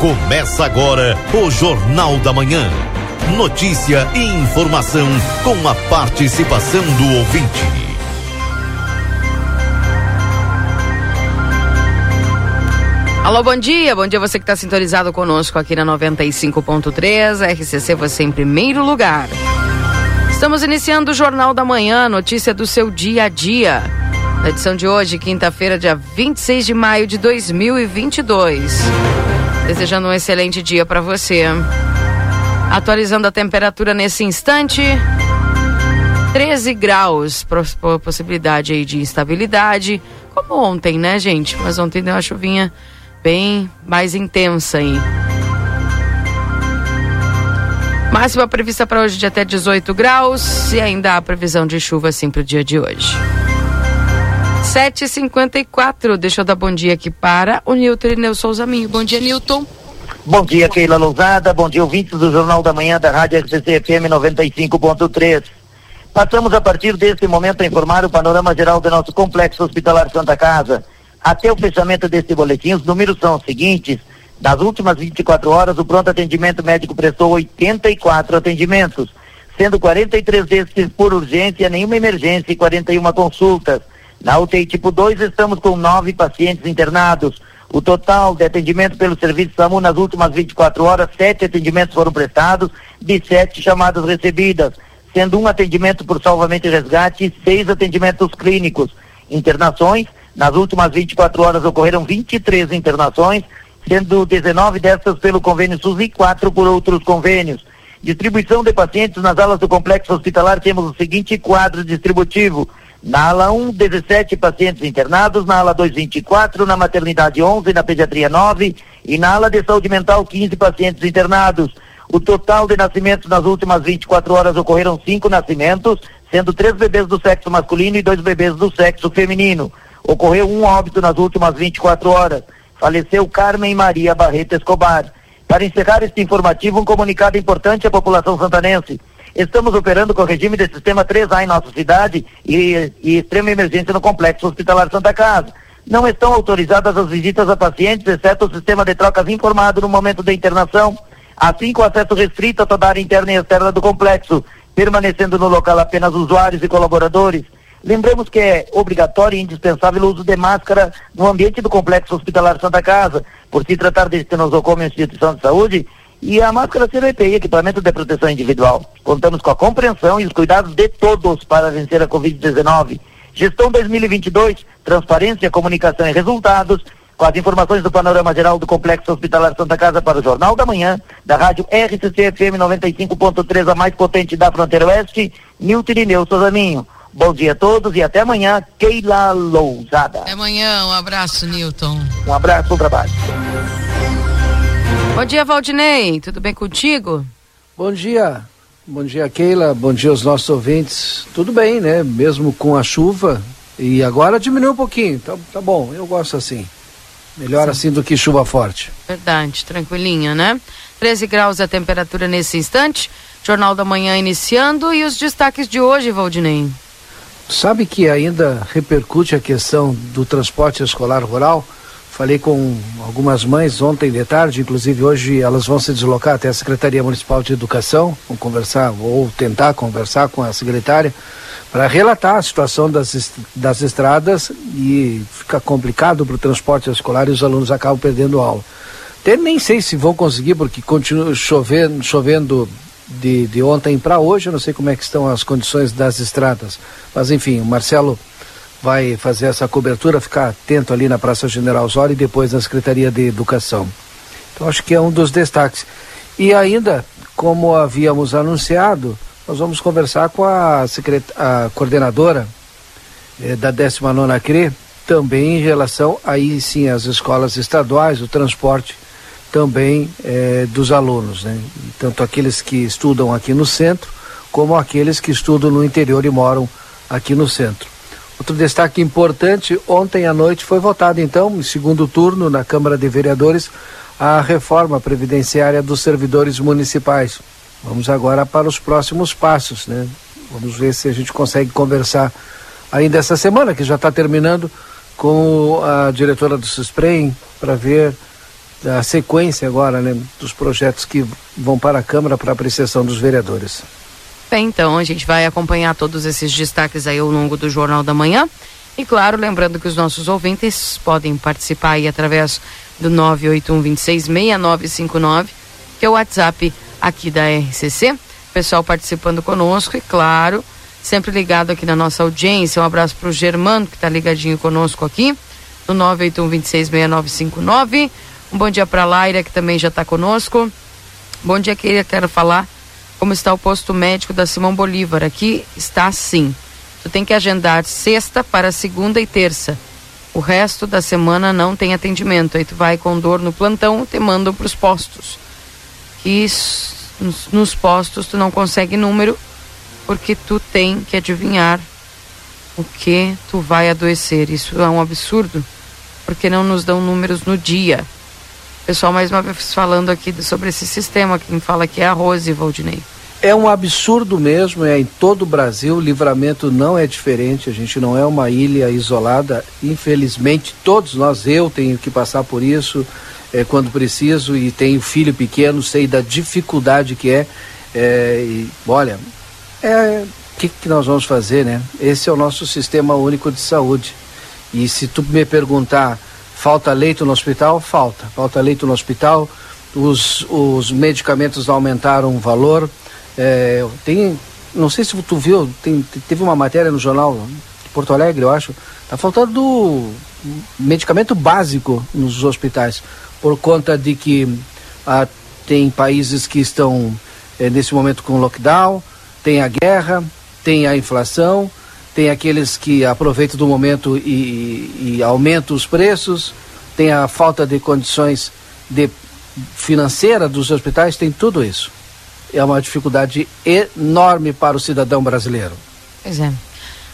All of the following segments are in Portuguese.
Começa agora o Jornal da Manhã. Notícia e informação com a participação do ouvinte. Alô, bom dia. Bom dia você que está sintonizado conosco aqui na 95.3. RCC você em primeiro lugar. Estamos iniciando o Jornal da Manhã, notícia do seu dia a dia. Na edição de hoje, quinta-feira, dia 26 de maio de 2022. Desejando um excelente dia para você. Atualizando a temperatura nesse instante. 13 graus, possibilidade aí de instabilidade, como ontem, né, gente? Mas ontem deu uma chuvinha bem mais intensa aí. Máxima prevista para hoje de até 18 graus e ainda há previsão de chuva assim para o dia de hoje. 7h54, deixa eu dar bom dia aqui para o Nilton Irineu Souza Minho. Bom dia, Nilton. Bom dia, Keila Lousada. Bom dia, ouvintes do Jornal da Manhã da Rádio RCC FM 95.3. Passamos a partir deste momento a informar o panorama geral do nosso complexo hospitalar Santa Casa. Até o fechamento deste boletim, os números são os seguintes. Nas últimas 24 horas, o pronto atendimento médico prestou 84 atendimentos, sendo 43 desses por urgência, nenhuma emergência e 41 consultas. Na UTI tipo 2, estamos com nove pacientes internados. O total de atendimento pelo serviço SAMU nas últimas 24 horas, sete atendimentos foram prestados, de sete chamadas recebidas, sendo um atendimento por salvamento e resgate e seis atendimentos clínicos. Internações, nas últimas 24 horas ocorreram 23 internações, sendo 19 dessas pelo convênio SUS e quatro por outros convênios. Distribuição de pacientes nas alas do complexo hospitalar, temos o seguinte quadro distributivo. Na ala 1, 17 pacientes internados, na ala 2, 24, na maternidade 11, na pediatria 9 e na ala de saúde mental 15 pacientes internados. O total de nascimentos nas últimas 24 horas ocorreram cinco nascimentos, sendo três bebês do sexo masculino e dois bebês do sexo feminino. Ocorreu um óbito nas últimas 24 horas. Faleceu Carmen Maria Barreto Escobar. Para encerrar este informativo, um comunicado importante à população santanense. Estamos operando com o regime de sistema 3A em nossa cidade e, e extrema emergência no complexo hospitalar Santa Casa. Não estão autorizadas as visitas a pacientes, exceto o sistema de trocas informado no momento da internação, assim com acesso restrito a toda a área interna e externa do complexo, permanecendo no local apenas usuários e colaboradores. Lembramos que é obrigatório e indispensável o uso de máscara no ambiente do complexo hospitalar Santa Casa, por se tratar de nosocomio instituição de saúde, e a máscara EPI, equipamento de proteção individual. Contamos com a compreensão e os cuidados de todos para vencer a Covid-19. Gestão 2022, transparência, comunicação e resultados, com as informações do panorama geral do Complexo Hospitalar Santa Casa para o Jornal da Manhã, da rádio RCC FM 95.3, a mais potente da fronteira oeste, Nilton Irineu Sozaninho. Bom dia a todos e até amanhã, Keila Lousada. Até amanhã, um abraço, Nilton. Um abraço, bom trabalho. Bom dia, Valdinei. Tudo bem contigo? Bom dia. Bom dia, Keila. Bom dia aos nossos ouvintes. Tudo bem, né? Mesmo com a chuva. E agora diminuiu um pouquinho. Tá, tá bom, eu gosto assim. Melhor Sim. assim do que chuva forte. Verdade, tranquilinha, né? 13 graus a temperatura nesse instante. Jornal da Manhã iniciando. E os destaques de hoje, Valdinei? Sabe que ainda repercute a questão do transporte escolar rural? Falei com algumas mães ontem de tarde, inclusive hoje elas vão se deslocar até a Secretaria Municipal de Educação, vão conversar ou tentar conversar com a secretária para relatar a situação das, das estradas e fica complicado para o transporte escolar e os alunos acabam perdendo aula. Até nem sei se vão conseguir, porque continua chovendo, chovendo de, de ontem para hoje, eu não sei como é que estão as condições das estradas. Mas enfim, o Marcelo vai fazer essa cobertura, ficar atento ali na Praça General Osório e depois na Secretaria de Educação. Então acho que é um dos destaques. E ainda, como havíamos anunciado, nós vamos conversar com a, secret... a coordenadora eh, da 19 CRE, também em relação aí sim às escolas estaduais, o transporte também eh, dos alunos, né? tanto aqueles que estudam aqui no centro, como aqueles que estudam no interior e moram aqui no centro. Outro destaque importante, ontem à noite foi votado então, em segundo turno na Câmara de Vereadores, a reforma previdenciária dos servidores municipais. Vamos agora para os próximos passos, né? Vamos ver se a gente consegue conversar ainda essa semana, que já está terminando, com a diretora do SUSPREM, para ver da sequência agora, né, dos projetos que vão para a Câmara para apreciação dos vereadores. Bem, então a gente vai acompanhar todos esses destaques aí ao longo do Jornal da Manhã. E claro, lembrando que os nossos ouvintes podem participar aí através do 981266959, que é o WhatsApp aqui da RCC. Pessoal participando conosco e claro, sempre ligado aqui na nossa audiência. Um abraço para o Germano, que está ligadinho conosco aqui, no 981266959. Um bom dia para a Laira, que também já está conosco. Bom dia, queria quero falar como está o posto médico da Simão Bolívar. Aqui está assim. Tu tem que agendar sexta para segunda e terça. O resto da semana não tem atendimento. Aí tu vai com dor no plantão, te mandam para os postos. E nos postos tu não consegue número porque tu tem que adivinhar o que tu vai adoecer. Isso é um absurdo, porque não nos dão números no dia. Pessoal, mais uma vez falando aqui sobre esse sistema, quem fala que é a Rose, Valdinei. É um absurdo mesmo, é em todo o Brasil, livramento não é diferente, a gente não é uma ilha isolada, infelizmente todos nós, eu tenho que passar por isso é, quando preciso e tenho filho pequeno, sei da dificuldade que é, é e, olha, é o que, que nós vamos fazer, né? Esse é o nosso sistema único de saúde. E se tu me perguntar, falta leito no hospital? Falta. Falta leito no hospital, os, os medicamentos aumentaram o valor. É, tem, não sei se tu viu, tem, teve uma matéria no jornal de Porto Alegre, eu acho. Tá faltando medicamento básico nos hospitais, por conta de que ah, tem países que estão é, nesse momento com lockdown, tem a guerra, tem a inflação, tem aqueles que aproveitam do momento e, e aumentam os preços, tem a falta de condições de financeira dos hospitais, tem tudo isso. É uma dificuldade enorme para o cidadão brasileiro. Pois é.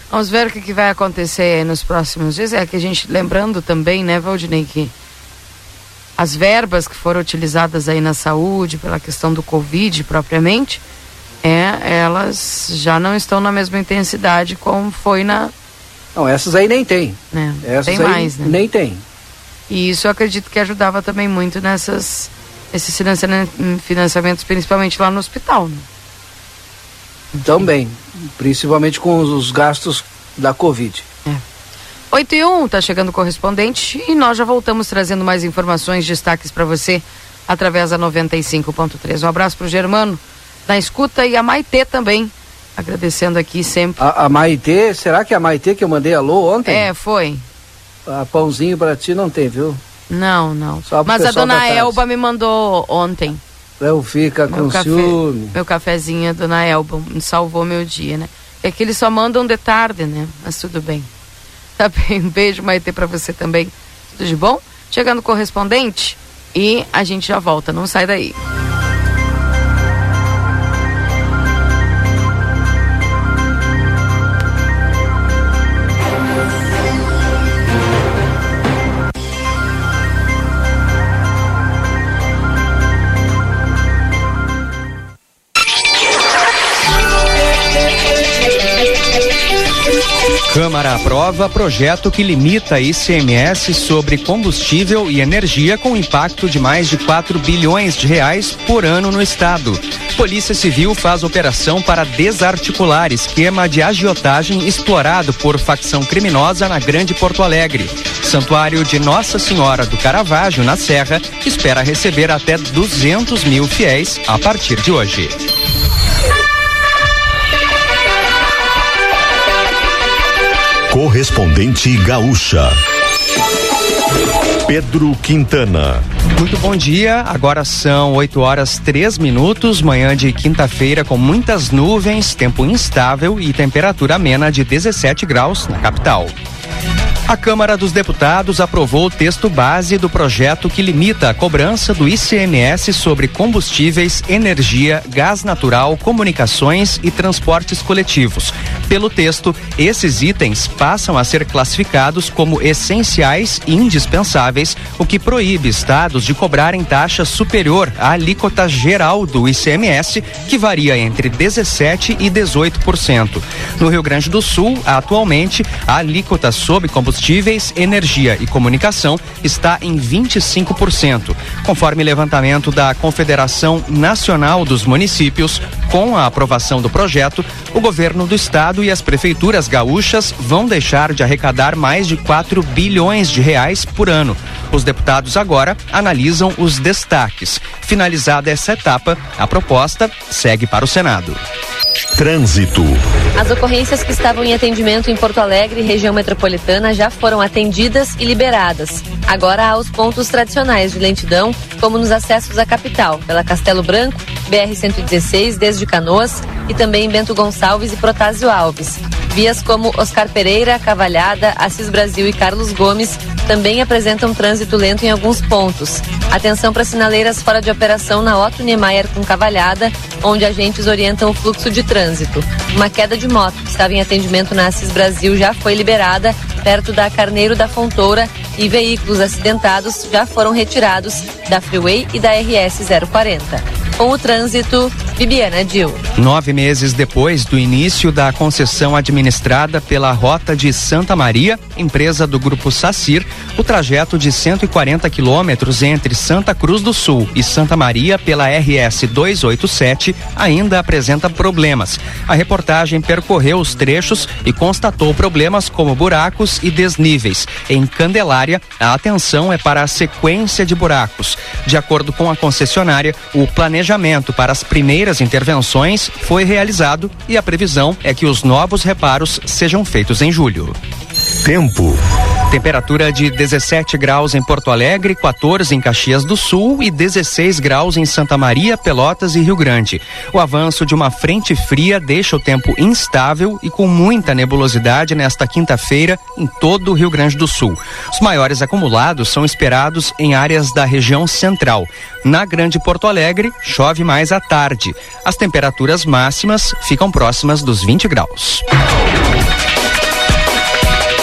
Vamos ver o que, que vai acontecer nos próximos dias. É que a gente, lembrando também, né, Valdinei, que as verbas que foram utilizadas aí na saúde, pela questão do Covid propriamente, é, elas já não estão na mesma intensidade como foi na. Não, essas aí nem tem. Né? Essas tem mais, né? Nem tem. E isso eu acredito que ajudava também muito nessas esses financiamentos, principalmente lá no hospital. Né? Também, principalmente com os gastos da Covid. É. 8 e 1, tá chegando o correspondente e nós já voltamos trazendo mais informações, destaques para você através da 95.3. Um abraço pro Germano na escuta e a Maitê também. Agradecendo aqui sempre. A, a Maitê, será que é a Maitê que eu mandei alô ontem? É, foi. A pãozinho para ti não tem, viu? Não, não. Mas a dona Elba me mandou ontem. Eu fica meu com café, ciúme. Meu cafezinho, a dona Elba, me salvou meu dia, né? É que eles só mandam de tarde, né? Mas tudo bem. Tá bem, um beijo, Maitê, pra você também. Tudo de bom? Chegando correspondente e a gente já volta, não sai daí. Câmara aprova projeto que limita ICMS sobre combustível e energia com impacto de mais de 4 bilhões de reais por ano no estado. Polícia Civil faz operação para desarticular esquema de agiotagem explorado por facção criminosa na Grande Porto Alegre. Santuário de Nossa Senhora do Caravaggio, na Serra, espera receber até 200 mil fiéis a partir de hoje. Correspondente Gaúcha. Pedro Quintana. Muito bom dia, agora são 8 horas 3 minutos, manhã de quinta-feira com muitas nuvens, tempo instável e temperatura amena de 17 graus na capital. A Câmara dos Deputados aprovou o texto base do projeto que limita a cobrança do ICMS sobre combustíveis, energia, gás natural, comunicações e transportes coletivos. Pelo texto, esses itens passam a ser classificados como essenciais e indispensáveis, o que proíbe estados de cobrarem taxa superior à alíquota geral do ICMS, que varia entre 17 e 18%. No Rio Grande do Sul, atualmente, a alíquota sobre combustíveis combustíveis, energia e comunicação está em 25%, conforme levantamento da Confederação Nacional dos Municípios. Com a aprovação do projeto, o governo do estado e as prefeituras gaúchas vão deixar de arrecadar mais de 4 bilhões de reais por ano. Os deputados agora analisam os destaques. Finalizada essa etapa, a proposta segue para o Senado. Trânsito. As ocorrências que estavam em atendimento em Porto Alegre e região metropolitana já foram atendidas e liberadas. Agora há os pontos tradicionais de lentidão, como nos acessos à capital, pela Castelo Branco, BR-116 desde Canoas e também Bento Gonçalves e Protásio Alves. Vias como Oscar Pereira, Cavalhada, Assis Brasil e Carlos Gomes também apresentam trânsito lento em alguns pontos. Atenção para sinaleiras fora de operação na Otto Niemeyer com Cavalhada, onde agentes orientam o fluxo de trânsito. Uma queda de moto que estava em atendimento na Assis Brasil já foi liberada perto da Carneiro da Fontoura e veículos acidentados já foram retirados da Freeway e da RS 040. Com o trânsito, Bibiana Dil. Nove meses depois do início da concessão administrada pela Rota de Santa Maria, empresa do Grupo Sacir, o trajeto de 140 quilômetros entre Santa Cruz do Sul e Santa Maria pela RS 287 ainda apresenta problemas. A reportagem percorreu os trechos e constatou problemas como buracos e desníveis. Em Candelária, a atenção é para a sequência de buracos. De acordo com a concessionária, o planejamento para as primeiras intervenções foi realizado e a previsão é que os novos reparos sejam feitos em julho. Tempo. Temperatura de 17 graus em Porto Alegre, 14 em Caxias do Sul e 16 graus em Santa Maria, Pelotas e Rio Grande. O avanço de uma frente fria deixa o tempo instável e com muita nebulosidade nesta quinta-feira em todo o Rio Grande do Sul. Os maiores acumulados são esperados em áreas da região central. Na Grande Porto Alegre, chove mais à tarde. As temperaturas máximas ficam próximas dos 20 graus.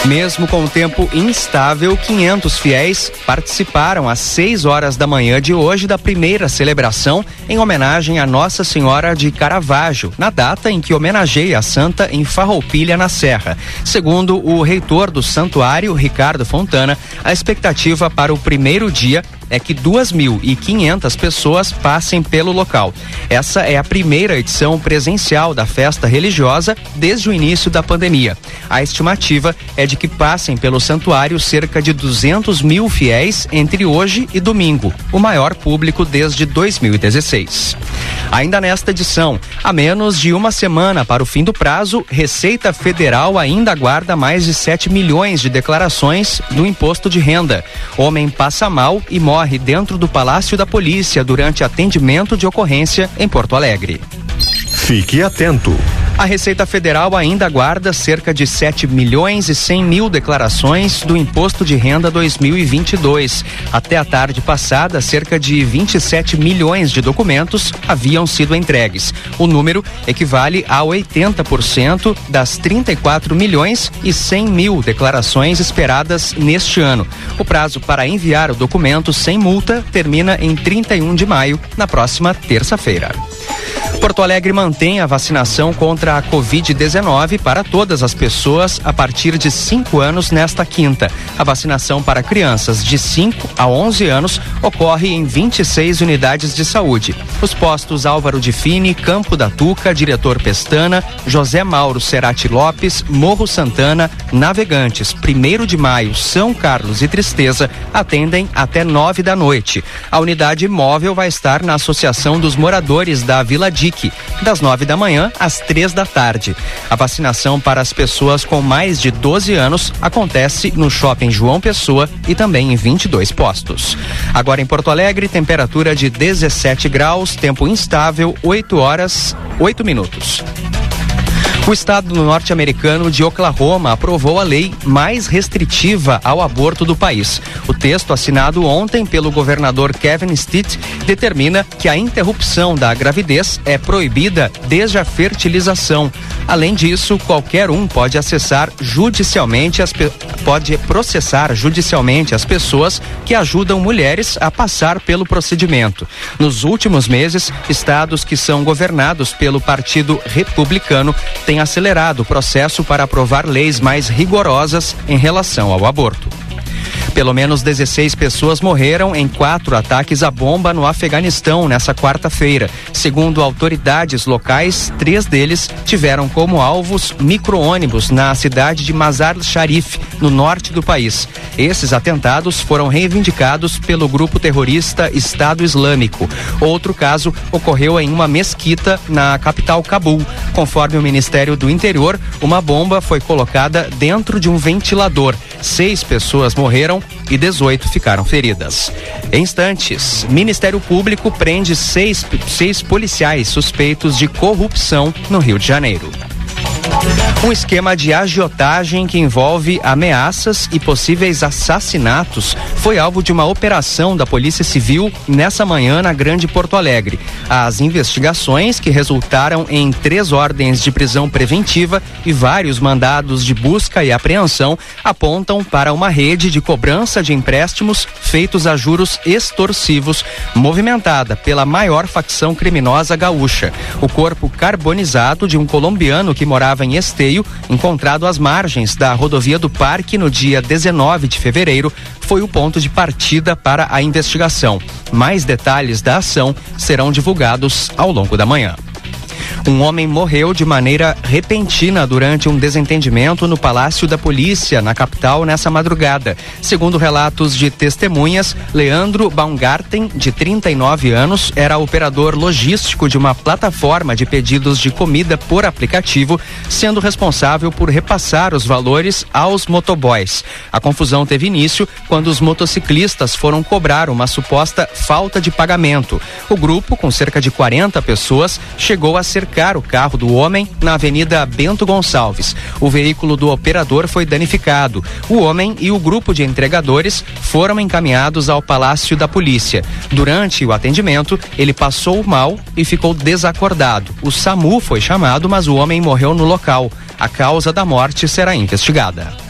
Mesmo com o tempo instável, 500 fiéis participaram às 6 horas da manhã de hoje da primeira celebração em homenagem a Nossa Senhora de Caravaggio, na data em que homenageia a santa em Farroupilha, na Serra. Segundo o reitor do santuário, Ricardo Fontana, a expectativa para o primeiro dia é que 2.500 pessoas passem pelo local. Essa é a primeira edição presencial da festa religiosa desde o início da pandemia. A estimativa é de que passem pelo santuário cerca de 200 mil fiéis entre hoje e domingo, o maior público desde 2016. Ainda nesta edição, a menos de uma semana para o fim do prazo, Receita Federal ainda aguarda mais de 7 milhões de declarações do imposto de renda. Homem passa mal e morre dentro do Palácio da Polícia durante atendimento de ocorrência em Porto Alegre. Fique atento. A Receita Federal ainda aguarda cerca de 7 milhões e 100 mil declarações do Imposto de Renda 2022. Até a tarde passada, cerca de 27 milhões de documentos haviam sido entregues. O número equivale a 80% das 34 milhões e 100 mil declarações esperadas neste ano. O prazo para enviar o documento sem multa termina em 31 de maio, na próxima terça-feira. Porto Alegre mantém a vacinação contra a Covid-19 para todas as pessoas a partir de 5 anos nesta quinta. A vacinação para crianças de 5 a 11 anos ocorre em 26 unidades de saúde. Os postos Álvaro de Fini, Campo da Tuca, Diretor Pestana, José Mauro Cerati Lopes, Morro Santana, Navegantes, 1 de Maio, São Carlos e Tristeza atendem até 9 da noite. A unidade móvel vai estar na Associação dos Moradores da Vila DIC, das 9 da manhã às três da tarde. A vacinação para as pessoas com mais de 12 anos acontece no Shopping João Pessoa e também em 22 postos. Agora em Porto Alegre, temperatura de 17 graus, tempo instável, 8 horas, 8 minutos. O estado norte-americano de Oklahoma aprovou a lei mais restritiva ao aborto do país. O texto, assinado ontem pelo governador Kevin Stitt, determina que a interrupção da gravidez é proibida desde a fertilização. Além disso, qualquer um pode acessar judicialmente as pode processar judicialmente as pessoas que ajudam mulheres a passar pelo procedimento. Nos últimos meses, estados que são governados pelo Partido Republicano têm acelerado o processo para aprovar leis mais rigorosas em relação ao aborto. Pelo menos 16 pessoas morreram em quatro ataques à bomba no Afeganistão nessa quarta-feira. Segundo autoridades locais, três deles tiveram como alvos micro-ônibus na cidade de Mazar Sharif, no norte do país. Esses atentados foram reivindicados pelo grupo terrorista Estado Islâmico. Outro caso ocorreu em uma mesquita na capital Cabul. Conforme o Ministério do Interior, uma bomba foi colocada dentro de um ventilador. Seis pessoas morreram e 18 ficaram feridas. Em instantes, Ministério Público prende seis, seis policiais suspeitos de corrupção no Rio de Janeiro. Um esquema de agiotagem que envolve ameaças e possíveis assassinatos foi alvo de uma operação da Polícia Civil nessa manhã na Grande Porto Alegre. As investigações, que resultaram em três ordens de prisão preventiva e vários mandados de busca e apreensão, apontam para uma rede de cobrança de empréstimos feitos a juros extorsivos, movimentada pela maior facção criminosa gaúcha. O corpo carbonizado de um colombiano que morava em Esteio, encontrado às margens da rodovia do Parque no dia 19 de fevereiro, foi o ponto de partida para a investigação. Mais detalhes da ação serão divulgados ao longo da manhã. Um homem morreu de maneira repentina durante um desentendimento no Palácio da Polícia, na capital, nessa madrugada. Segundo relatos de testemunhas, Leandro Baumgarten, de 39 anos, era operador logístico de uma plataforma de pedidos de comida por aplicativo, sendo responsável por repassar os valores aos motoboys. A confusão teve início quando os motociclistas foram cobrar uma suposta falta de pagamento. O grupo, com cerca de 40 pessoas, chegou a ser cercar o carro do homem na Avenida Bento Gonçalves. O veículo do operador foi danificado. O homem e o grupo de entregadores foram encaminhados ao Palácio da Polícia. Durante o atendimento, ele passou mal e ficou desacordado. O SAMU foi chamado, mas o homem morreu no local. A causa da morte será investigada.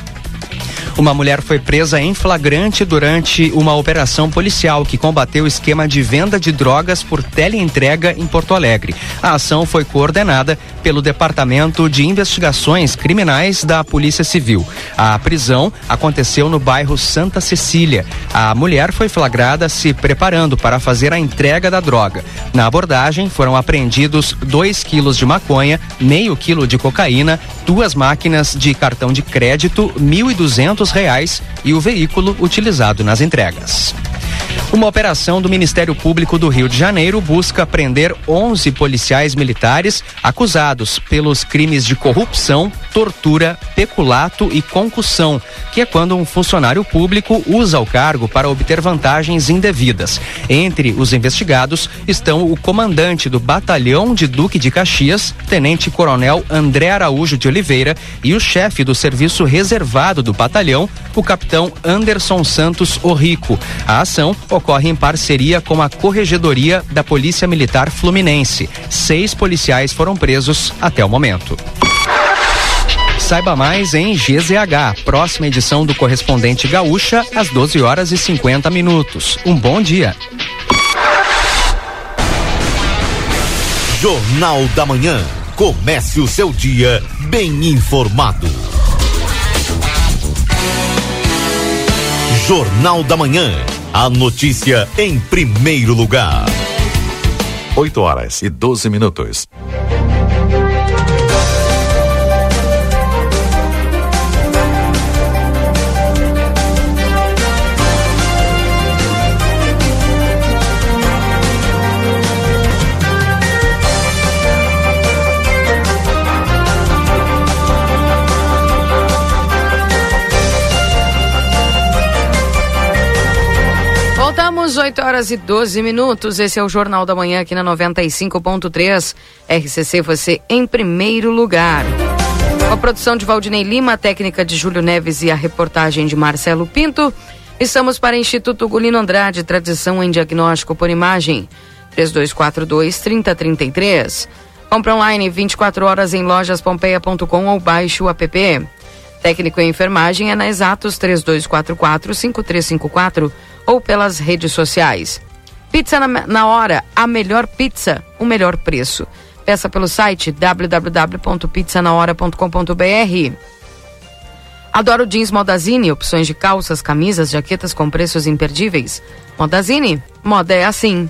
Uma mulher foi presa em flagrante durante uma operação policial que combateu o esquema de venda de drogas por teleentrega em Porto Alegre. A ação foi coordenada pelo Departamento de Investigações Criminais da Polícia Civil. A prisão aconteceu no bairro Santa Cecília. A mulher foi flagrada se preparando para fazer a entrega da droga. Na abordagem foram apreendidos 2 quilos de maconha, meio quilo de cocaína, duas máquinas de cartão de crédito, R$ 1.200 reais e o veículo utilizado nas entregas. Uma operação do Ministério Público do Rio de Janeiro busca prender 11 policiais militares acusados pelos crimes de corrupção, tortura, peculato e concussão, que é quando um funcionário público usa o cargo para obter vantagens indevidas. Entre os investigados estão o comandante do Batalhão de Duque de Caxias, Tenente Coronel André Araújo de Oliveira, e o chefe do serviço reservado do batalhão, o capitão Anderson Santos Orrico. A ação ocorre em parceria com a Corregedoria da Polícia Militar Fluminense. Seis policiais foram presos até o momento. Saiba mais em GZH, próxima edição do Correspondente Gaúcha, às 12 horas e 50 minutos. Um bom dia. Jornal da Manhã. Comece o seu dia bem informado. Jornal da Manhã. A notícia em primeiro lugar. 8 horas e 12 minutos. Voltamos 8 horas e 12 minutos. Esse é o Jornal da Manhã aqui na 95.3. RCC você em primeiro lugar. Com a produção de Valdinei Lima, a técnica de Júlio Neves e a reportagem de Marcelo Pinto. Estamos para Instituto Gulino Andrade, tradição em diagnóstico por imagem. 3242 3033. Compra online 24 horas em lojaspompeia.com ou baixe o app. Técnico em enfermagem é na Exatos 3244 5354 ou pelas redes sociais. Pizza na, na hora, a melhor pizza, o melhor preço. Peça pelo site www.pizzanahora.com.br. Adoro jeans Modazine, opções de calças, camisas, jaquetas com preços imperdíveis. Modazine, moda é assim.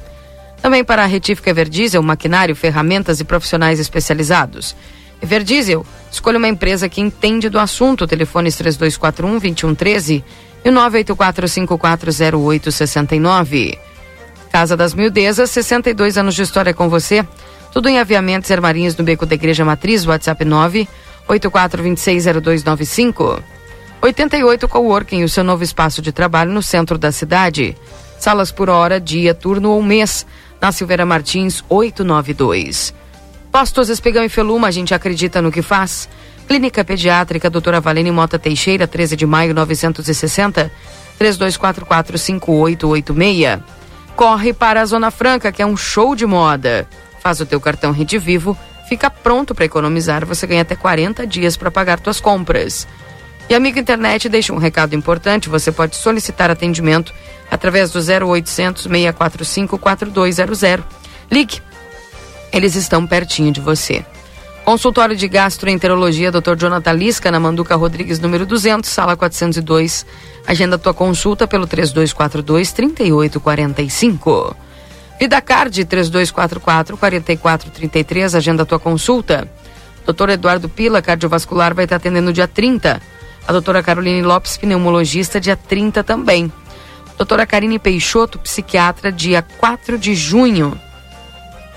Também para a retífica Everdiesel, maquinário, ferramentas e profissionais especializados. Everdiesel, escolha uma empresa que entende do assunto. Telefones 3241-2113 e 984540869. Casa das Mildezas, 62 anos de história com você. Tudo em aviamentos e armarinhos no Beco da Igreja Matriz, WhatsApp 9 84260295. 88 Coworking, o seu novo espaço de trabalho no centro da cidade. Salas por hora, dia, turno ou mês. Na Silveira Martins, 892. Postos Espigão e Feluma, a gente acredita no que faz. Clínica Pediátrica Doutora Valene Mota Teixeira, 13 de maio 960, 32445886. Corre para a Zona Franca, que é um show de moda. Faz o teu cartão Rede Vivo, fica pronto para economizar, você ganha até 40 dias para pagar tuas compras. E Amigo Internet deixa um recado importante, você pode solicitar atendimento através do 0800 645 4200. Ligue. Eles estão pertinho de você. Consultório de Gastroenterologia, Dr. Jonathan Lisca, na Manduca Rodrigues, número 200, sala 402. Agenda tua consulta pelo 3242 3845. Vida Card 3244 4433, agenda tua consulta. Doutor Eduardo Pila, cardiovascular, vai estar atendendo dia 30. A doutora Caroline Lopes, pneumologista, dia 30 também. Doutora Karine Peixoto, psiquiatra, dia 4 de junho.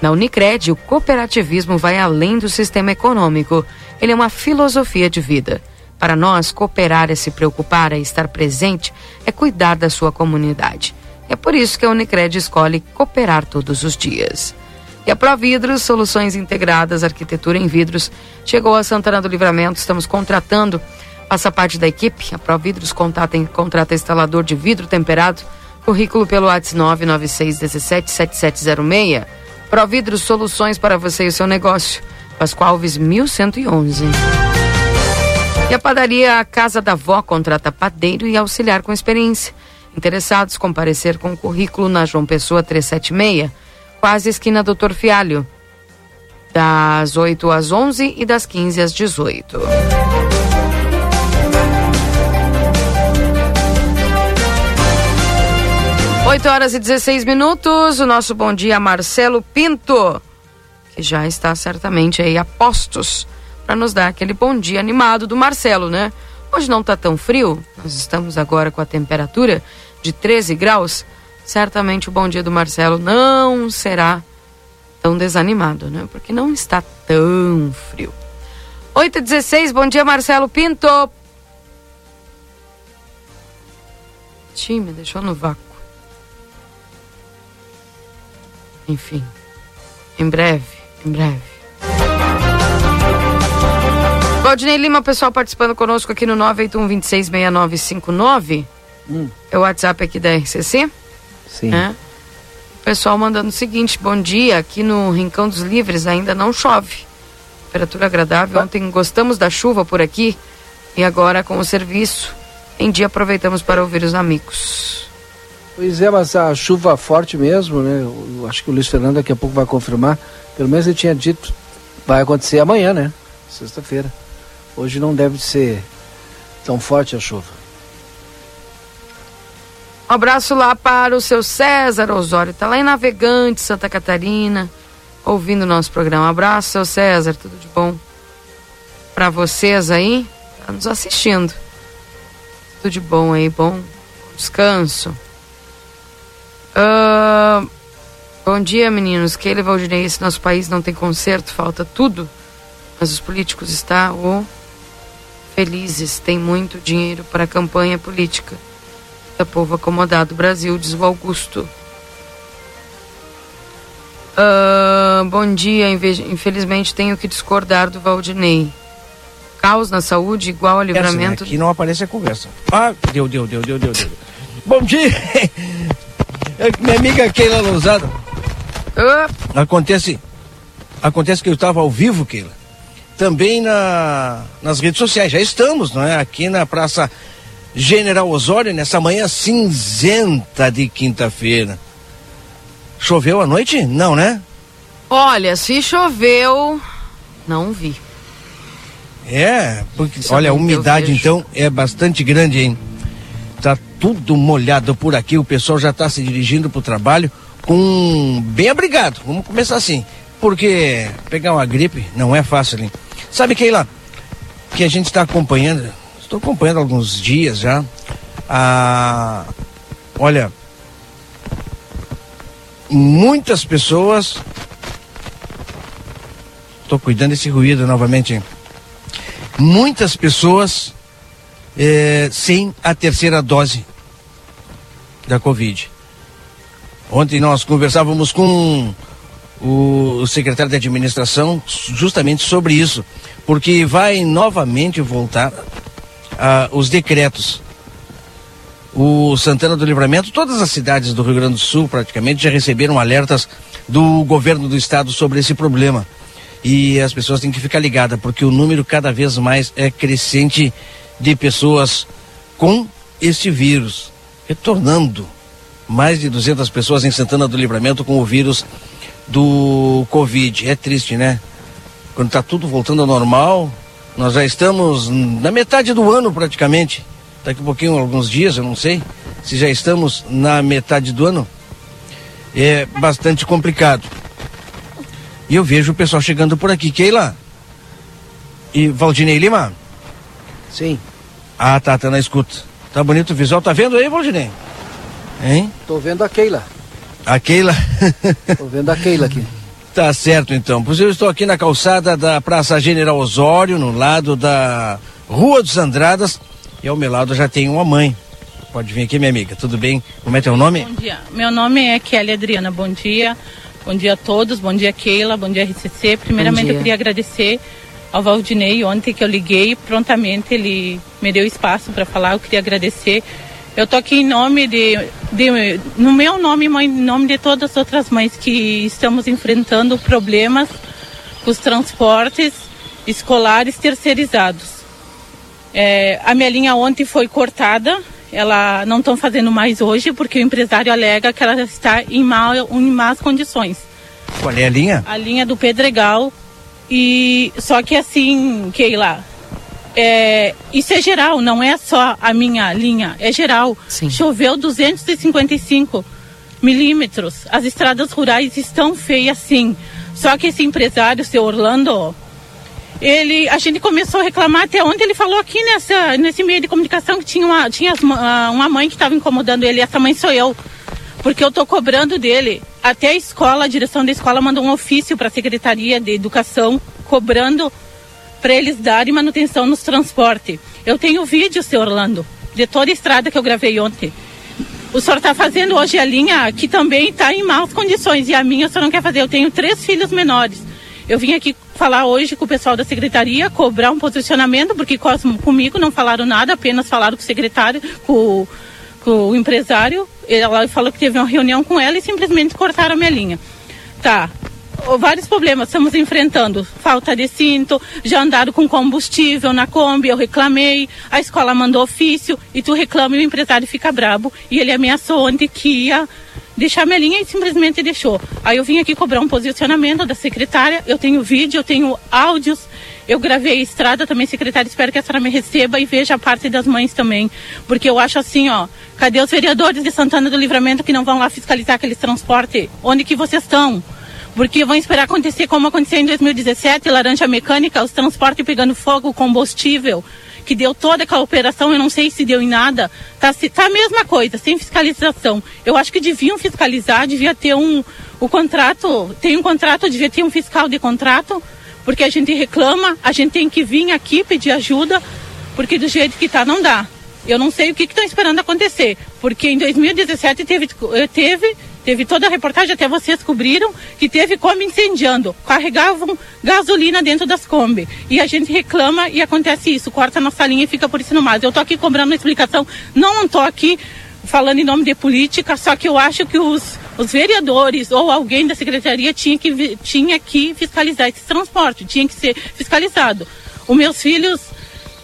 Na Unicred, o cooperativismo vai além do sistema econômico. Ele é uma filosofia de vida. Para nós, cooperar é se preocupar, é estar presente, é cuidar da sua comunidade. É por isso que a Unicred escolhe cooperar todos os dias. E a Providros, soluções integradas, arquitetura em vidros, chegou a Santana do Livramento. Estamos contratando, faça parte da equipe. A Providros contrata, contrata instalador de vidro temperado. Currículo pelo WhatsApp 996 17 7706. Providro Soluções para você e o seu negócio. Pascoal Alves 1111. E a padaria Casa da Vó contrata padeiro e auxiliar com experiência. Interessados comparecer com currículo na João Pessoa 376, quase esquina Doutor Fialho. Das 8 às 11 e das 15 às 18. 8 horas e 16 minutos. O nosso bom dia, Marcelo Pinto, que já está certamente aí a postos para nos dar aquele bom dia animado do Marcelo, né? Hoje não está tão frio, nós estamos agora com a temperatura de 13 graus. Certamente o bom dia do Marcelo não será tão desanimado, né? Porque não está tão frio. 8 e 16 bom dia, Marcelo Pinto. Time, deixou no vácuo. Enfim, em breve, em breve. Valdinei Lima, pessoal participando conosco aqui no 981266959. Hum. É o WhatsApp aqui da RCC. Sim. É. O pessoal mandando o seguinte: bom dia, aqui no Rincão dos Livres ainda não chove. Temperatura agradável. Ontem gostamos da chuva por aqui e agora com o serviço. Em dia aproveitamos para ouvir os amigos. Pois é, mas a chuva forte mesmo, né? Eu acho que o Luiz Fernando daqui a pouco vai confirmar. Pelo menos ele tinha dito, vai acontecer amanhã, né? Sexta-feira. Hoje não deve ser tão forte a chuva. Um abraço lá para o seu César Osório, tá lá em Navegante, Santa Catarina, ouvindo o nosso programa. Um abraço, seu César, tudo de bom para vocês aí, tá nos assistindo. Tudo de bom aí, bom descanso. Uh, bom dia, meninos. Keila Valdinei, esse nosso país não tem conserto, falta tudo. Mas os políticos estão oh, felizes, tem muito dinheiro para a campanha política. Da povo acomodado. Brasil, diz o Augusto. Uh, bom dia, infelizmente tenho que discordar do Valdinei. Caos na saúde igual a livramento. É assim, aqui não aparece a conversa. Ah, deu, deu, deu, deu, deu, deu. Bom dia! É minha amiga Keila Lousada. Uh. Acontece, acontece que eu estava ao vivo, Keila. Também na, nas redes sociais. Já estamos, não é? Aqui na Praça General Osório, nessa manhã cinzenta de quinta-feira. Choveu à noite? Não, né? Olha, se choveu, não vi. É, porque Isso olha, a umidade então é bastante grande, hein? Tá tudo molhado por aqui, o pessoal já está se dirigindo para o trabalho com bem abrigado. Vamos começar assim, porque pegar uma gripe não é fácil, hein? Sabe, Keila, que a gente está acompanhando, estou acompanhando alguns dias já, a, olha, muitas pessoas, estou cuidando desse ruído novamente, muitas pessoas é, sem a terceira dose da Covid. Ontem nós conversávamos com o secretário de administração justamente sobre isso, porque vai novamente voltar os decretos. O Santana do Livramento, todas as cidades do Rio Grande do Sul praticamente já receberam alertas do governo do estado sobre esse problema. E as pessoas têm que ficar ligadas, porque o número cada vez mais é crescente de pessoas com este vírus, retornando. Mais de 200 pessoas em Santana do Livramento com o vírus do Covid. É triste, né? Quando está tudo voltando ao normal, nós já estamos na metade do ano praticamente. Daqui a pouquinho, alguns dias, eu não sei, se já estamos na metade do ano. É bastante complicado. E eu vejo o pessoal chegando por aqui. Keila? E Valdinei Lima? Sim. Ah, tá, tá na escuta. Tá bonito o visual. Tá vendo aí, Valdinei? Hein? Tô vendo a Keila. A Keila? Tô vendo a Keila aqui. Tá certo então. Pois eu estou aqui na calçada da Praça General Osório, no lado da Rua dos Andradas. E ao meu lado já tem uma mãe. Pode vir aqui, minha amiga. Tudo bem? Como é teu nome? Bom dia. Meu nome é Kelly Adriana. Bom dia. Bom dia a todos, bom dia Keila, bom dia RCC. Primeiramente eu queria agradecer ao Valdinei ontem que eu liguei, prontamente ele me deu espaço para falar, eu queria agradecer. Eu tô aqui em nome de, de no meu nome, em nome de todas as outras mães que estamos enfrentando problemas com os transportes escolares terceirizados. É, a minha linha ontem foi cortada, ela não estão fazendo mais hoje porque o empresário alega que ela está em, mal, em más condições. Qual é a linha? A linha do Pedregal. E só que assim, Keila, é, isso é geral, não é só a minha linha, é geral. Sim. Choveu 255 milímetros. As estradas rurais estão feias sim. Só que esse empresário, seu Orlando, ele, a gente começou a reclamar até onde ele falou aqui nessa, nesse meio de comunicação que tinha uma, tinha uma mãe que estava incomodando ele, essa mãe sou eu. Porque eu estou cobrando dele. Até a escola, a direção da escola mandou um ofício para a Secretaria de Educação cobrando para eles darem manutenção nos transportes. Eu tenho vídeo, seu Orlando, de toda a estrada que eu gravei ontem. O senhor está fazendo hoje a linha que também está em maus condições e a minha o senhor não quer fazer. Eu tenho três filhos menores. Eu vim aqui falar hoje com o pessoal da secretaria, cobrar um posicionamento, porque comigo não falaram nada, apenas falaram com o secretário, com, com o empresário. Ela falou que teve uma reunião com ela e simplesmente cortaram a minha linha. Tá, vários problemas estamos enfrentando. Falta de cinto, já andaram com combustível na Kombi, eu reclamei, a escola mandou ofício e tu reclama e o empresário fica brabo. E ele ameaçou ontem que ia deixar minha linha e simplesmente deixou. Aí eu vim aqui cobrar um posicionamento da secretária, eu tenho vídeo, eu tenho áudios, eu gravei a estrada também, secretária, espero que a senhora me receba e veja a parte das mães também, porque eu acho assim, ó, cadê os vereadores de Santana do Livramento que não vão lá fiscalizar aqueles transportes? Onde que vocês estão? Porque vão esperar acontecer como aconteceu em 2017, laranja mecânica, os transportes pegando fogo, combustível, que deu toda aquela operação, eu não sei se deu em nada, tá, tá a mesma coisa, sem fiscalização. Eu acho que deviam fiscalizar, devia ter um, o contrato, tem um contrato, devia ter um fiscal de contrato, porque a gente reclama, a gente tem que vir aqui pedir ajuda, porque do jeito que tá não dá. Eu não sei o que estão esperando acontecer, porque em 2017 teve, teve Teve toda a reportagem, até vocês cobriram, que teve Kombi incendiando. Carregavam gasolina dentro das Kombi. E a gente reclama e acontece isso. Corta nossa linha e fica por isso no mais. Eu tô aqui cobrando uma explicação. Não tô aqui falando em nome de política, só que eu acho que os, os vereadores ou alguém da secretaria tinha que, tinha que fiscalizar esse transporte, tinha que ser fiscalizado. Os meus filhos,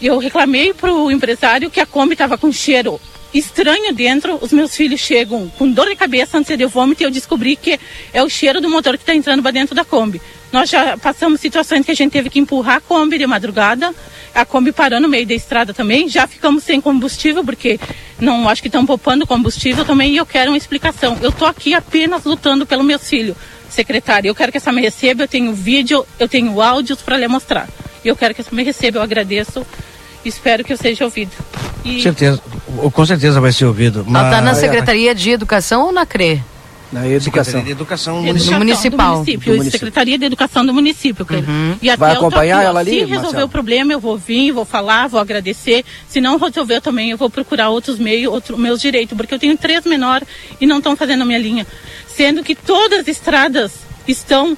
eu reclamei para o empresário que a Kombi estava com cheiro estranho dentro. Os meus filhos chegam com dor de cabeça, ânsia de vômito e eu descobri que é o cheiro do motor que está entrando para dentro da Kombi. Nós já passamos situações que a gente teve que empurrar a Kombi de madrugada, a Kombi parou no meio da estrada também, já ficamos sem combustível, porque não acho que estão poupando combustível também, e eu quero uma explicação. Eu estou aqui apenas lutando pelo meu filho, secretário. Eu quero que essa me receba, eu tenho vídeo, eu tenho áudios para lhe mostrar. E eu quero que essa me receba, eu agradeço, espero que eu seja ouvido. E... Certeza, com certeza vai ser ouvido. Mas... Ela está na Secretaria de Educação ou na CRE? Na educação. de Educação Municipal. municipal. Do município, do município. Secretaria de Educação do município. Uhum. E até Vai acompanhar ela ali? Se resolver o problema, eu vou vir, vou falar, vou agradecer. Se não resolver também, eu vou procurar outros meios, outros meus direitos, porque eu tenho três menores e não estão fazendo a minha linha. Sendo que todas as estradas estão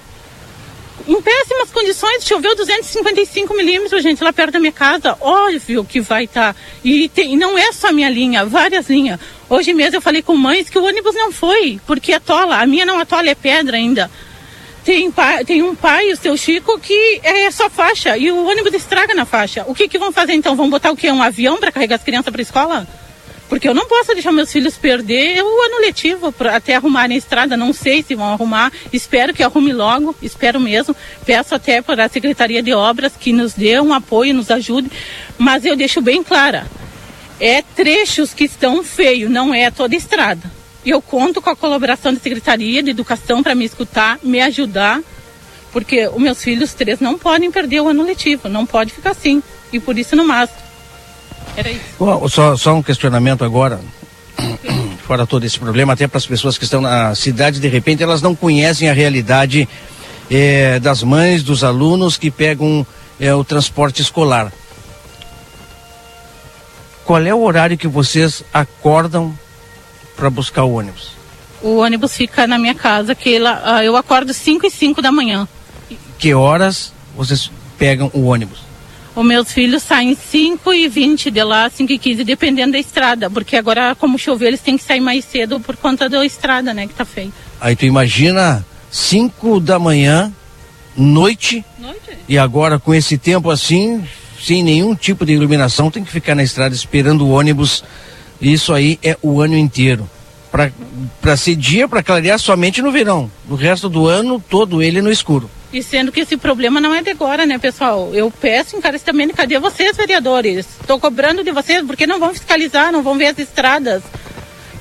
em péssimas condições, choveu 255 milímetros, gente, lá perto da minha casa. Óbvio que vai estar. Tá. E, tem, e não é só a minha linha, várias linhas. Hoje mesmo eu falei com mães que o ônibus não foi, porque atola. A minha não atola, é pedra ainda. Tem, pai, tem um pai, o seu Chico, que é só faixa e o ônibus estraga na faixa. O que, que vão fazer então? Vão botar o quê? Um avião para carregar as crianças para escola? Porque eu não posso deixar meus filhos perder o ano letivo pra, até arrumarem a estrada. Não sei se vão arrumar. Espero que arrume logo, espero mesmo. Peço até para a Secretaria de Obras que nos dê um apoio, nos ajude. Mas eu deixo bem clara: é trechos que estão feios, não é toda estrada. Eu conto com a colaboração da Secretaria de Educação para me escutar, me ajudar, porque os meus filhos três não podem perder o ano letivo, não pode ficar assim. E por isso no máximo. Era isso. Bom, só, só um questionamento agora. Fora todo esse problema, até para as pessoas que estão na cidade, de repente elas não conhecem a realidade é, das mães, dos alunos que pegam é, o transporte escolar. Qual é o horário que vocês acordam para buscar o ônibus? O ônibus fica na minha casa, que ela, ah, eu acordo 5 e 5 da manhã. Que horas vocês pegam o ônibus? Os meus filhos saem 5 e 20 de lá, 5 e 15, dependendo da estrada, porque agora, como choveu, eles têm que sair mais cedo por conta da estrada, né, que tá feio. Aí tu imagina 5 da manhã, noite, noite, e agora com esse tempo assim, sem nenhum tipo de iluminação, tem que ficar na estrada esperando o ônibus. Isso aí é o ano inteiro. Para ser dia, para clarear somente no verão. O resto do ano, todo ele no escuro. E sendo que esse problema não é de agora, né, pessoal? Eu peço encarecidamente, cadê vocês, vereadores? Estou cobrando de vocês, porque não vão fiscalizar, não vão ver as estradas.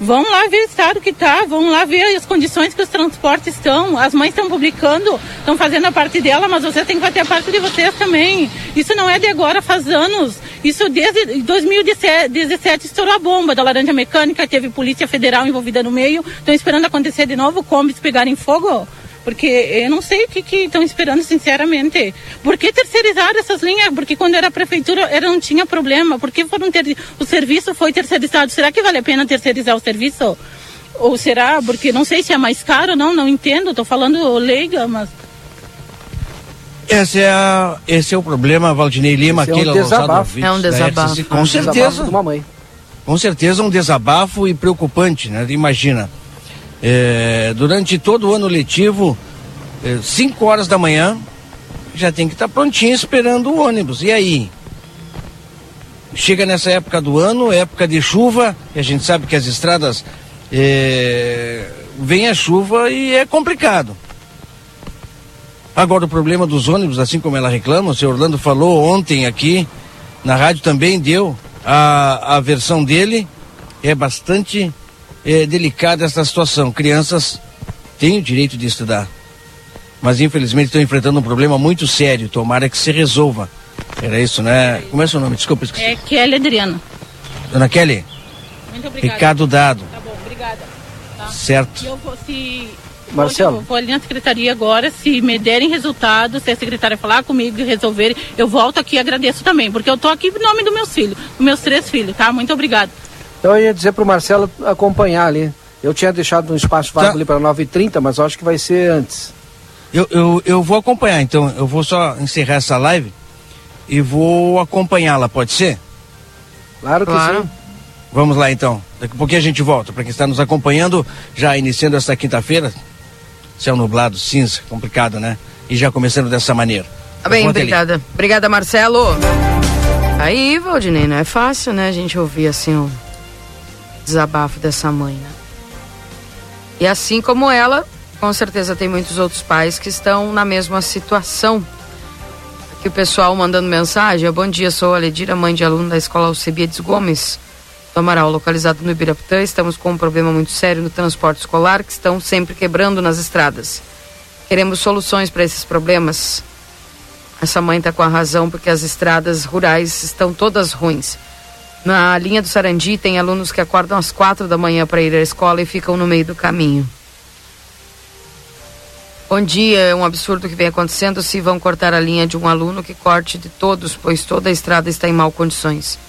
Vão lá ver o estado que está, vão lá ver as condições que os transportes estão. As mães estão publicando, estão fazendo a parte dela, mas você tem que fazer a parte de vocês também. Isso não é de agora, faz anos. Isso desde 2017 estourou a bomba da laranja mecânica, teve polícia federal envolvida no meio. Estão esperando acontecer de novo, combis pegarem fogo. Porque eu não sei o que estão esperando, sinceramente. Por que terceirizar essas linhas? Porque quando era a prefeitura era, não tinha problema. Por que foram ter, o serviço foi terceirizado? Será que vale a pena terceirizar o serviço? Ou será? Porque não sei se é mais caro ou não, não entendo. Estou falando leiga, mas esse é, a, esse é o problema, Valdinei Lima, esse é um desabafo. É um desabafo. Com certeza. Com certeza um desabafo e preocupante, né? Imagina. É, durante todo o ano letivo, 5 é, horas da manhã, já tem que estar tá prontinho esperando o ônibus. E aí? Chega nessa época do ano, época de chuva, e a gente sabe que as estradas é, vem a chuva e é complicado. Agora o problema dos ônibus, assim como ela reclama, o senhor Orlando falou ontem aqui, na rádio também deu a, a versão dele, é bastante é, delicada essa situação. Crianças têm o direito de estudar, mas infelizmente estão enfrentando um problema muito sério. Tomara que se resolva. Era isso, né? Como é seu nome? Desculpa, esqueci. É Kelly Adriana. Dona Kelly? Muito obrigada. Recado dado. Tá bom, obrigada. Tá? Certo. Eu vou, se Marcelo. Eu vou ali na secretaria agora, se me derem resultados, se a secretária falar comigo e resolver, eu volto aqui e agradeço também, porque eu tô aqui em nome dos meus filhos, dos meus três filhos, tá? Muito obrigada. Então eu ia dizer para o Marcelo acompanhar ali. Eu tinha deixado um espaço vago tá. ali para 9h30, mas eu acho que vai ser antes. Eu, eu, eu vou acompanhar, então. Eu vou só encerrar essa live e vou acompanhá-la, pode ser? Claro que claro. sim. Vamos lá então. Daqui a pouquinho a gente volta. Para quem está nos acompanhando, já iniciando essa quinta-feira, céu nublado, cinza, complicado, né? E já começando dessa maneira. Tá bem, obrigada. Ali. Obrigada, Marcelo. Aí, Valdinei, não é fácil, né, a gente ouvir assim um Desabafo dessa mãe, né? E assim como ela, com certeza tem muitos outros pais que estão na mesma situação. Aqui o pessoal mandando mensagem. Bom dia, sou a Ledira, mãe de aluno da escola Alcebiades Gomes do Amaral, localizado no Ibirapitã. Estamos com um problema muito sério no transporte escolar, que estão sempre quebrando nas estradas. Queremos soluções para esses problemas. Essa mãe está com a razão, porque as estradas rurais estão todas ruins. Na linha do Sarandi tem alunos que acordam às quatro da manhã para ir à escola e ficam no meio do caminho. Bom dia, é um absurdo que vem acontecendo. Se vão cortar a linha de um aluno, que corte de todos, pois toda a estrada está em mal condições.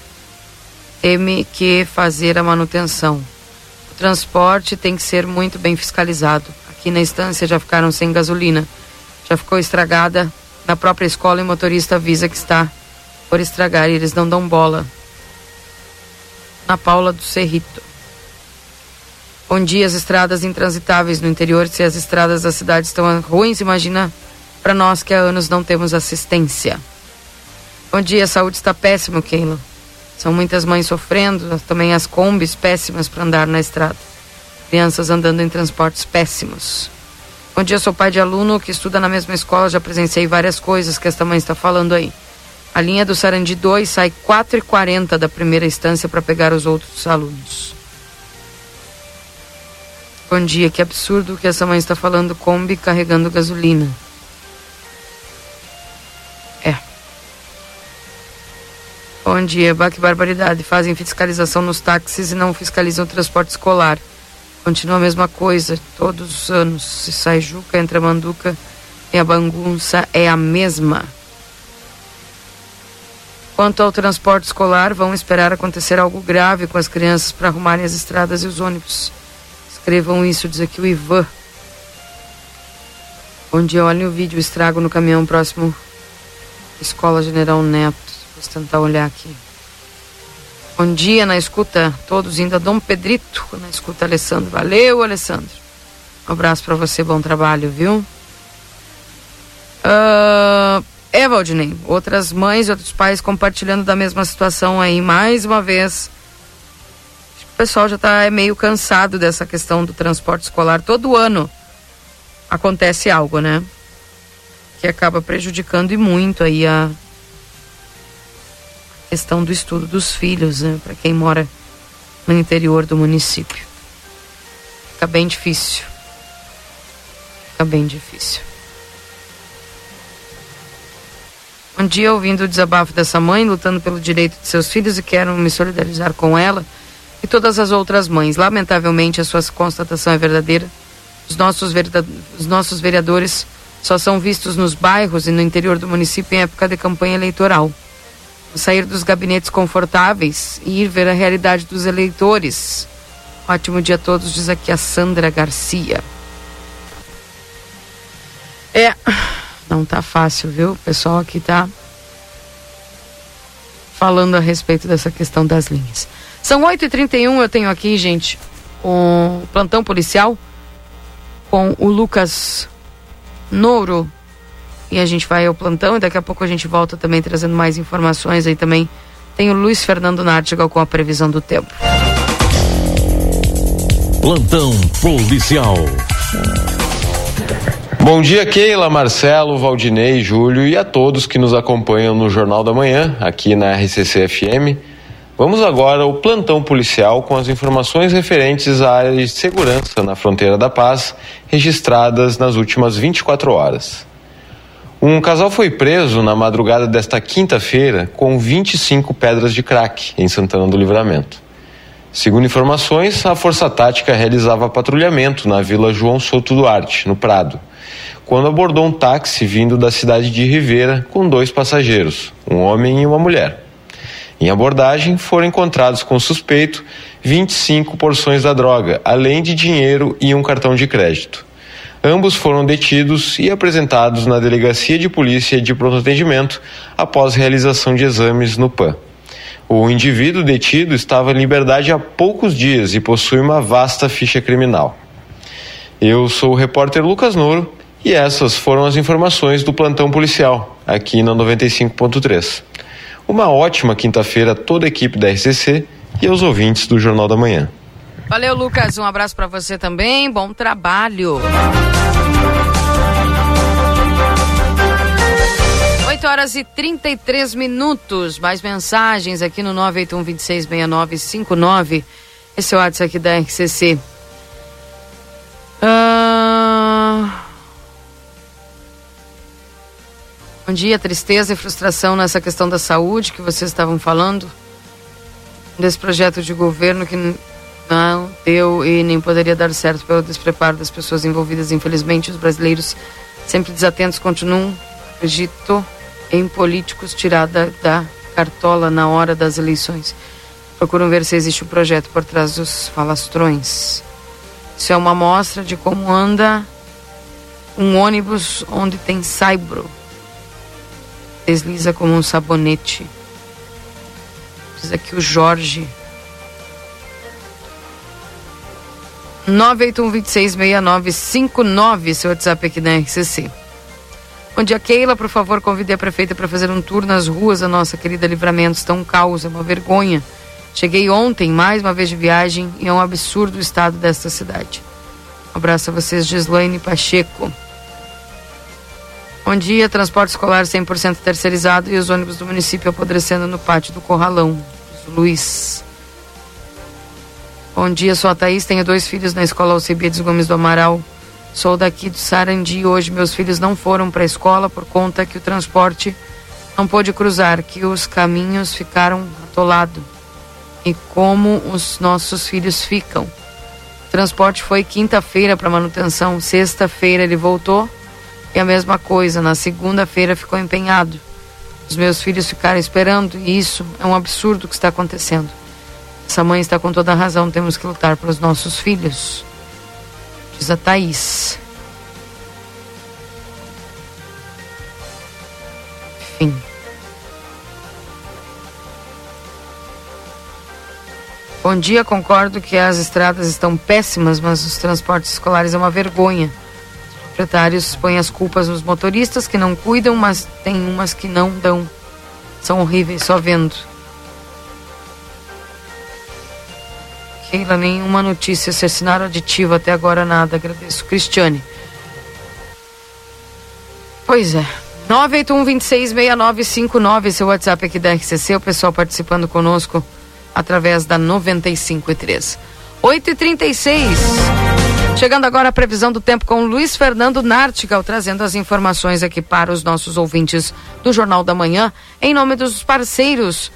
Teme que fazer a manutenção. O transporte tem que ser muito bem fiscalizado. Aqui na estância já ficaram sem gasolina. Já ficou estragada. Na própria escola, e o motorista avisa que está por estragar e eles não dão bola. Na Paula do Cerrito. Bom dia, as estradas intransitáveis no interior. Se as estradas da cidade estão ruins, imagina para nós que há anos não temos assistência. Bom dia, a saúde está péssima, Keila. São muitas mães sofrendo, também as combis péssimas para andar na estrada. Crianças andando em transportes péssimos. Bom dia, sou pai de aluno que estuda na mesma escola, já presenciei várias coisas que esta mãe está falando aí. A linha do Sarandi 2 sai 4h40 da primeira instância para pegar os outros alunos. Bom dia, que absurdo que essa mãe está falando Kombi carregando gasolina. É. Bom dia, bah, que barbaridade. Fazem fiscalização nos táxis e não fiscalizam o transporte escolar. Continua a mesma coisa, todos os anos. Se sai Juca, entra Manduca e a bagunça é a mesma. Quanto ao transporte escolar, vão esperar acontecer algo grave com as crianças para arrumarem as estradas e os ônibus. Escrevam isso, diz aqui o Ivan. Onde olhem o vídeo, estrago no caminhão próximo Escola General Neto. Vou tentar olhar aqui. Bom dia na escuta, todos indo a Dom Pedrito, na escuta Alessandro. Valeu, Alessandro. Um abraço para você, bom trabalho, viu? Uh, é, Valdinei, outras mães e outros pais compartilhando da mesma situação aí, mais uma vez pessoal já está meio cansado dessa questão do transporte escolar. Todo ano acontece algo, né? Que acaba prejudicando e muito aí a questão do estudo dos filhos, né? Para quem mora no interior do município. Fica bem difícil. Fica bem difícil. Um dia, ouvindo o desabafo dessa mãe, lutando pelo direito de seus filhos e quero me solidarizar com ela, e todas as outras mães. Lamentavelmente, a sua constatação é verdadeira. Os nossos, os nossos vereadores só são vistos nos bairros e no interior do município em época de campanha eleitoral. Sair dos gabinetes confortáveis e ir ver a realidade dos eleitores. Ótimo dia a todos, diz aqui a Sandra Garcia. É, não tá fácil, viu? O pessoal aqui tá falando a respeito dessa questão das linhas. São 8h31, eu tenho aqui, gente, o plantão policial com o Lucas Nouro. E a gente vai ao plantão e daqui a pouco a gente volta também trazendo mais informações aí também. Tem o Luiz Fernando Nartigal com a previsão do tempo. Plantão policial. Bom dia, Keila, Marcelo, Valdinei, Júlio e a todos que nos acompanham no Jornal da Manhã, aqui na RCC FM. Vamos agora ao plantão policial com as informações referentes à área de segurança na fronteira da paz, registradas nas últimas 24 horas. Um casal foi preso na madrugada desta quinta-feira com 25 pedras de crack em Santana do Livramento. Segundo informações, a Força Tática realizava patrulhamento na Vila João Souto Duarte, no Prado, quando abordou um táxi vindo da cidade de Ribeira com dois passageiros, um homem e uma mulher. Em abordagem, foram encontrados com suspeito 25 porções da droga, além de dinheiro e um cartão de crédito. Ambos foram detidos e apresentados na Delegacia de Polícia de Pronto Atendimento após realização de exames no PAN. O indivíduo detido estava em liberdade há poucos dias e possui uma vasta ficha criminal. Eu sou o repórter Lucas Nouro e essas foram as informações do plantão policial aqui na 95.3. Uma ótima quinta-feira a toda a equipe da RCC e aos ouvintes do Jornal da Manhã. Valeu, Lucas. Um abraço para você também. Bom trabalho. 8 horas e 33 minutos. Mais mensagens aqui no 981 266959. Esse é o WhatsApp aqui da RCC. Ah... Bom dia, tristeza e frustração nessa questão da saúde que vocês estavam falando. Desse projeto de governo que não deu e nem poderia dar certo pelo despreparo das pessoas envolvidas. Infelizmente, os brasileiros, sempre desatentos, continuam, acredito, em políticos tirada da cartola na hora das eleições. Procuram ver se existe um projeto por trás dos falastrões. Isso é uma amostra de como anda um ônibus onde tem saibro. Desliza como um sabonete. Diz aqui o Jorge 981-266959, seu WhatsApp aqui da RCC. Bom dia, Keila. Por favor, convide a prefeita para fazer um tour nas ruas da nossa querida Livramento. Estão causa, uma vergonha. Cheguei ontem, mais uma vez de viagem, e é um absurdo o estado desta cidade. Um abraço a vocês, Gislaine Pacheco. Bom dia, transporte escolar 100% terceirizado e os ônibus do município apodrecendo no pátio do Corralão. Luiz. Bom dia, sou a Thaís, tenho dois filhos na escola Alcebiades Gomes do Amaral. Sou daqui do Sarandi. Hoje meus filhos não foram para a escola por conta que o transporte não pôde cruzar, que os caminhos ficaram atolados. E como os nossos filhos ficam. O transporte foi quinta-feira para manutenção, sexta-feira ele voltou e a mesma coisa, na segunda-feira ficou empenhado. Os meus filhos ficaram esperando e isso é um absurdo que está acontecendo. Essa mãe está com toda a razão, temos que lutar pelos nossos filhos. Diz a Thaís. Enfim. Bom dia, concordo que as estradas estão péssimas, mas os transportes escolares é uma vergonha. Os proprietários põem as culpas nos motoristas que não cuidam, mas tem umas que não dão. São horríveis, só vendo. Keila, nenhuma notícia. Assassinaram aditivo até agora nada. Agradeço. Cristiane. Pois é. 981-266959, seu WhatsApp aqui da RCC, o pessoal participando conosco através da 95.3. 8h36. Chegando agora a previsão do tempo com Luiz Fernando Nartigal, trazendo as informações aqui para os nossos ouvintes do Jornal da Manhã, em nome dos parceiros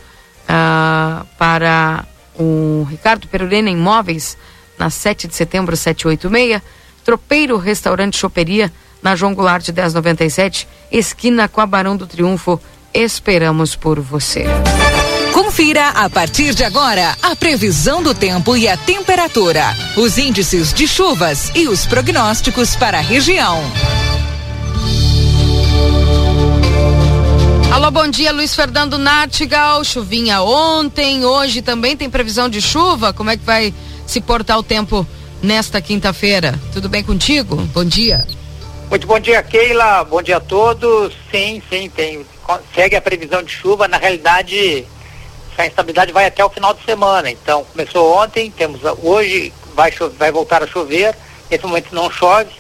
uh, para o Ricardo Perurena Imóveis, na 7 de setembro, 786. Tropeiro Restaurante Choperia, na João Goulart de 1097, esquina com a Barão do Triunfo. Esperamos por você. Confira a partir de agora a previsão do tempo e a temperatura, os índices de chuvas e os prognósticos para a região. Alô, bom dia, Luiz Fernando Nartigal. Chuvinha ontem, hoje também tem previsão de chuva. Como é que vai se portar o tempo nesta quinta-feira? Tudo bem contigo? Bom dia. Muito bom dia, Keila. Bom dia a todos. Sim, sim, tem. Segue a previsão de chuva. Na realidade, a instabilidade vai até o final de semana. Então, começou ontem, temos hoje, vai, vai voltar a chover. Nesse momento não chove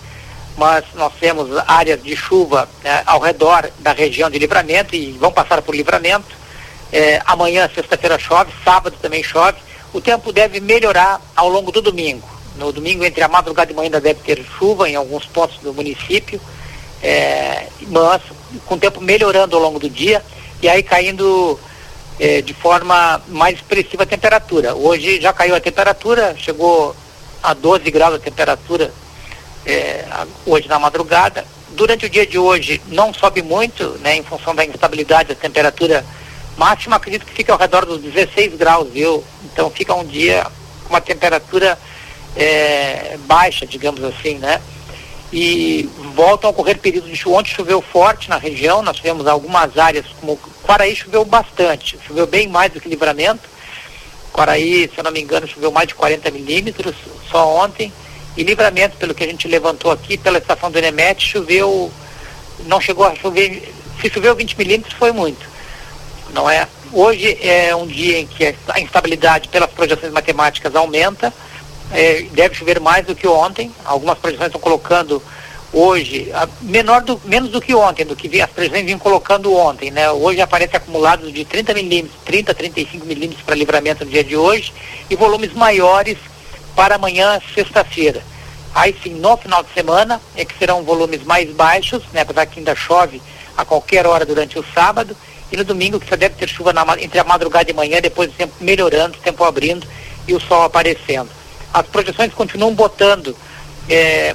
mas nós temos áreas de chuva né, ao redor da região de livramento e vão passar por livramento. É, amanhã, sexta-feira, chove, sábado também chove. O tempo deve melhorar ao longo do domingo. No domingo, entre a madrugada e manhã, ainda deve ter chuva em alguns pontos do município, é, mas com o tempo melhorando ao longo do dia e aí caindo é, de forma mais expressiva a temperatura. Hoje já caiu a temperatura, chegou a 12 graus a temperatura é, hoje na madrugada. Durante o dia de hoje não sobe muito, né, em função da instabilidade da temperatura máxima, acredito que fica ao redor dos 16 graus, viu? Então fica um dia com uma temperatura é, baixa, digamos assim, né? E voltam a ocorrer períodos de chuva. Ontem choveu forte na região, nós tivemos algumas áreas, como Quaraí choveu bastante, choveu bem mais do que livramento. Quaraí, se eu não me engano, choveu mais de 40 milímetros só ontem. E livramento, pelo que a gente levantou aqui, pela estação do Enemet, choveu, não chegou a chover, se choveu 20 milímetros foi muito. Não é? Hoje é um dia em que a instabilidade pelas projeções matemáticas aumenta, é, deve chover mais do que ontem. Algumas projeções estão colocando hoje, menor do, menos do que ontem, do que as previsões vinham colocando ontem, né? Hoje aparece acumulados de 30 milímetros, 30, 35 milímetros para livramento no dia de hoje e volumes maiores para amanhã, sexta-feira. Aí sim, no final de semana é que serão volumes mais baixos, né? Apesar que ainda chove a qualquer hora durante o sábado e no domingo que só deve ter chuva na, entre a madrugada e manhã, depois o tempo melhorando, o tempo abrindo e o sol aparecendo. As projeções continuam botando é,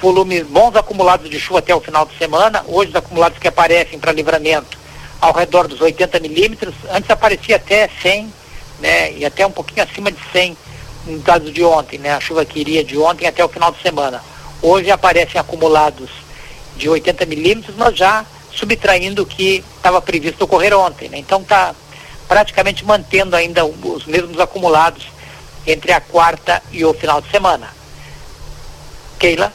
volumes bons acumulados de chuva até o final de semana. Hoje os acumulados que aparecem para livramento ao redor dos 80 milímetros. Antes aparecia até 100, né, e até um pouquinho acima de 100 no caso de ontem, né, a chuva que iria de ontem até o final de semana. Hoje aparecem acumulados de 80 milímetros, mas já subtraindo o que estava previsto ocorrer ontem. Né? Então está praticamente mantendo ainda os mesmos acumulados entre a quarta e o final de semana. Keila?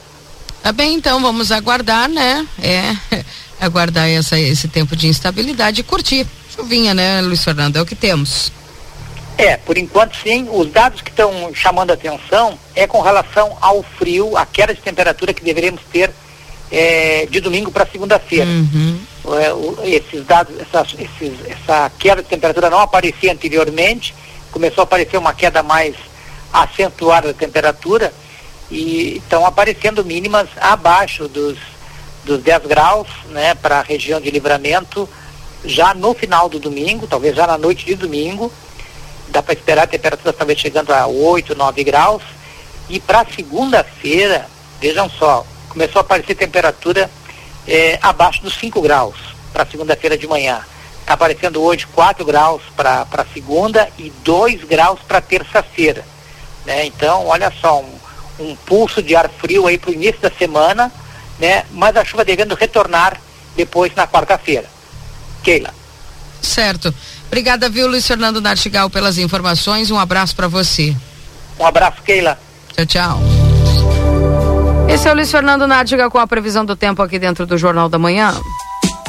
Tá bem, então vamos aguardar, né? É, aguardar essa, esse tempo de instabilidade e curtir. Chuvinha, né, Luiz Fernando? É o que temos. É, por enquanto sim. Os dados que estão chamando a atenção é com relação ao frio, a queda de temperatura que deveremos ter é, de domingo para segunda-feira. Uhum. É, esses dados, essa, esses, essa queda de temperatura não aparecia anteriormente, começou a aparecer uma queda mais acentuada da temperatura e estão aparecendo mínimas abaixo dos, dos 10 graus né, para a região de livramento já no final do domingo, talvez já na noite de domingo. Dá para esperar a temperatura talvez chegando a 8, 9 graus. E para segunda-feira, vejam só, começou a aparecer temperatura é, abaixo dos 5 graus para segunda-feira de manhã. Está aparecendo hoje 4 graus para segunda e 2 graus para terça-feira. Né? Então, olha só, um, um pulso de ar frio aí para o início da semana, né? mas a chuva devendo retornar depois na quarta-feira. Keila. Certo. Obrigada, viu, Luiz Fernando Nartigal, pelas informações. Um abraço para você. Um abraço, Keila. Tchau, tchau. Esse é o Luiz Fernando Nádiga com a previsão do tempo aqui dentro do Jornal da Manhã.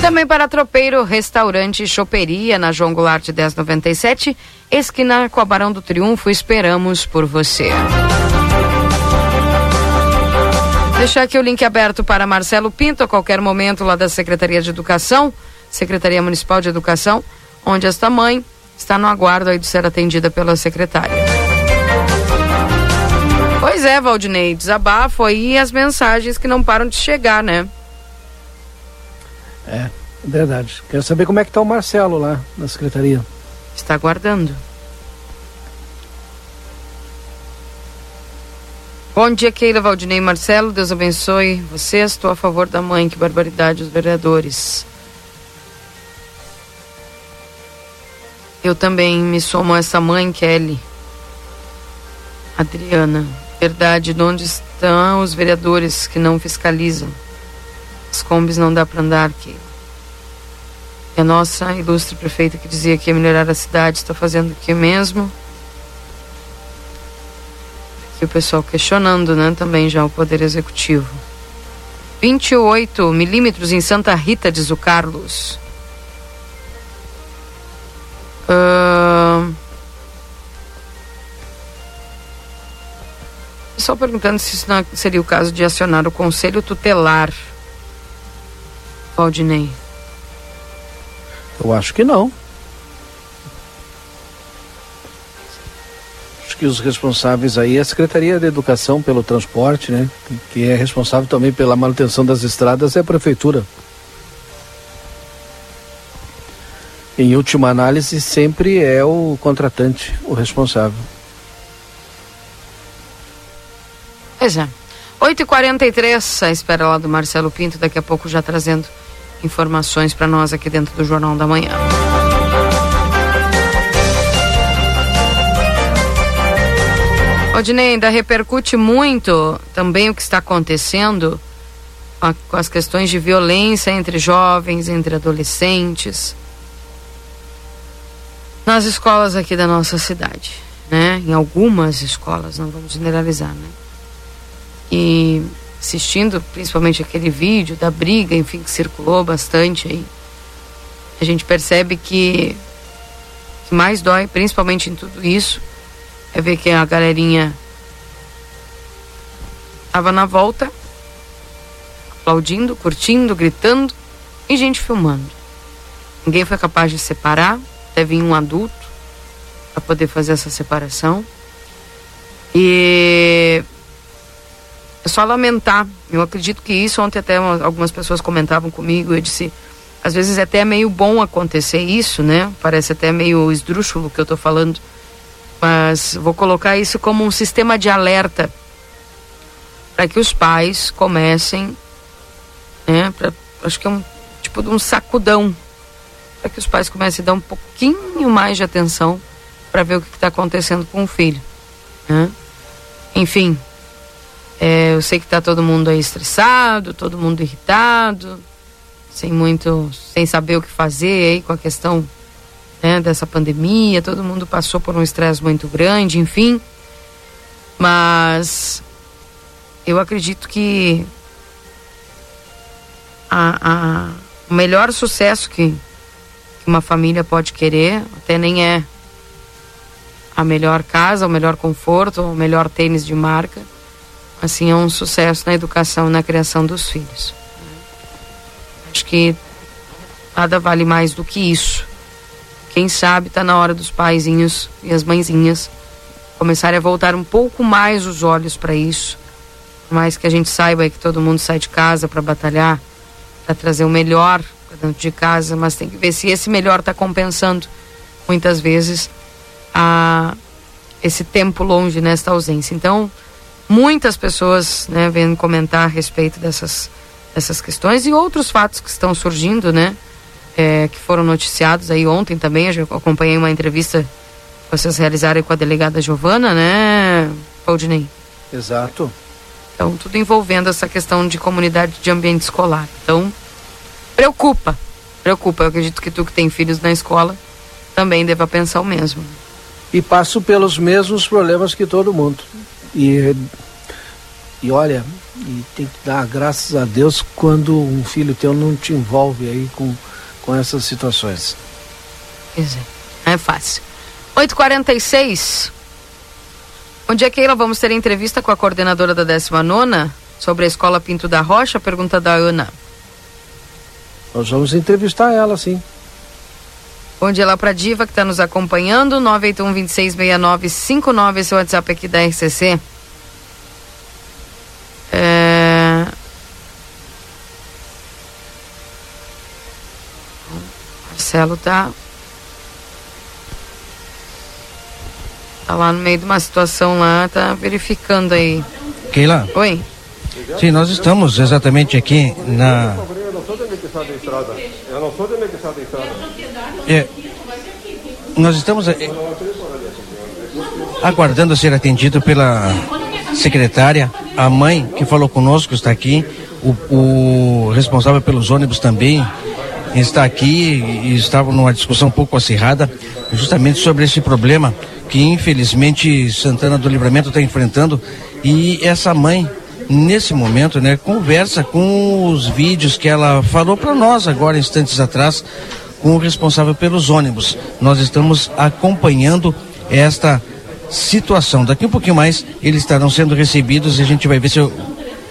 Também para Tropeiro Restaurante Choperia na João Goulart 1097, esquina com a Barão do Triunfo, esperamos por você. Deixar aqui o link aberto para Marcelo Pinto a qualquer momento lá da Secretaria de Educação, Secretaria Municipal de Educação, onde esta mãe está no aguardo de ser atendida pela secretária. Pois é, Valdinei, desabafo aí as mensagens que não param de chegar, né? É, verdade. Quero saber como é que está o Marcelo lá na secretaria. Está aguardando. Bom dia, Keila, Valdinei Marcelo. Deus abençoe vocês. Estou a favor da mãe. Que barbaridade, os vereadores. Eu também me somo a essa mãe, Kelly. Adriana. Verdade, de onde estão os vereadores que não fiscalizam? As combis não dá para andar aqui. E a nossa ilustre prefeita que dizia que ia melhorar a cidade está fazendo o que mesmo? E o pessoal questionando, né, também já o Poder Executivo. 28 milímetros em Santa Rita, diz o Carlos. Uh... Só perguntando se isso seria o caso de acionar o Conselho Tutelar Valdinei? Eu acho que não. Acho que os responsáveis aí a Secretaria de Educação pelo Transporte, né? Que é responsável também pela manutenção das estradas é a Prefeitura. Em última análise, sempre é o contratante o responsável. Pois é. 8h43, a espera lá do Marcelo Pinto, daqui a pouco já trazendo informações para nós aqui dentro do Jornal da Manhã. Odinei, ainda repercute muito também o que está acontecendo com as questões de violência entre jovens, entre adolescentes, nas escolas aqui da nossa cidade, né? Em algumas escolas, não vamos generalizar, né? E assistindo principalmente aquele vídeo da briga, enfim, que circulou bastante aí, a gente percebe que o que mais dói, principalmente em tudo isso, é ver que a galerinha estava na volta, aplaudindo, curtindo, gritando e gente filmando. Ninguém foi capaz de separar, vir um adulto para poder fazer essa separação. E só lamentar. Eu acredito que isso ontem até algumas pessoas comentavam comigo. Eu disse, às vezes é até meio bom acontecer isso, né? Parece até meio esdrúxulo que eu estou falando. Mas vou colocar isso como um sistema de alerta para que os pais comecem, né? Pra, acho que é um tipo de um sacudão para que os pais comecem a dar um pouquinho mais de atenção para ver o que está acontecendo com o filho. Né? Enfim, é, eu sei que está todo mundo aí estressado, todo mundo irritado, sem muito, sem saber o que fazer aí com a questão né, dessa pandemia. Todo mundo passou por um estresse muito grande, enfim. Mas eu acredito que a, a, o melhor sucesso que, que uma família pode querer, até nem é a melhor casa, o melhor conforto, o melhor tênis de marca assim é um sucesso na educação na criação dos filhos. Acho que nada vale mais do que isso. Quem sabe está na hora dos paizinhos e as mãezinhas começarem a voltar um pouco mais os olhos para isso. Por mais que a gente saiba que todo mundo sai de casa para batalhar, para trazer o melhor para dentro de casa, mas tem que ver se esse melhor está compensando muitas vezes a esse tempo longe nesta ausência. Então, muitas pessoas né, vêm comentar a respeito dessas, dessas questões e outros fatos que estão surgindo, né? É, que foram noticiados aí ontem também. Eu acompanhei uma entrevista que vocês realizaram com a delegada Giovana, né, Valdinei? Exato. Então, tudo envolvendo essa questão de comunidade de ambiente escolar. Então, preocupa, preocupa. Eu acredito que tu que tem filhos na escola também deva pensar o mesmo. E passo pelos mesmos problemas que todo mundo. E, e olha, e tem que dar graças a Deus quando um filho teu não te envolve aí com, com essas situações. Pois é, é fácil. 8h46. Bom dia, Keila. Vamos ter entrevista com a coordenadora da 19 sobre a Escola Pinto da Rocha. Pergunta da Ana. Nós vamos entrevistar ela, sim. Bom dia lá para Diva que está nos acompanhando. 981 266959, esse é o WhatsApp aqui da RCC. É... Marcelo tá. Tá lá no meio de uma situação lá, tá verificando aí. Keila? Oi. Sim, nós estamos exatamente aqui na. Eu não sou de estrada. Eu não sou de estrada. É, nós estamos é, aguardando ser atendido pela secretária, a mãe que falou conosco está aqui, o, o responsável pelos ônibus também está aqui e estava numa discussão um pouco acirrada justamente sobre esse problema que infelizmente Santana do Livramento está enfrentando. E essa mãe nesse momento, né, conversa com os vídeos que ela falou para nós agora instantes atrás com o responsável pelos ônibus. Nós estamos acompanhando esta situação. Daqui um pouquinho mais eles estarão sendo recebidos e a gente vai ver se eu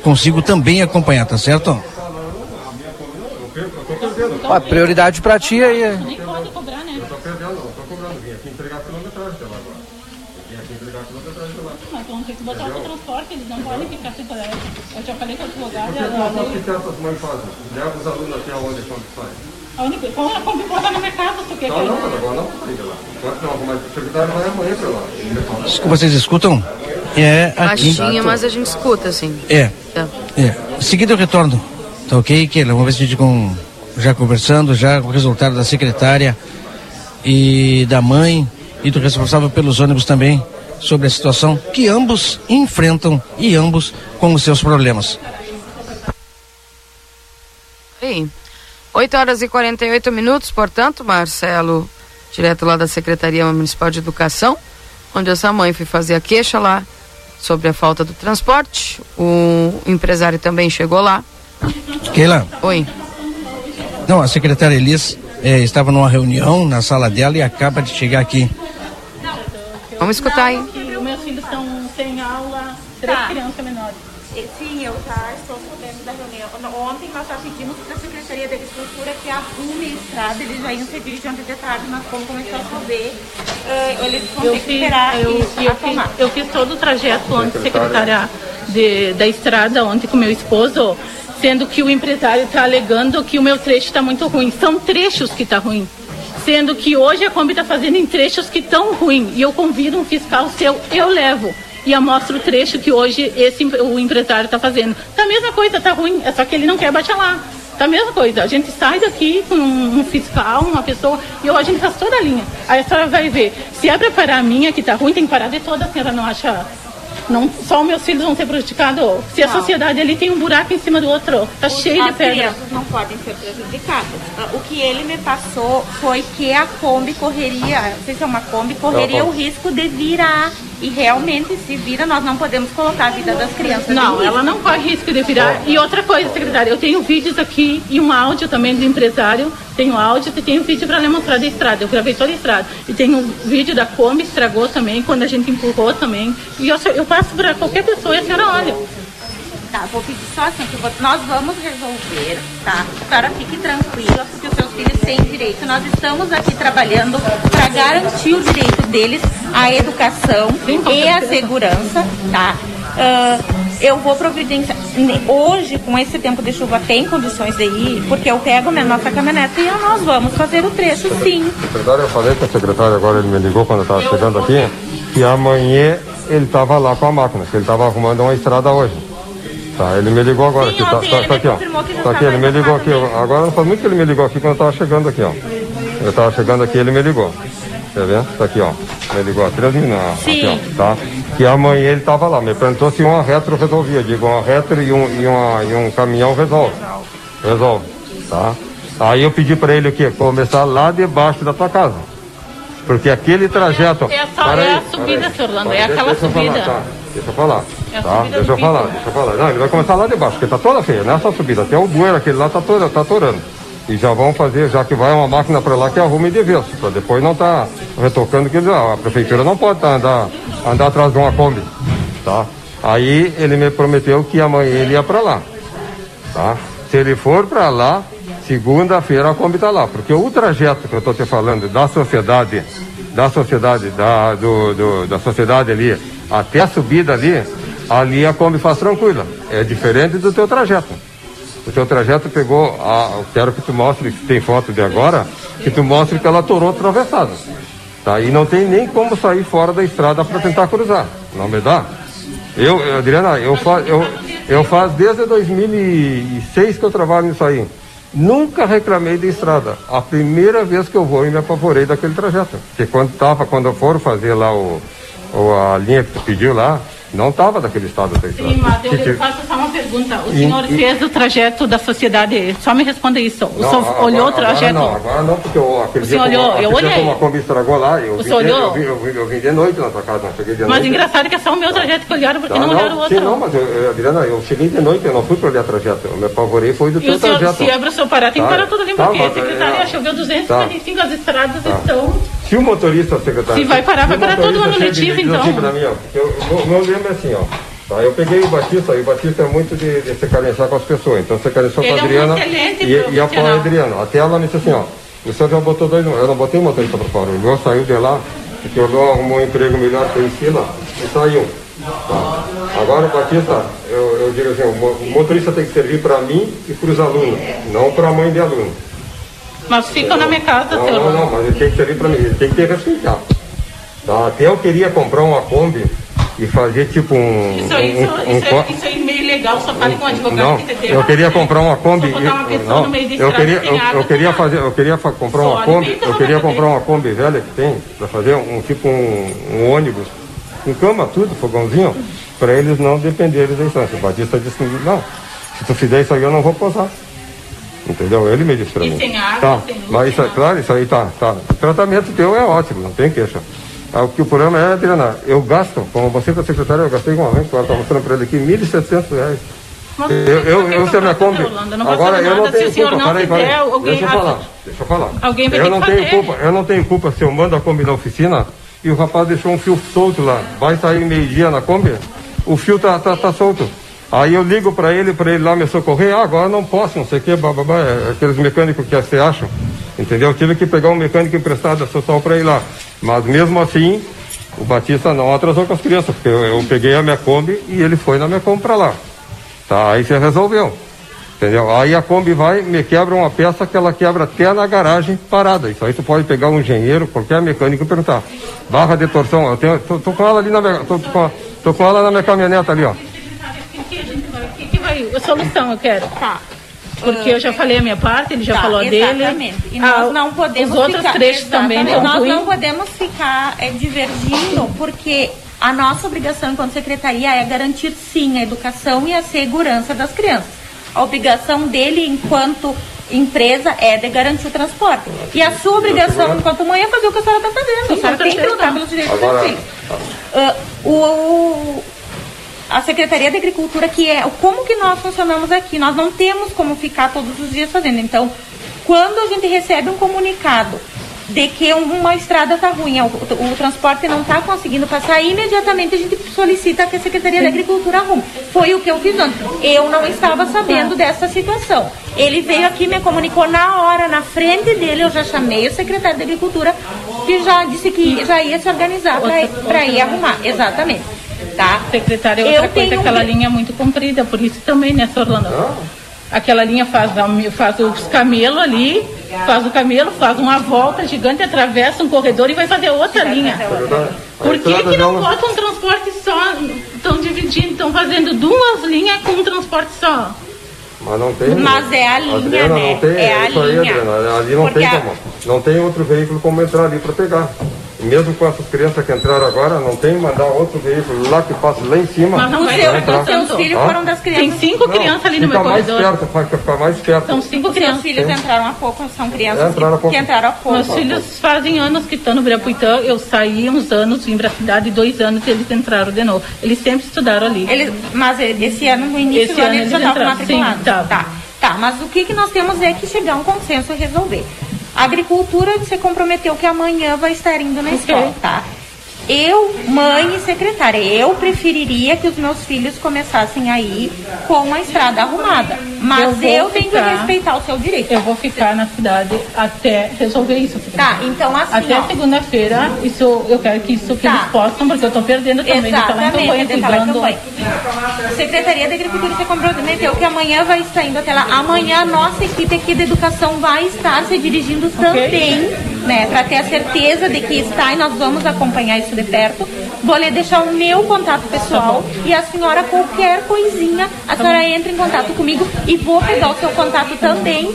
consigo também acompanhar, tá certo? A prioridade para ti aí. É... Nem pode cobrar, né? Eu tô perdendo, eu tô cobrando. Vim aqui entregar quilometragem até lá agora. Vim aqui entregar quilometragem até lá. Mas vão ter que botar o transporte, eles não podem ficar sem. Eu já falei com. Por que o que essas mães fazem? Leva os alunos até onde quando saem. A única coisa é quando botar na minha casa, quer Não, não, agora não liga lá. Não, mas o secretário vai amanhã pra lá. Fala. Isso que vocês escutam é aqui. Baixinha, mas a gente escuta, assim. É. Tá. É. Em seguida eu retorno. Tá ok, Keila? Vamos ver se a gente com, já conversando, já com o resultado da secretária e da mãe e do responsável pelos ônibus também. sobre a situação que ambos enfrentam e ambos com os seus problemas. Sim. 8 horas e 48 minutos, portanto, Marcelo, direto lá da Secretaria Municipal de Educação, onde essa mãe foi fazer a queixa lá sobre a falta do transporte. O empresário também chegou lá. Keila. Oi. Não, a secretária Elis eh, estava numa reunião na sala dela e acaba de chegar aqui. Vamos escutar aí. Os meus filhos estão sem aula, três Tá. crianças menores. Que arrume a estrada, eles já iam ser dirigir ontem de tarde, mas como começou a chover, eh, eles vão Eu ter que fiz, esperar eu, e eu, fiz, eu fiz todo o trajeto ontem, secretária de, da estrada, ontem com meu esposo, sendo que o empresário está alegando que o meu trecho está muito ruim. São trechos que está ruim. Sendo que hoje a Kombi está fazendo em trechos que estão ruim. E eu convido um fiscal seu, eu levo. E eu mostro o trecho que hoje esse, o empresário está fazendo. Tá a mesma coisa, tá ruim, é só que ele não quer baixar lá. Tá a mesma coisa. A gente sai daqui com um, um fiscal, uma pessoa, e hoje a gente faz toda a linha. Aí a senhora vai ver. Se é para parar a minha que tá ruim, tem que parar de toda, a senhora não acha. Não, só os meus filhos vão ser prejudicados. Se a Não. sociedade ali tem um buraco em cima do outro, tá cheio de As pedra. crianças não podem ser prejudicadas. Ah, O que ele me passou foi que a Kombi correria, não sei se é uma Kombi, correria o risco de virar. E realmente, se vira, nós não podemos colocar a vida das crianças Não, ela não corre risco de virar. E outra coisa, secretária, eu tenho vídeos aqui e um áudio também do empresário. Tenho áudio e tenho vídeo para lhe mostrar da estrada. Eu gravei toda a estrada. E tem um vídeo da Kombi, estragou também, quando a gente empurrou também. E eu, eu passo para qualquer pessoa e a senhora olha. Tá, vou pedir só assim, que vou- nós vamos resolver, tá? A senhora fique tranquila, porque os seus filhos têm direito. Nós estamos aqui trabalhando para garantir o direito deles à educação e à segurança, tá? Ah, eu vou providenciar. Hoje, com esse tempo de chuva, tem condições de ir, porque eu pego a nossa caminhonete e nós vamos fazer o trecho, sim. Secretário, eu falei com o secretário agora, ele me ligou quando eu estava chegando aqui, que amanhã ele estava lá com a máquina, que ele estava arrumando uma estrada hoje. Tá, ele me ligou agora, Sim, que tá, ontem tá, ele tá aqui, ó. não Tá aqui, ele me ligou aqui. ocupado Agora não faz muito que ele me ligou aqui quando eu estava chegando aqui, ó. Eu estava chegando aqui, ele me ligou. Tá vendo? Tá aqui, ó. Me ligou há três minutos. Aqui, ó. Tá? Que amanhã ele estava lá. Me perguntou se uma retro resolvia. Digo, uma retro e um, e uma, e um caminhão resolve. Resolve. Tá? Aí eu pedi para ele o quê? Começar lá debaixo da tua casa. Porque aquele trajeto. É só é aí, a subida, senhor Orlando, Tá, é aquela eu falar, subida. tá. Deixa eu falar. É tá? Deixa eu falar, deixa eu falar. Não, ele vai começar lá debaixo, porque tá toda feia, não é só subida. Até o bueiro, aquele lá tá todo, tá atorando. E já vão fazer, já que vai uma máquina para lá que arrume de vez, para depois não tá retocando que a prefeitura não pode tá, andar, andar atrás de uma Kombi. Tá? Aí ele me prometeu que amanhã ele ia para lá. Tá? Se ele for para lá, segunda-feira a Kombi está lá. Porque o trajeto que eu estou te falando da sociedade, da sociedade, da, do, do- da sociedade ali, até a subida ali, ali a Kombi faz tranquila. É diferente do teu trajeto. O teu trajeto pegou, a, eu quero que tu mostre, que tem foto de agora, que tu mostre que ela torou atravessada. Tá? E não tem nem como sair fora da estrada para tentar cruzar. Não me dá? Eu, eu, Adriana, eu, fa, eu, eu faz desde 2006 que eu trabalho nisso aí. Nunca reclamei de estrada. A primeira vez que eu vou e me apavorei daquele trajeto. Porque quando tava, quando eu for fazer lá o, o- a linha que tu pediu lá, não tava daquele estado. Sim, mas eu Que- lhe faço só uma pergunta. O E- senhor e- fez o trajeto da sociedade. Só me responda isso. O Não, senhor agora- olhou o agora trajeto? não, agora não, porque eu, aquele O dia, como- Eu olhei. como a Kombi estragou lá, eu O vim, senhor de, olhou? eu, vim, eu, vim, eu vim de noite na tua casa, não cheguei de Mas noite. engraçado que é só o meu trajeto que olharam, porque Tá, não olharam o outro. Sim, não, mas eu, eu, Adriana, eu cheguei de noite, eu não fui para olhar trajeto. Eu me apavorei, foi do E teu o senhor, trajeto. se é para o senhor parar, tem que Tá, parar tudo ali, tá, porque mas, secretária é, choveu 255, as estradas Tá. estão. Se o motorista, secretário. Se vai parar, vai o parar todo ano letivo, então. Assim pra mim, ó, eu, meu lema é assim, ó. Tá, eu peguei o Batista, e o Batista é muito de, de se carenciar com as pessoas. Então você carenciou com a é um Adriana. e, e a. Adriana. Até ela me disse assim, ó. O senhor já botou dois. Eu não botei o motorista pra fora. O meu saiu de lá, porque o meu arrumou um emprego melhor que eu em Sila e saiu. Tá. Agora o Batista, eu, eu digo assim, o o motorista tem que servir para mim e para os alunos, não para a mãe de aluno. Mas ficam na minha casa, Não, não, não, mas ele tem que servir para mim, ele tem que ter respeitado. Tá? Até eu queria comprar uma Kombi e fazer tipo um. Isso, um, isso, um- um isso, co- é, isso é meio legal, só fale com o advogado não, que entendeu. eu queria comprar uma Kombi. Só uma não, no meio eu queria, eu, eu queria fazer, eu queria comprar Só uma Kombi, eu queria comprar uma Kombi velha que tem para fazer um, um tipo um, um ônibus com cama, tudo, fogãozinho, para eles não dependerem da instância. O Batista disse, não, se tu fizer isso aí eu não vou posar. Entendeu? Ele me disse pra E mim. sem água, tá. Mas isso, é- claro, isso aí tá, tá. O tratamento teu é ótimo, não tem queixa. Ah, O que o problema é, Adriana, eu gasto, como você da secretária, eu gastei com uma renta, ela tá mostrando para ele aqui, 1.700 reais. Mas Eu, eu, eu, a minha Kombi. Agora, eu não tenho o senhor culpa, não peraí, peraí. alguém- Deixa eu falar, deixa eu falar. Alguém vai eu não tenho culpa, eu não tenho culpa se eu mando a Kombi na oficina e o rapaz deixou um fio solto lá. Vai sair meio-dia na Kombi, o fio tá, tá, tá solto. Aí eu ligo para ele, para ele lá me socorrer, ah, agora não posso, não sei o que, bababá, é aqueles mecânicos que você acha, entendeu? Eu tive que pegar um mecânico emprestado, social para ir lá. Mas mesmo assim, o Batista não atrasou com as crianças, porque eu, eu peguei a minha Kombi e ele foi na minha Kombi para lá. Tá, aí você resolveu. Entendeu? Aí a Kombi vai, me quebra uma peça que ela quebra até na garagem parada. Isso aí tu pode pegar um engenheiro, qualquer mecânico e perguntar. Barra de torção, eu tenho, tô, tô com ela ali na minha, tô, tô com, tô com ela na minha caminhoneta ali, ó. O que, a gente vai- A solução eu quero. Tá. Porque eu já falei a minha parte, ele já Tá, falou a dele. Exatamente. E nós Ah, não podemos Os outros ficar, trechos também exatamente, Nós concluem. não podemos ficar é, divergindo, porque a nossa obrigação enquanto secretaria é garantir sim a educação e a segurança das crianças. A obrigação dele enquanto empresa é de garantir o transporte. E a sua obrigação enquanto mãe é fazer o que a senhora está fazendo. Sim, a senhora tem que lutar pelos direitos Agora- dos filhos. Ah, o, a Secretaria da Agricultura, que é como que nós funcionamos aqui. Nós não temos como ficar todos os dias fazendo. Então, quando a gente recebe um comunicado de que um- uma estrada está ruim, o, o transporte não está conseguindo passar, imediatamente a gente solicita que a Secretaria da Agricultura arrume. Foi o que eu fiz ontem. Eu não estava sabendo dessa situação. Ele veio aqui, me comunicou na hora, na frente dele, eu já chamei o secretário da Agricultura, que já disse que já ia se organizar para ir arrumar. Exatamente. Tá? Secretária, Eu outra coisa, tenho- aquela linha é muito comprida, por isso também, né, Sr. Orlando? Aquela linha faz, faz os camelos ali, faz o camelo, faz uma volta gigante, atravessa um corredor e vai fazer outra linha. Por que, que não botam um transporte só? Estão dividindo, estão fazendo duas linhas com um transporte só. Mas não tem. Mas é a linha, Adriana, né? Não tem, É a isso aí, linha. Adriana. Ali não Porque tem como. Não tem outro veículo como entrar ali para pegar. Mesmo com essas crianças que entraram agora, não tem mandar outro veículo lá que passa lá em cima. Mas não Os vai seus, entrar. os seus filhos foram das crianças. Tem cinco crianças ali no Fica meu mais corredor. perto, vai ficar mais perto. São cinco Os seus crianças. filhos Sim. entraram há pouco, são crianças Entraram que, pouco. que entraram há pouco. Meus filhos fazem anos que estão no Birapuitã. Eu saí uns anos, vim pra cidade, dois anos e eles entraram de novo. Eles sempre estudaram ali. Eles, mas esse ano, no início Esse do ano, eles já estavam entraram. Sim, matriculados. tá. tá. Tá, mas o que, que nós temos é que chegar a um consenso e resolver. A agricultura se comprometeu que amanhã vai estar indo na escola, tá? Eu, mãe e secretária, eu preferiria que os meus filhos começassem aí com a estrada arrumada. Mas vou eu, tenho que ficar- respeitar o seu direito. Eu vou ficar na cidade até resolver isso. Tá, então assim, Até segunda-feira, isso eu quero que isso que Tá. eles possam, porque eu tô perdendo também Exatamente, de lá em campanha. Secretaria da Agricultura se comprometeu que amanhã vai estar indo até lá. Amanhã a nossa equipe aqui da educação vai estar se dirigindo também, né, para ter a certeza de que está e nós vamos acompanhar isso de perto. Vou lhe deixar o meu contato pessoal e a senhora qualquer coisinha, a senhora entra em contato comigo e vou pegar o seu contato também.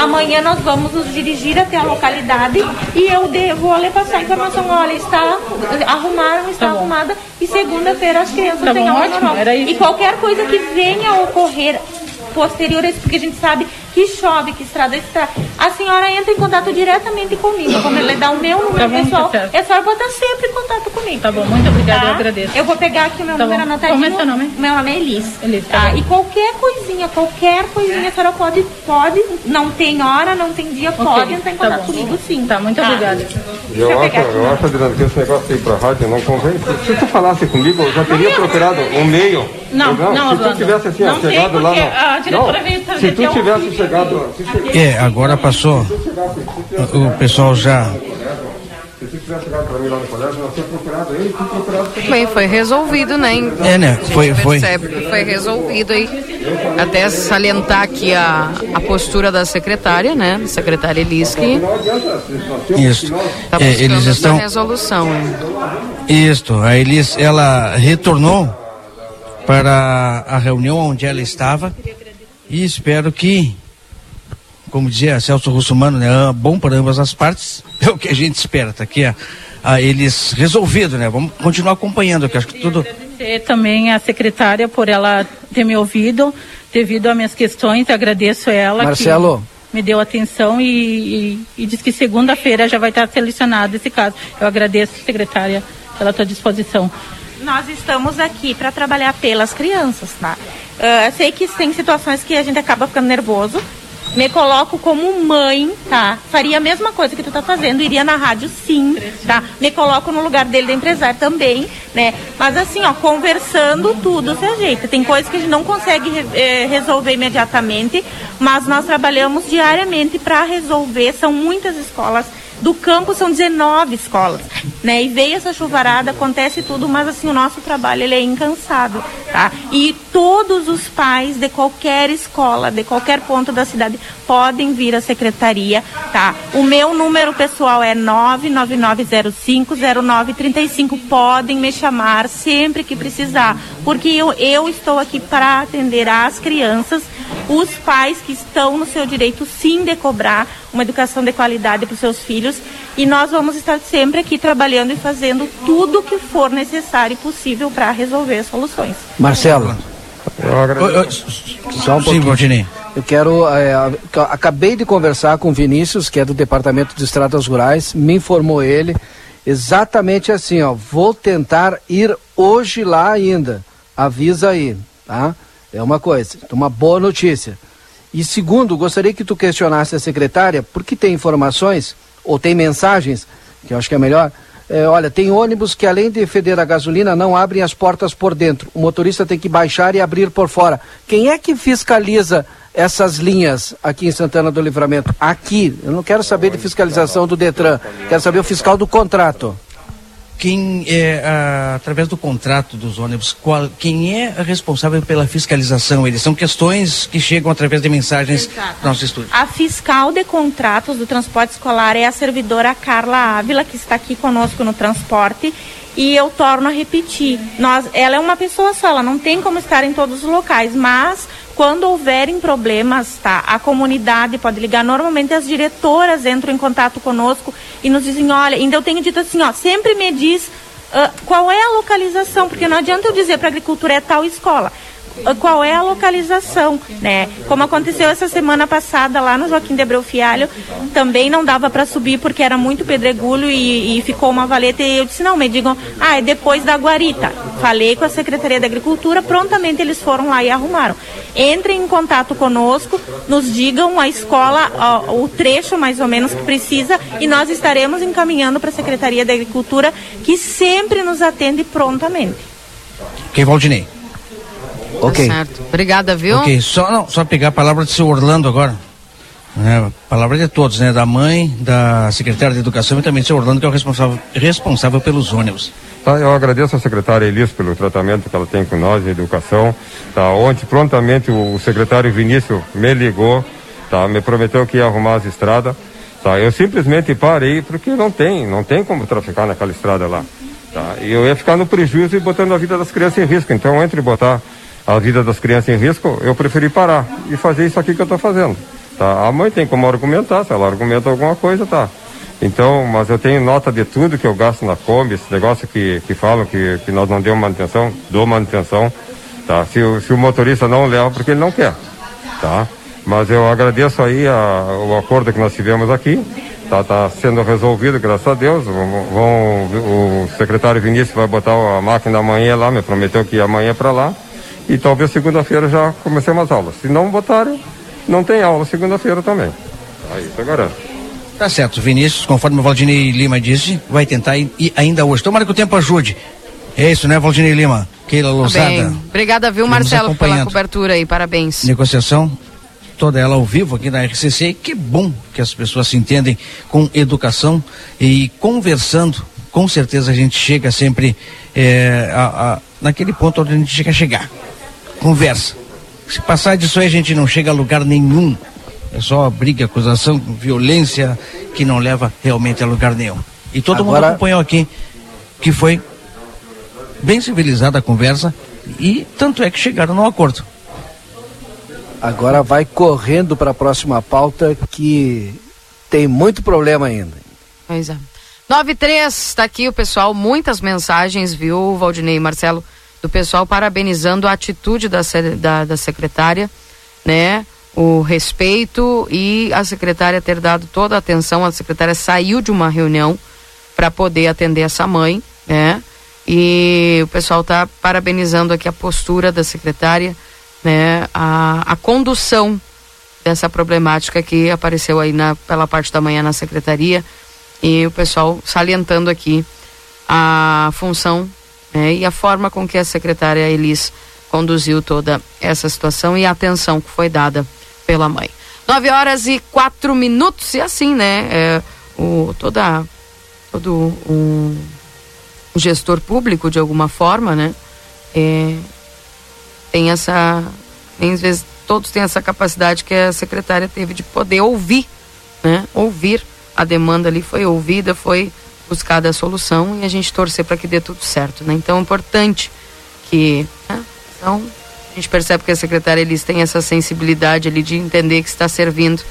Amanhã nós vamos nos dirigir até a localidade e eu vou lhe passar a informação. Olha, está arrumaram, está arrumada e segunda-feira as crianças Tá têm aula ótimo, normal. E qualquer coisa que venha a ocorrer posterior a isso, porque a gente sabe que chove, que estrada está. A senhora entra em contato diretamente comigo. Como ele dá o meu número Tá bom, pessoal, tá certo. a senhora pode estar sempre em contato comigo. Tá bom, muito obrigada, Tá? eu agradeço. Eu vou pegar aqui o meu Tá número bom. anotadinho. Como é seu nome? Meu nome é Elis. Elis, tá Tá? E qualquer coisinha, qualquer coisinha, a senhora pode, pode, não tem hora, não tem dia, Ok, pode entrar em tá contato comigo sim. Tá, muito Tá? obrigada. Eu eu acho, eu acho, Adriano, que esse negócio aí pra rádio não convém. Se, se tu falasse comigo, eu já teria procurado um meio. Não, não, Se tu tivesse assim, ó, Não tem, chegado lá. porque no- a diretora não, veio Se tu tivesse chegado. Se, É, agora passou. O pessoal já. se tu tivesse chegado pra mim lá no colégio, nós tínhamos procurado ele, tu procurado. Bem, foi resolvido, né? É, né? Foi- foi. foi resolvido aí. Até salientar aqui a, a postura da secretária, né? Secretária Eliski. Não Isso. Tá É, eles estão. resolução. hein? Isto, a Elis, ela retornou para a reunião onde ela estava e espero que, como dizia Celso Russomano, né, bom para ambas as partes, é o que a gente espera. Tá aqui a, a eles resolvido, né? Vamos continuar acompanhando, que acho que tudo. Agradecer também a secretária por ela ter me ouvido, devido às minhas questões, agradeço ela. Marcelo. me deu atenção e, e, e diz que segunda-feira já vai estar selecionado esse caso. Eu agradeço, secretária, pela tua disposição. Nós estamos aqui para trabalhar pelas crianças, tá? Uh, eu sei que tem situações que a gente acaba ficando nervoso, me coloco como mãe, tá? Faria a mesma coisa que tu tá fazendo, iria na rádio sim, tá? Me coloco no lugar dele da empresário também, né? Mas assim, ó, conversando tudo se ajeita. Tem coisas que a gente não consegue eh, resolver imediatamente, mas nós trabalhamos diariamente para resolver. São muitas escolas do campo são 19 escolas, né? E veio essa chuvarada, acontece tudo, mas assim, o nosso trabalho ele é incansável, tá? E todos os pais de qualquer escola, de qualquer ponto da cidade, podem vir à secretaria, tá? O meu número pessoal é 999050935. Podem me chamar sempre que precisar, porque eu, eu estou aqui para atender as crianças, os pais que estão no seu direito sim de cobrar uma educação de qualidade para os seus filhos e nós vamos estar sempre aqui trabalhando e fazendo tudo o que for necessário e possível para resolver soluções. Marcelo. Só um pouquinho. Eu quero. É, acabei de conversar com o Vinícius, que é do Departamento de Estradas Rurais, me informou ele exatamente assim, ó. Vou tentar ir hoje lá ainda. Avisa aí, tá? É uma coisa, uma boa notícia. E segundo, gostaria que tu questionasse a secretária, porque tem informações, ou tem mensagens, que eu acho que é melhor. É, olha, tem ônibus que além de feder a gasolina, não abrem as portas por dentro. O motorista tem que baixar e abrir por fora. Quem é que fiscaliza essas linhas aqui em Santana do Livramento? Aqui. Eu não quero saber de fiscalização do Detran, quero saber o fiscal do contrato quem é, através do contrato dos ônibus, qual, quem é responsável pela fiscalização? Eles são questões que chegam através de mensagens Exato. do nosso estúdio. A fiscal de contratos do transporte escolar é a servidora Carla Ávila, que está aqui conosco no transporte. E eu torno a repetir, nós, ela é uma pessoa só, ela não tem como estar em todos os locais, mas quando houverem problemas, tá? A comunidade pode ligar. Normalmente as diretoras entram em contato conosco e nos dizem, olha, ainda eu tenho dito assim, ó, sempre me diz uh, qual é a localização, porque não adianta eu dizer para a agricultura é tal escola qual é a localização, né? Como aconteceu essa semana passada lá no Joaquim de Abreu Fialho, também não dava para subir porque era muito pedregulho e, e, ficou uma valeta e eu disse, não, me digam, ah, é depois da guarita. Falei com a Secretaria da Agricultura, prontamente eles foram lá e arrumaram. Entrem em contato conosco, nos digam a escola, ó, o trecho mais ou menos que precisa e nós estaremos encaminhando para a Secretaria da Agricultura que sempre nos atende prontamente. Quem, Valdinei? Ok. Tá certo. Obrigada, viu? Ok, só, não, só pegar a palavra do seu Orlando agora. É, palavra de todos, né? Da mãe, da secretária de Educação e também do seu Orlando, que é o responsável, responsável pelos ônibus. Tá, eu agradeço a secretária Elis pelo tratamento que ela tem com nós em educação. Tá, ontem, prontamente, o secretário Vinícius me ligou, tá, me prometeu que ia arrumar as estradas. Tá, eu simplesmente parei porque não tem, não tem como traficar naquela estrada lá. Tá, e eu ia ficar no prejuízo e botando a vida das crianças em risco. Então, entre botar a vida das crianças em risco, eu preferi parar e fazer isso aqui que eu estou fazendo. Tá? A mãe tem como argumentar, se ela argumenta alguma coisa, tá. Então, mas eu tenho nota de tudo que eu gasto na Kombi, esse negócio que, que falam que, que nós não demos manutenção, dou manutenção, tá? Se, se o motorista não leva, porque ele não quer, tá? Mas eu agradeço aí a, o acordo que nós tivemos aqui, tá, tá sendo resolvido, graças a Deus. Vão, vão, o secretário Vinícius vai botar a máquina amanhã lá, me prometeu que amanhã para lá e talvez segunda-feira já comecemos as aulas. Se não botarem, não tem aula segunda-feira também. Aí, isso eu garanto. Tá certo, Vinícius, conforme o Valdinei Lima disse, vai tentar ir, ainda hoje. Tomara que o tempo ajude. É isso, né, Valdinei Lima? Keila Lousada. Tá Obrigada, viu, Marcelo, pela cobertura aí. Parabéns. Negociação toda ela ao vivo aqui na RCC. Que bom que as pessoas se entendem com educação e conversando. Com certeza a gente chega sempre é, a, a, naquele ponto onde a gente chega a chegar conversa. Se passar disso aí, a gente não chega a lugar nenhum. É só briga, acusação, violência que não leva realmente a lugar nenhum. E todo Agora... mundo acompanhou aqui que foi bem civilizada a conversa e tanto é que chegaram no acordo. Agora vai correndo para a próxima pauta que tem muito problema ainda. Pois é. 93, está aqui o pessoal, muitas mensagens, viu, Valdinei e Marcelo, do pessoal parabenizando a atitude da, da, da secretária, né? O respeito e a secretária ter dado toda a atenção. A secretária saiu de uma reunião para poder atender essa mãe, né? E o pessoal está parabenizando aqui a postura da secretária, né? A, a condução dessa problemática que apareceu aí na, pela parte da manhã na secretaria e o pessoal salientando aqui a função né, e a forma com que a secretária Elis conduziu toda essa situação e a atenção que foi dada pela mãe. Nove horas e quatro minutos e assim, né? É, o, toda, todo um gestor público, de alguma forma, né? É, tem essa. Às vezes, todos têm essa capacidade que a secretária teve de poder ouvir, né? Ouvir a demanda ali foi ouvida, foi buscada a solução e a gente torcer para que dê tudo certo, né? Então é importante que, né? então a gente percebe que a secretária eles tem essa sensibilidade ali de entender que está servindo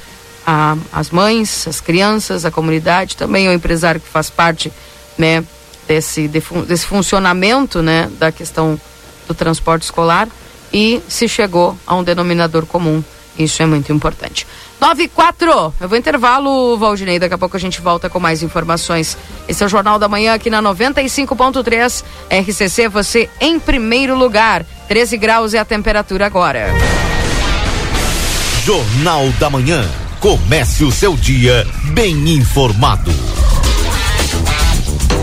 a, as mães, as crianças, a comunidade, também o empresário que faz parte, né, desse desse funcionamento, né, da questão do transporte escolar e se chegou a um denominador comum. Isso é muito importante. 9 e 4. Eu vou intervalo, Valdinei. Daqui a pouco a gente volta com mais informações. Esse é o Jornal da Manhã aqui na 95.3. RCC, você em primeiro lugar. 13 graus é a temperatura agora. Jornal da Manhã. Comece o seu dia bem informado.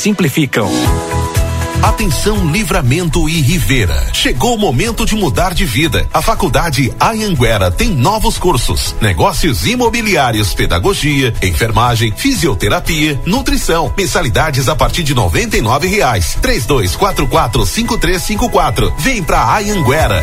simplificam. Atenção Livramento e Rivera. Chegou o momento de mudar de vida. A Faculdade Anhanguera tem novos cursos: negócios imobiliários, pedagogia, enfermagem, fisioterapia, nutrição. Mensalidades a partir de noventa e nove reais. Três dois quatro quatro cinco três cinco quatro. Vem pra Anhanguera.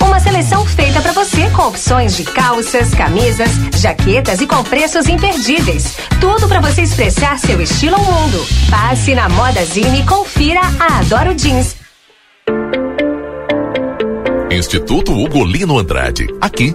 Uma seleção feita para você com opções de calças, camisas, jaquetas e com preços imperdíveis. Tudo para você expressar seu estilo ao mundo. Passe na Moda Zine e confira a Adoro Jeans. Instituto Ugolino Andrade. Aqui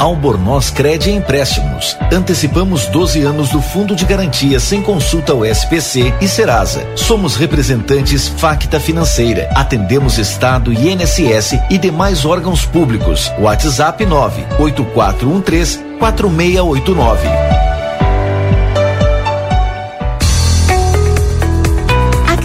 Albornoz Cred Empréstimos. Antecipamos 12 anos do Fundo de Garantia sem consulta ao SPC e Serasa. Somos representantes Facta Financeira. Atendemos Estado, INSS e demais órgãos públicos. WhatsApp 98413 4689.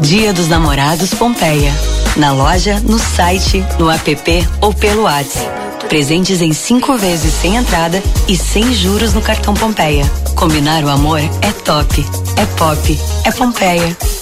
Dia dos Namorados Pompeia. Na loja, no site, no app ou pelo WhatsApp. Presentes em cinco vezes sem entrada e sem juros no cartão Pompeia. Combinar o amor é top, é pop, é Pompeia.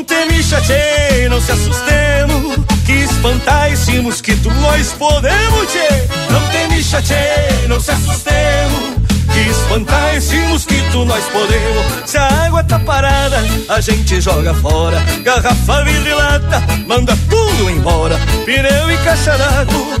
Não teme chatei, não se assustemos Que espantar esse mosquito nós podemos tchê Não teme chatei, não se assustemos Que espantar esse mosquito nós podemos. Se a água tá parada, a gente joga fora. Garrafa, vidro e lata, manda tudo embora. Pneu e caixa d'água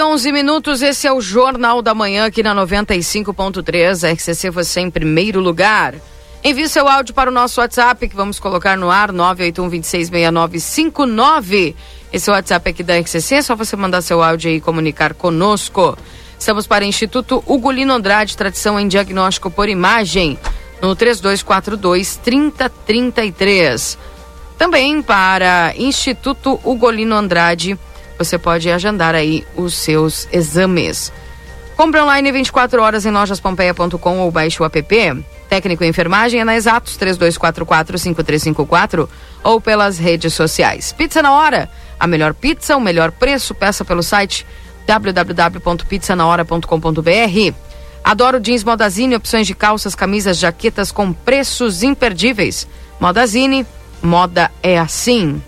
E 11 minutos, esse é o Jornal da Manhã aqui na 95.3, RCC você em primeiro lugar. Envie seu áudio para o nosso WhatsApp que vamos colocar no ar, 981-266959. Esse é o WhatsApp aqui da RCC, é só você mandar seu áudio e comunicar conosco. Estamos para o Instituto Ugolino Andrade, tradição em diagnóstico por imagem, no 3242 3033. Também para Instituto Ugolino Andrade, você pode agendar aí os seus exames. Compre online 24 horas em lojaspompeia.com ou baixe o app. Técnico em enfermagem é na Exatos 3244-5354 ou pelas redes sociais. Pizza na hora, a melhor pizza, o melhor preço, peça pelo site www.pizzanahora.com.br. Adoro jeans Modazine, opções de calças, camisas, jaquetas com preços imperdíveis. Modazine, moda é assim.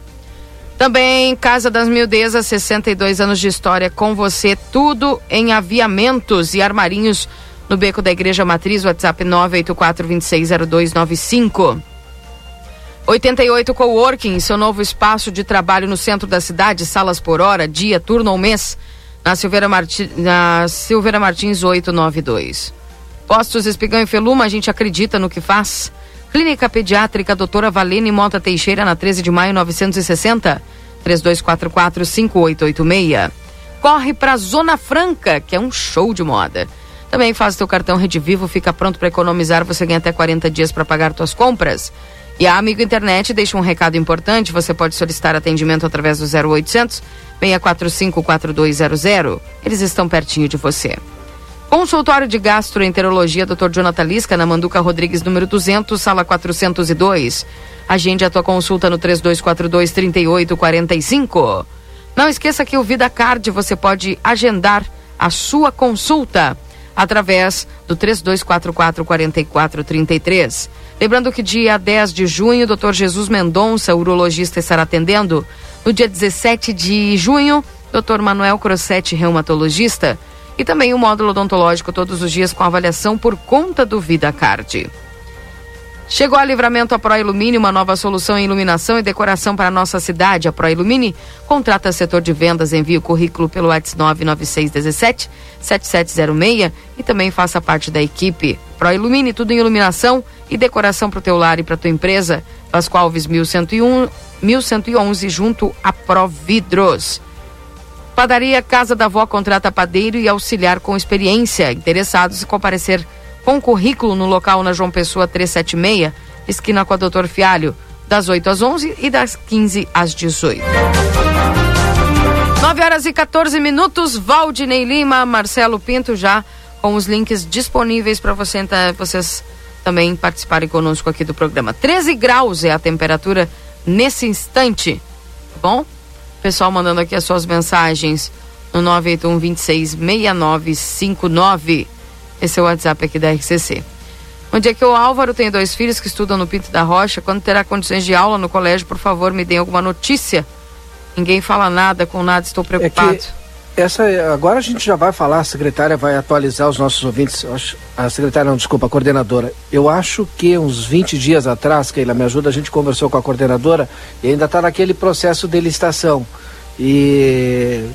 Também Casa das Mildezas, 62 anos de história com você, tudo em aviamentos e armarinhos no Beco da Igreja Matriz, WhatsApp 984260295. 88 Coworking, seu novo espaço de trabalho no centro da cidade, salas por hora, dia, turno ou mês, na Silveira, Marti, na Silveira Martins 892. Postos Espigão e Feluma, a gente acredita no que faz. Clínica Pediátrica Doutora Valene Mota Teixeira, na 13 de maio 960, 3244-5886. Corre para Zona Franca, que é um show de moda. Também faz teu cartão Rede Vivo, fica pronto para economizar, você ganha até 40 dias para pagar tuas compras. E a Amigo Internet deixa um recado importante, você pode solicitar atendimento através do 0800 645 4200. Eles estão pertinho de você. Consultório de Gastroenterologia, Dr. Jonathan Lisca, na Manduca Rodrigues, número 200, sala 402. Agende a tua consulta no 3242-3845. Não esqueça que o Vida Card você pode agendar a sua consulta. através do 3244 4433. Lembrando que dia 10 de junho, Dr. Jesus Mendonça, urologista, estará atendendo. No dia 17 de junho, Dr. Manuel Crossetti, reumatologista. E também o módulo odontológico todos os dias com avaliação por conta do VidaCard. Chegou a livramento a Proilumine, uma nova solução em iluminação e decoração para a nossa cidade. A Proilumine contrata setor de vendas, envia o currículo pelo WhatsApp 99617 7706 e também faça parte da equipe. Proilumine, tudo em iluminação e decoração para o teu lar e para tua empresa. Pascoal Alves 1101, 1111 junto a Providros. Padaria Casa da Vó contrata padeiro e auxiliar com experiência. Interessados em comparecer com currículo no local na João Pessoa 376, esquina com a Doutor Fialho, das 8 às 11 e das 15 às 18. 9 horas e 14 minutos, Valdinei Lima, Marcelo Pinto já com os links disponíveis para você, vocês também participarem conosco aqui do programa. 13 graus é a temperatura nesse instante, tá bom? Pessoal mandando aqui as suas mensagens no 981 26 6959. Esse é o WhatsApp aqui da RCC. Onde é que o Álvaro tem dois filhos que estudam no Pinto da Rocha? Quando terá condições de aula no colégio, por favor, me deem alguma notícia. Ninguém fala nada, com nada, estou preocupado. É essa, agora a gente já vai falar, a secretária vai atualizar os nossos ouvintes. A secretária, não, desculpa, a coordenadora. Eu acho que uns 20 dias atrás, Keila, me ajuda, a gente conversou com a coordenadora e ainda está naquele processo de licitação. E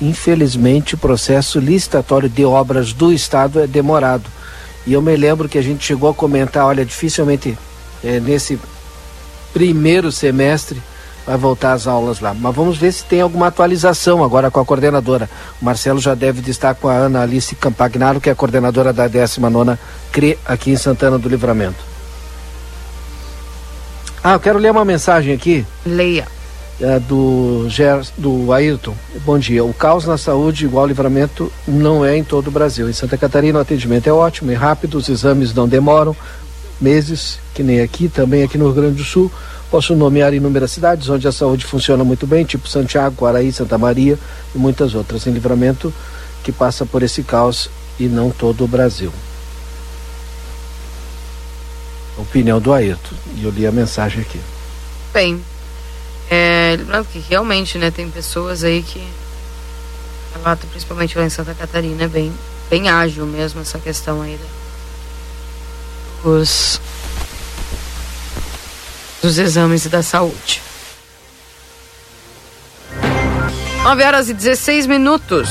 infelizmente, o processo licitatório de obras do Estado é demorado. E eu me lembro que a gente chegou a comentar, olha, dificilmente é, nesse primeiro semestre vai voltar às aulas lá. Mas vamos ver se tem alguma atualização agora com a coordenadora. O Marcelo já deve estar com a Ana Alice Campagnaro, que é a coordenadora da 19ª CRE aqui em Santana do Livramento. Ah, eu quero ler uma mensagem aqui. Leia é, do, Ger, do Ayrton. Bom dia. O caos na saúde igual livramento não é em todo o Brasil. Em Santa Catarina o atendimento é ótimo e rápido, os exames não demoram meses, que nem aqui, também aqui no Rio Grande do Sul. Posso nomear inúmeras cidades onde a saúde funciona muito bem, tipo Santiago, Guaraí, Santa Maria e muitas outras. Em livramento que passa por esse caos e não todo o Brasil. Opinião do Ayrton. E eu li a mensagem aqui. Bem, é, lembrando que realmente, né, tem pessoas aí que relatam, principalmente lá em Santa Catarina, é bem, bem ágil mesmo essa questão aí da, os, dos exames e da saúde. 9 horas e 16 minutos.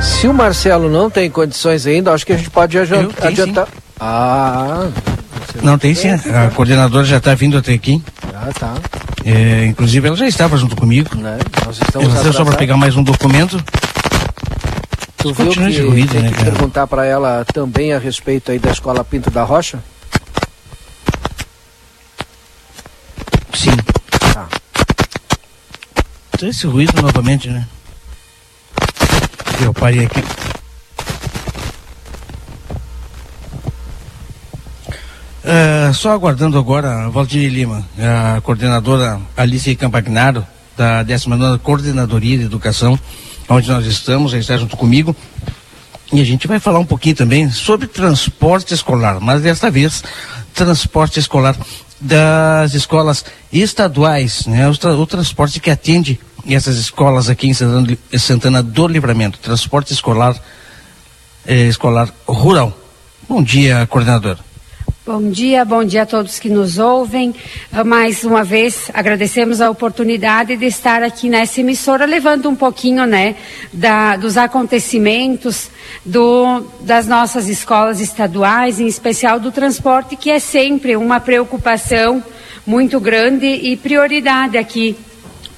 Se o Marcelo não tem condições ainda, acho que a gente pode adiantar. adiantar. Ah, não, tem sim. A coordenadora já está vindo até aqui. Ah, tá. É, inclusive ela já estava junto comigo. Né? Nós estamos Eu só para pegar mais um documento. Tu viu que, ruído, tem né, que perguntar para ela também a respeito aí da escola Pinto da Rocha? Sim. Tá. Então esse ruído novamente, né? Eu parei aqui. Uh, só aguardando agora, Valdir Lima, a coordenadora Alice Campagnaro, da 19 Coordenadoria de Educação, onde nós estamos, ela está junto comigo. E a gente vai falar um pouquinho também sobre transporte escolar, mas desta vez transporte escolar das escolas estaduais, né? O, tra o transporte que atende essas escolas aqui em Santana, Santana do Livramento, transporte escolar eh, escolar rural. Bom dia, coordenadora. Bom dia, bom dia a todos que nos ouvem. Ah, mais uma vez agradecemos a oportunidade de estar aqui nessa emissora, levando um pouquinho, né, da, dos acontecimentos do, das nossas escolas estaduais, em especial do transporte, que é sempre uma preocupação muito grande e prioridade aqui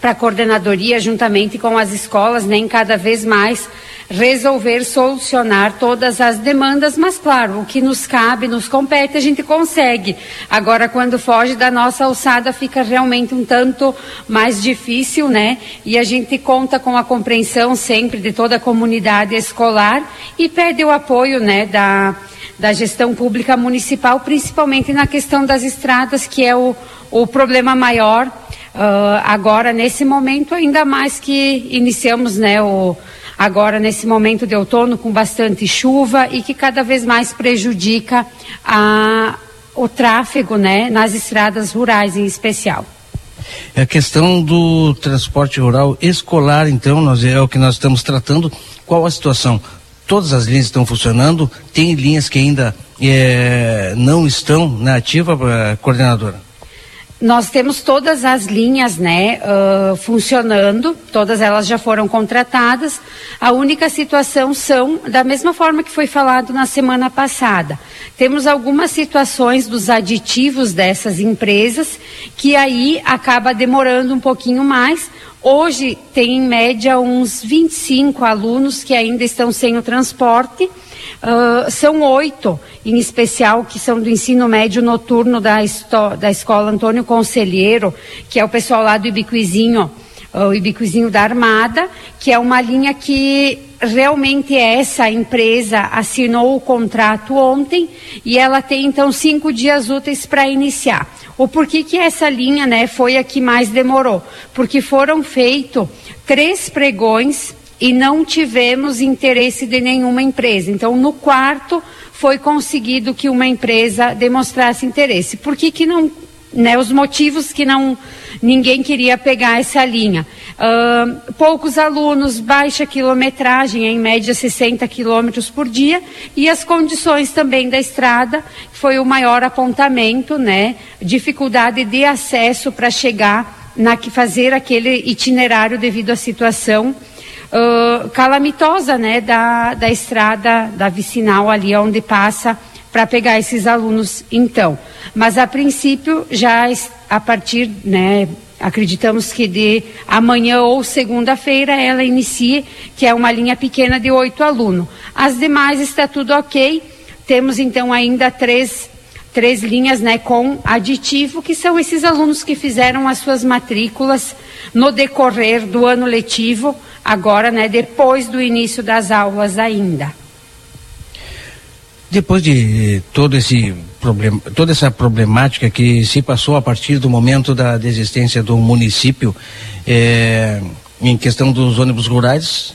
para a coordenadoria, juntamente com as escolas, nem né, cada vez mais resolver solucionar todas as demandas, mas claro, o que nos cabe, nos compete, a gente consegue. Agora, quando foge da nossa alçada, fica realmente um tanto mais difícil, né? E a gente conta com a compreensão sempre de toda a comunidade escolar e pede o apoio, né, da, da gestão pública municipal, principalmente na questão das estradas, que é o, o problema maior Uh, agora, nesse momento, ainda mais que iniciamos né, o, agora nesse momento de outono com bastante chuva e que cada vez mais prejudica a, o tráfego né, nas estradas rurais em especial. É a questão do transporte rural escolar, então, nós, é o que nós estamos tratando. Qual a situação? Todas as linhas estão funcionando? Tem linhas que ainda é, não estão na ativa, eh, coordenadora? Nós temos todas as linhas, né, uh, funcionando, todas elas já foram contratadas. A única situação são, da mesma forma que foi falado na semana passada, temos algumas situações dos aditivos dessas empresas que aí acaba demorando um pouquinho mais. Hoje tem em média uns 25 alunos que ainda estão sem o transporte Uh, são oito, em especial, que são do ensino médio noturno da, da Escola Antônio Conselheiro, que é o pessoal lá do Ibiquizinho, o Ibiquizinho da Armada, que é uma linha que realmente essa empresa assinou o contrato ontem e ela tem então cinco dias úteis para iniciar. O porquê que essa linha né, foi a que mais demorou? Porque foram feitos três pregões e não tivemos interesse de nenhuma empresa. Então, no quarto, foi conseguido que uma empresa demonstrasse interesse. Por que, que não. Né, os motivos que não ninguém queria pegar essa linha. Uh, poucos alunos, baixa quilometragem, em média 60 quilômetros por dia, e as condições também da estrada, foi o maior apontamento, né? Dificuldade de acesso para chegar na que fazer aquele itinerário devido à situação uh, calamitosa, né, da, da estrada, da vicinal ali onde passa para pegar esses alunos então. Mas a princípio já a partir, né, acreditamos que de amanhã ou segunda-feira ela inicie, que é uma linha pequena de oito alunos. As demais está tudo ok. Temos então ainda três três linhas né, com aditivo, que são esses alunos que fizeram as suas matrículas no decorrer do ano letivo, agora, né, depois do início das aulas ainda. Depois de todo esse problema, toda essa problemática que se passou a partir do momento da desistência do município é, em questão dos ônibus rurais,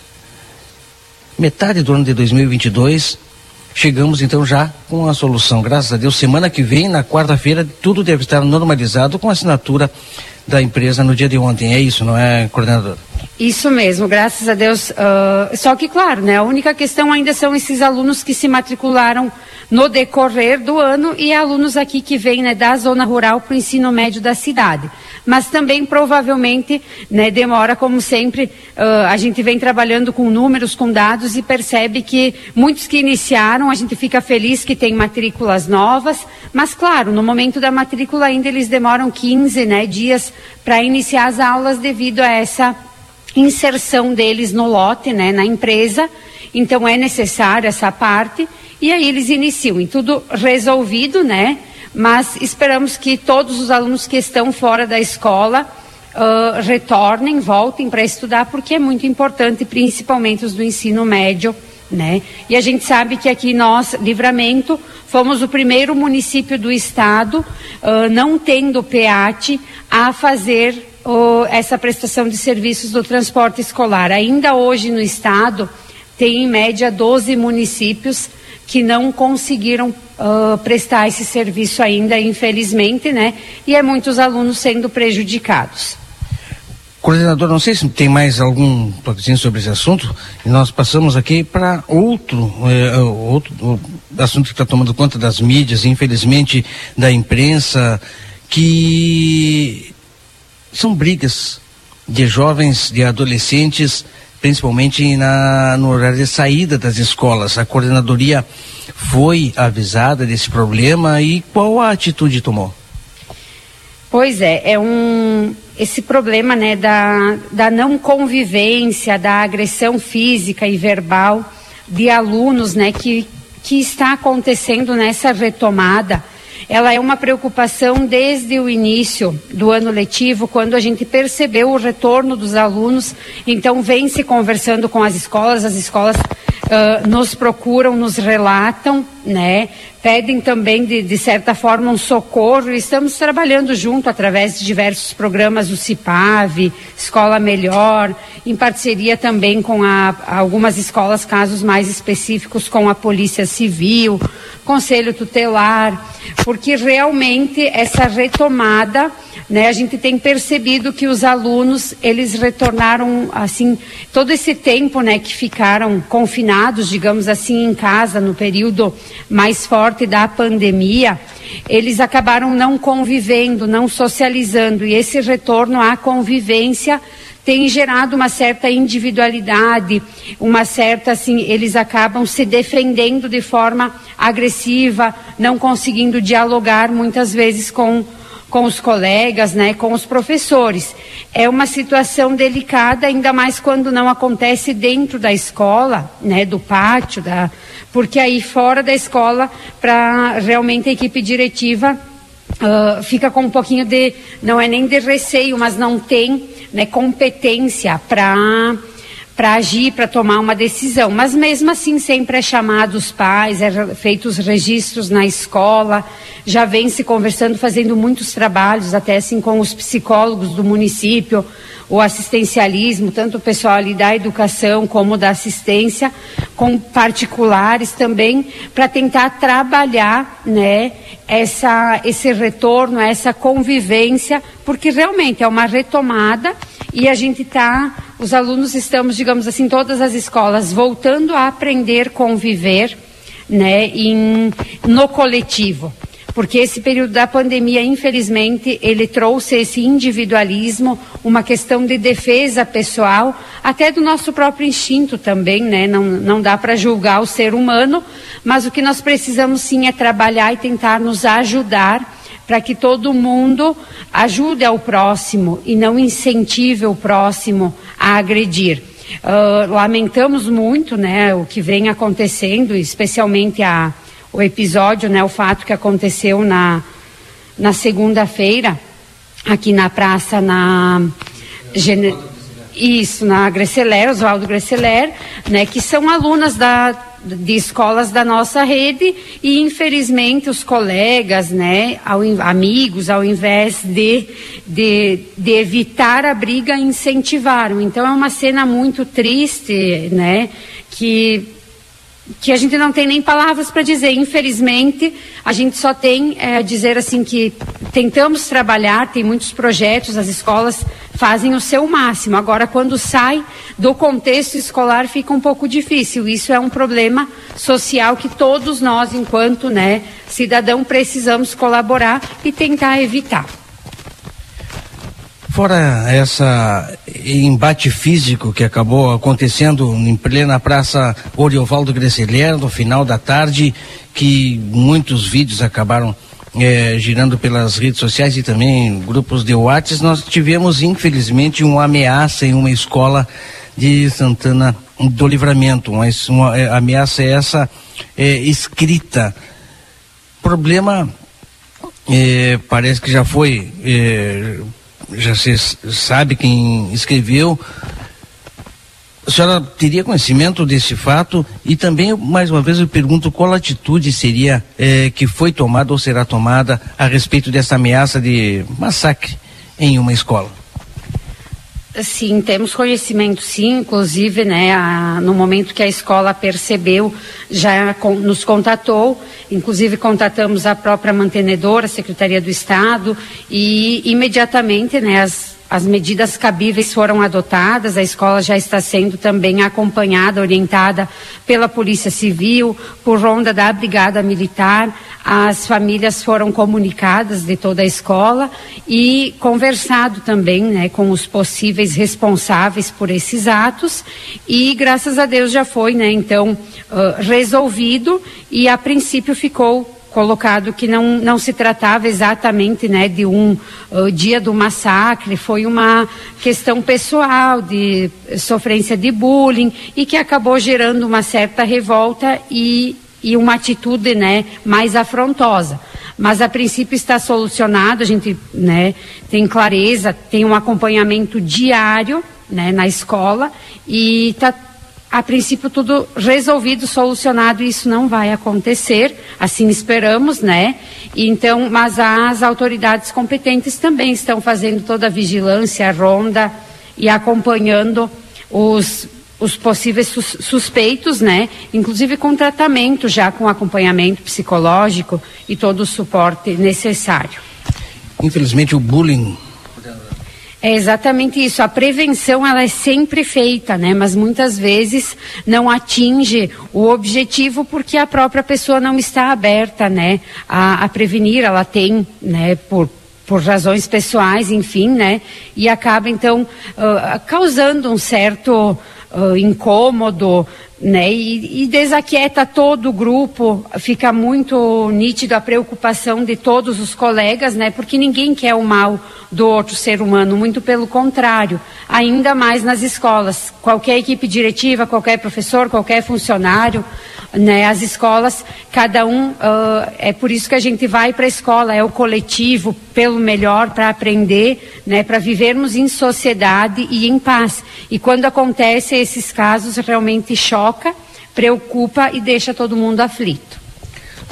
metade do ano de 2022 chegamos então já com a solução. Graças a Deus, semana que vem, na quarta-feira, tudo deve estar normalizado com a assinatura da empresa no dia de ontem. É isso, não é, coordenador? Isso mesmo, graças a Deus. Uh, só que, claro, né, a única questão ainda são esses alunos que se matricularam no decorrer do ano e alunos aqui que vêm né, da zona rural para o ensino médio da cidade. Mas também, provavelmente, né, demora, como sempre, uh, a gente vem trabalhando com números, com dados e percebe que muitos que iniciaram, a gente fica feliz que tem matrículas novas, mas, claro, no momento da matrícula ainda eles demoram 15 né, dias para iniciar as aulas devido a essa inserção deles no lote, né, na empresa. Então é necessária essa parte e aí eles iniciam, e tudo resolvido, né? Mas esperamos que todos os alunos que estão fora da escola uh, retornem, voltem para estudar, porque é muito importante, principalmente os do ensino médio, né? E a gente sabe que aqui nós, Livramento, fomos o primeiro município do estado, uh, não tendo PEAT, a fazer uh, essa prestação de serviços do transporte escolar. Ainda hoje no estado, tem em média 12 municípios que não conseguiram uh, prestar esse serviço ainda, infelizmente, né? E é muitos alunos sendo prejudicados. Coordenador, não sei se tem mais algum toquezinho sobre esse assunto. Nós passamos aqui para outro, eh, outro assunto que está tomando conta das mídias, infelizmente, da imprensa, que são brigas de jovens, de adolescentes principalmente na, no horário de saída das escolas. A coordenadoria foi avisada desse problema e qual a atitude tomou? Pois é, é um esse problema né, da, da não convivência, da agressão física e verbal de alunos né, que, que está acontecendo nessa retomada ela é uma preocupação desde o início do ano letivo, quando a gente percebeu o retorno dos alunos. Então, vem se conversando com as escolas, as escolas uh, nos procuram, nos relatam né? Pedem também, de, de certa forma, um socorro. Estamos trabalhando junto através de diversos programas do CIPAV, Escola Melhor, em parceria também com a, algumas escolas, casos mais específicos, com a Polícia Civil, Conselho Tutelar, porque realmente essa retomada né? A gente tem percebido que os alunos, eles retornaram, assim, todo esse tempo, né, que ficaram confinados, digamos assim, em casa no período mais forte da pandemia, eles acabaram não convivendo, não socializando, e esse retorno à convivência tem gerado uma certa individualidade, uma certa assim, eles acabam se defendendo de forma agressiva, não conseguindo dialogar muitas vezes com com os colegas, né, com os professores. É uma situação delicada, ainda mais quando não acontece dentro da escola, né, do pátio, da, porque aí fora da escola, para realmente a equipe diretiva uh, fica com um pouquinho de, não é nem de receio, mas não tem né, competência para para agir, para tomar uma decisão. Mas mesmo assim, sempre é chamado os pais, é feito os registros na escola, já vem se conversando, fazendo muitos trabalhos, até assim com os psicólogos do município, o assistencialismo, tanto o pessoal ali da educação como da assistência, com particulares também, para tentar trabalhar, né, essa, esse retorno, essa convivência, porque realmente é uma retomada e a gente está, os alunos estamos, digamos assim, todas as escolas voltando a aprender conviver, né, em, no coletivo. Porque esse período da pandemia, infelizmente, ele trouxe esse individualismo, uma questão de defesa pessoal, até do nosso próprio instinto também, né? Não, não dá para julgar o ser humano, mas o que nós precisamos sim é trabalhar e tentar nos ajudar para que todo mundo ajude ao próximo e não incentive o próximo a agredir. Uh, lamentamos muito, né, o que vem acontecendo, especialmente a, o episódio, né, o fato que aconteceu na, na segunda-feira aqui na praça na Gene... isso na Greceler, Oswaldo Greceler, né, que são alunas da de escolas da nossa rede e infelizmente os colegas, né, ao, amigos, ao invés de, de, de, evitar a briga, incentivaram. Então é uma cena muito triste, né, que que a gente não tem nem palavras para dizer. Infelizmente, a gente só tem é, dizer assim que tentamos trabalhar, tem muitos projetos, as escolas fazem o seu máximo. Agora, quando sai do contexto escolar, fica um pouco difícil. Isso é um problema social que todos nós, enquanto né, cidadão, precisamos colaborar e tentar evitar. Fora essa embate físico que acabou acontecendo em plena praça Oriovaldo Greceler no final da tarde, que muitos vídeos acabaram é, girando pelas redes sociais e também grupos de WhatsApp, nós tivemos infelizmente uma ameaça em uma escola de Santana do Livramento, uma, uma é, ameaça essa é, escrita. Problema é, parece que já foi é, já se sabe quem escreveu. A senhora teria conhecimento desse fato e também, mais uma vez, eu pergunto qual atitude seria eh, que foi tomada ou será tomada a respeito dessa ameaça de massacre em uma escola. Sim, temos conhecimento, sim. Inclusive, né, a, no momento que a escola percebeu, já com, nos contatou. Inclusive, contatamos a própria mantenedora, a Secretaria do Estado, e imediatamente, né, as as medidas cabíveis foram adotadas, a escola já está sendo também acompanhada, orientada pela Polícia Civil, por ronda da Brigada Militar. As famílias foram comunicadas de toda a escola e conversado também né, com os possíveis responsáveis por esses atos. E graças a Deus já foi, né, então, uh, resolvido e a princípio ficou colocado que não, não se tratava exatamente né, de um uh, dia do massacre, foi uma questão pessoal de sofrência de bullying e que acabou gerando uma certa revolta e, e uma atitude né, mais afrontosa. Mas a princípio está solucionado, a gente né, tem clareza, tem um acompanhamento diário né, na escola e está a princípio tudo resolvido, solucionado, isso não vai acontecer, assim esperamos, né? Então, mas as autoridades competentes também estão fazendo toda a vigilância, a ronda e acompanhando os, os possíveis sus, suspeitos, né? Inclusive com tratamento já com acompanhamento psicológico e todo o suporte necessário. Infelizmente o bullying é exatamente isso. A prevenção ela é sempre feita, né? Mas muitas vezes não atinge o objetivo porque a própria pessoa não está aberta, né? A, a prevenir, ela tem, né? Por por razões pessoais, enfim, né? E acaba então uh, causando um certo uh, incômodo, né? E, e, desaquieta todo o grupo, fica muito nítido a preocupação de todos os colegas, né? Porque ninguém quer o mal do outro ser humano, muito pelo contrário, ainda mais nas escolas. Qualquer equipe diretiva, qualquer professor, qualquer funcionário, né? As escolas, cada um, uh, é por isso que a gente vai para a escola, é o coletivo, pelo melhor, para aprender, né? Para vivermos em sociedade e em paz. E quando acontece esses casos, realmente choca, preocupa e deixa todo mundo aflito.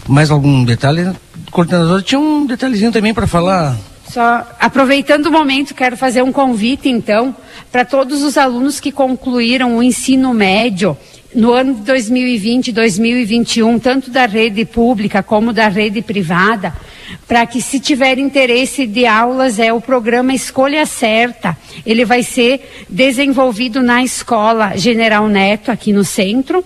Mais algum detalhe? Coordenador, tinha um detalhezinho também para falar. Só aproveitando o momento, quero fazer um convite, então, para todos os alunos que concluíram o ensino médio no ano de 2020 e 2021, tanto da rede pública como da rede privada, para que se tiver interesse de aulas, é o programa Escolha Certa. Ele vai ser desenvolvido na escola General Neto, aqui no centro,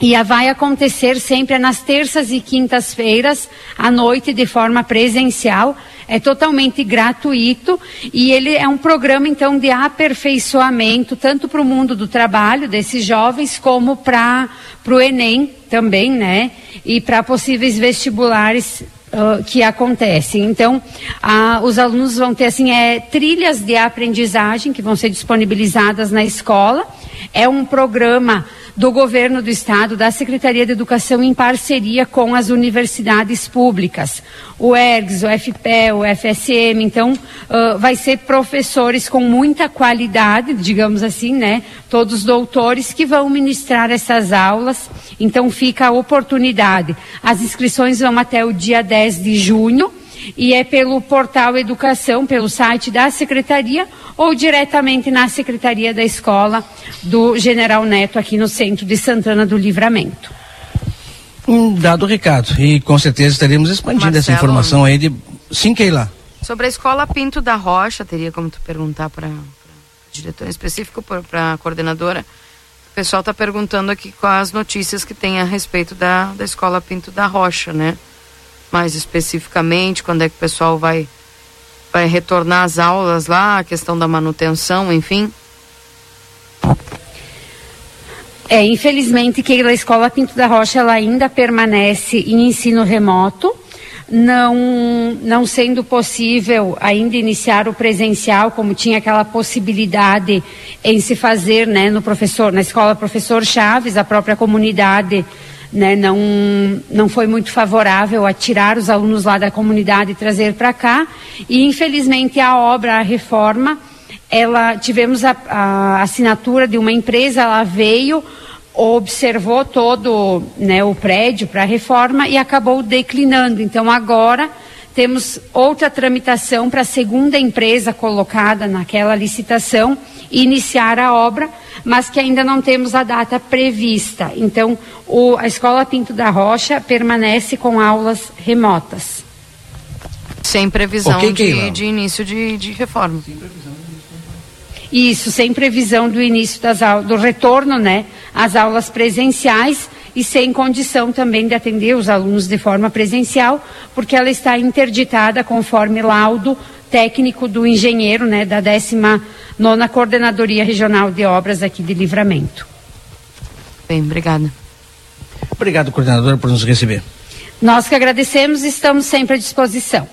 e vai acontecer sempre nas terças e quintas-feiras, à noite, de forma presencial. É totalmente gratuito e ele é um programa, então, de aperfeiçoamento, tanto para o mundo do trabalho desses jovens, como para o Enem também, né? E para possíveis vestibulares Uh, que acontecem. Então, os alunos vão ter assim é, trilhas de aprendizagem que vão ser disponibilizadas na escola. É um programa do governo do estado, da Secretaria de Educação em parceria com as universidades públicas, o ERGS, o FPE, o FSM, então uh, vai ser professores com muita qualidade, digamos assim, né? Todos doutores que vão ministrar essas aulas, então fica a oportunidade. As inscrições vão até o dia 10 de junho e é pelo portal Educação, pelo site da Secretaria ou diretamente na Secretaria da Escola do General Neto, aqui no centro de Santana do Livramento. Um dado recado, e com certeza estaremos expandindo Marcelo, essa informação aí de. Sim, Keila. Sobre a escola Pinto da Rocha, teria como tu perguntar para diretor específico, para a coordenadora. O pessoal está perguntando aqui quais as notícias que tem a respeito da, da escola Pinto da Rocha, né? Mais especificamente, quando é que o pessoal vai vai retornar às aulas lá, a questão da manutenção, enfim? É, infelizmente, que a Escola Pinto da Rocha ela ainda permanece em ensino remoto, não, não sendo possível ainda iniciar o presencial, como tinha aquela possibilidade em se fazer né, no professor, na escola Professor Chaves, a própria comunidade né, não, não foi muito favorável a tirar os alunos lá da comunidade e trazer para cá. E infelizmente a obra, a reforma, ela tivemos a, a assinatura de uma empresa, ela veio, observou todo né, o prédio para a reforma e acabou declinando. Então agora temos outra tramitação para a segunda empresa colocada naquela licitação iniciar a obra, mas que ainda não temos a data prevista. Então, o, a Escola Pinto da Rocha permanece com aulas remotas. Sem previsão okay, de, de, início de, de reforma. Sem previsão. Isso, sem previsão do início das aulas, do retorno, né, às aulas presenciais e sem condição também de atender os alunos de forma presencial, porque ela está interditada conforme laudo técnico do engenheiro, né, da 19 Coordenadoria Regional de Obras aqui de Livramento. Bem, obrigada. Obrigado, coordenadora, por nos receber. Nós que agradecemos e estamos sempre à disposição.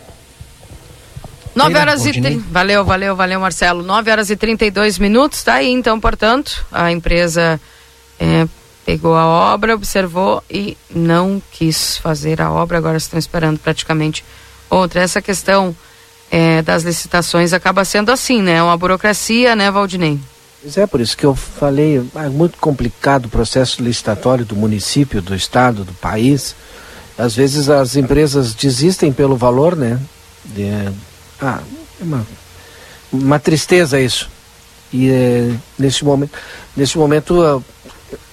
9 horas e. Tri... Valeu, valeu, valeu, Marcelo. 9 horas e 32 minutos, tá aí, então, portanto, a empresa é, pegou a obra, observou e não quis fazer a obra, agora estão esperando praticamente outra. Essa questão é, das licitações acaba sendo assim, né? Uma burocracia, né, Valdinei? Pois é, por isso que eu falei, é muito complicado o processo licitatório do município, do estado, do país. Às vezes as empresas desistem pelo valor, né? De, ah, é uma, uma tristeza isso. E é, momento, nesse momento uh,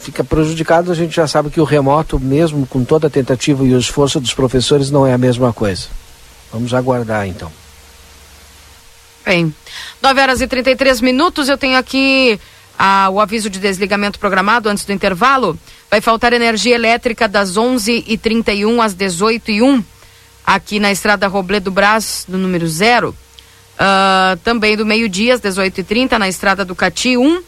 fica prejudicado, a gente já sabe que o remoto, mesmo com toda a tentativa e o esforço dos professores, não é a mesma coisa. Vamos aguardar então. Bem, 9 horas e 33 minutos, eu tenho aqui ah, o aviso de desligamento programado antes do intervalo. Vai faltar energia elétrica das 11h31 às 18h01 aqui na estrada Robledo Brás, do número 0. Uh, ah, também do meio-dia às 18h30 na estrada do Cati 1,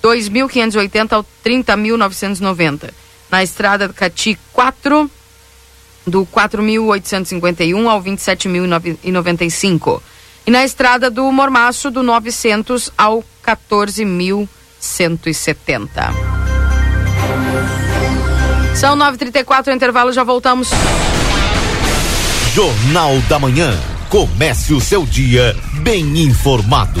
2.580 ao 30.990. Na estrada do Cati 4, do 4.851 ao 27.095. E na estrada do Mormaço, do 900 ao 14.170. São 9h34, intervalo, já voltamos. Jornal da Manhã. Comece o seu dia bem informado.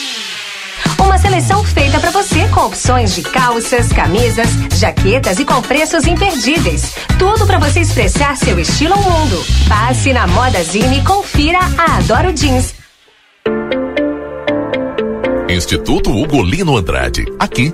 Uma seleção feita para você com opções de calças, camisas, jaquetas e com preços imperdíveis. Tudo para você expressar seu estilo ao mundo. Passe na Moda Zine e confira a Adoro Jeans. Instituto Ugolino Andrade. Aqui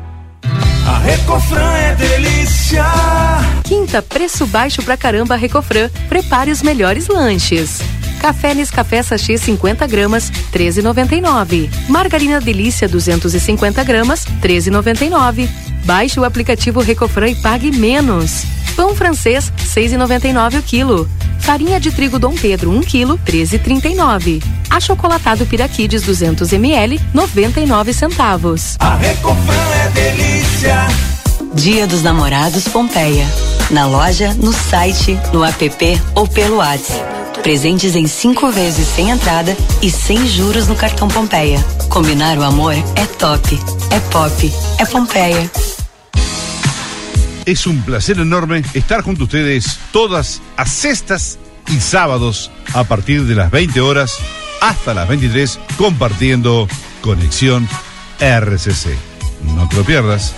A Recofran é delícia. Quinta, preço baixo pra caramba Recofran. Prepare os melhores lanches. Café Nescafé Sachê 50 gramas, 13,99. Margarina Delícia 250 gramas, 13,99. Baixe o aplicativo Recofran e pague menos. Pão francês, 6,99 o quilo. Farinha de trigo Dom Pedro, 1 kg, 13,39. Achocolatado Piraquides 200 ml, 99 centavos. A Recofran é delícia. Dia dos Namorados Pompeia. Na loja, no site, no app ou pelo WhatsApp. Presentes em cinco vezes sem entrada e sem juros no cartão Pompeia. Combinar o amor é top, é pop, é Pompeia. Es un placer enorme estar junto a ustedes todas a sextas y sábados a partir de las 20 horas hasta las 23 compartiendo Conexión RCC. No te lo pierdas.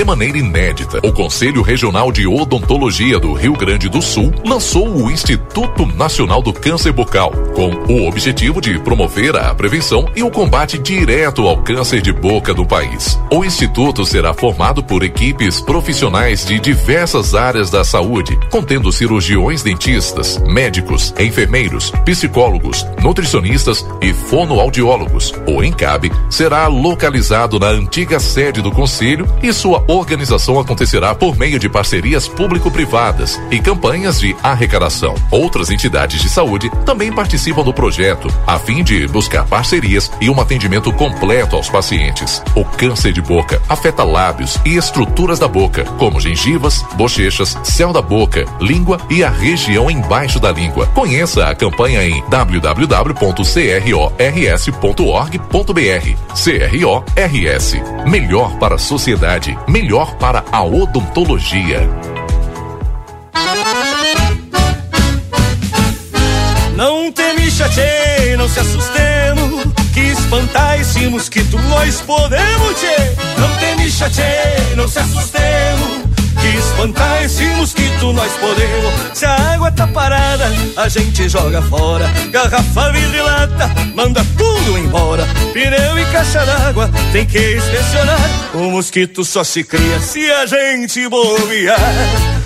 De maneira inédita, o Conselho Regional de Odontologia do Rio Grande do Sul lançou o Instituto Nacional do Câncer Bucal, com o objetivo de promover a prevenção e o combate direto ao câncer de boca do país. O instituto será formado por equipes profissionais de diversas áreas da saúde, contendo cirurgiões dentistas, médicos, enfermeiros, psicólogos, nutricionistas e fonoaudiólogos. O ENCAB será localizado na antiga sede do Conselho e sua organização acontecerá por meio de parcerias público-privadas e campanhas de arrecadação. Outras entidades de saúde também participam do projeto, a fim de buscar parcerias e um atendimento completo aos pacientes. O câncer de boca afeta lábios e estruturas da boca, como gengivas, bochechas, céu da boca, língua e a região embaixo da língua. Conheça a campanha em www.crors.org.br. CRORS. Melhor para a sociedade, melhor para a odontologia. Não teme não se assustemos Que espantar esse mosquito nós podemos tchê Não teme não se assustemos Que espantar esse mosquito nós podemos. Se a água tá parada, a gente joga fora. Garrafa, vidro e lata, manda tudo embora. Pneu caixa d'água, tem que inspecionar. O mosquito só se cria se a gente bobear.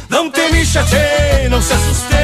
Não teme chatê, não se assustemos que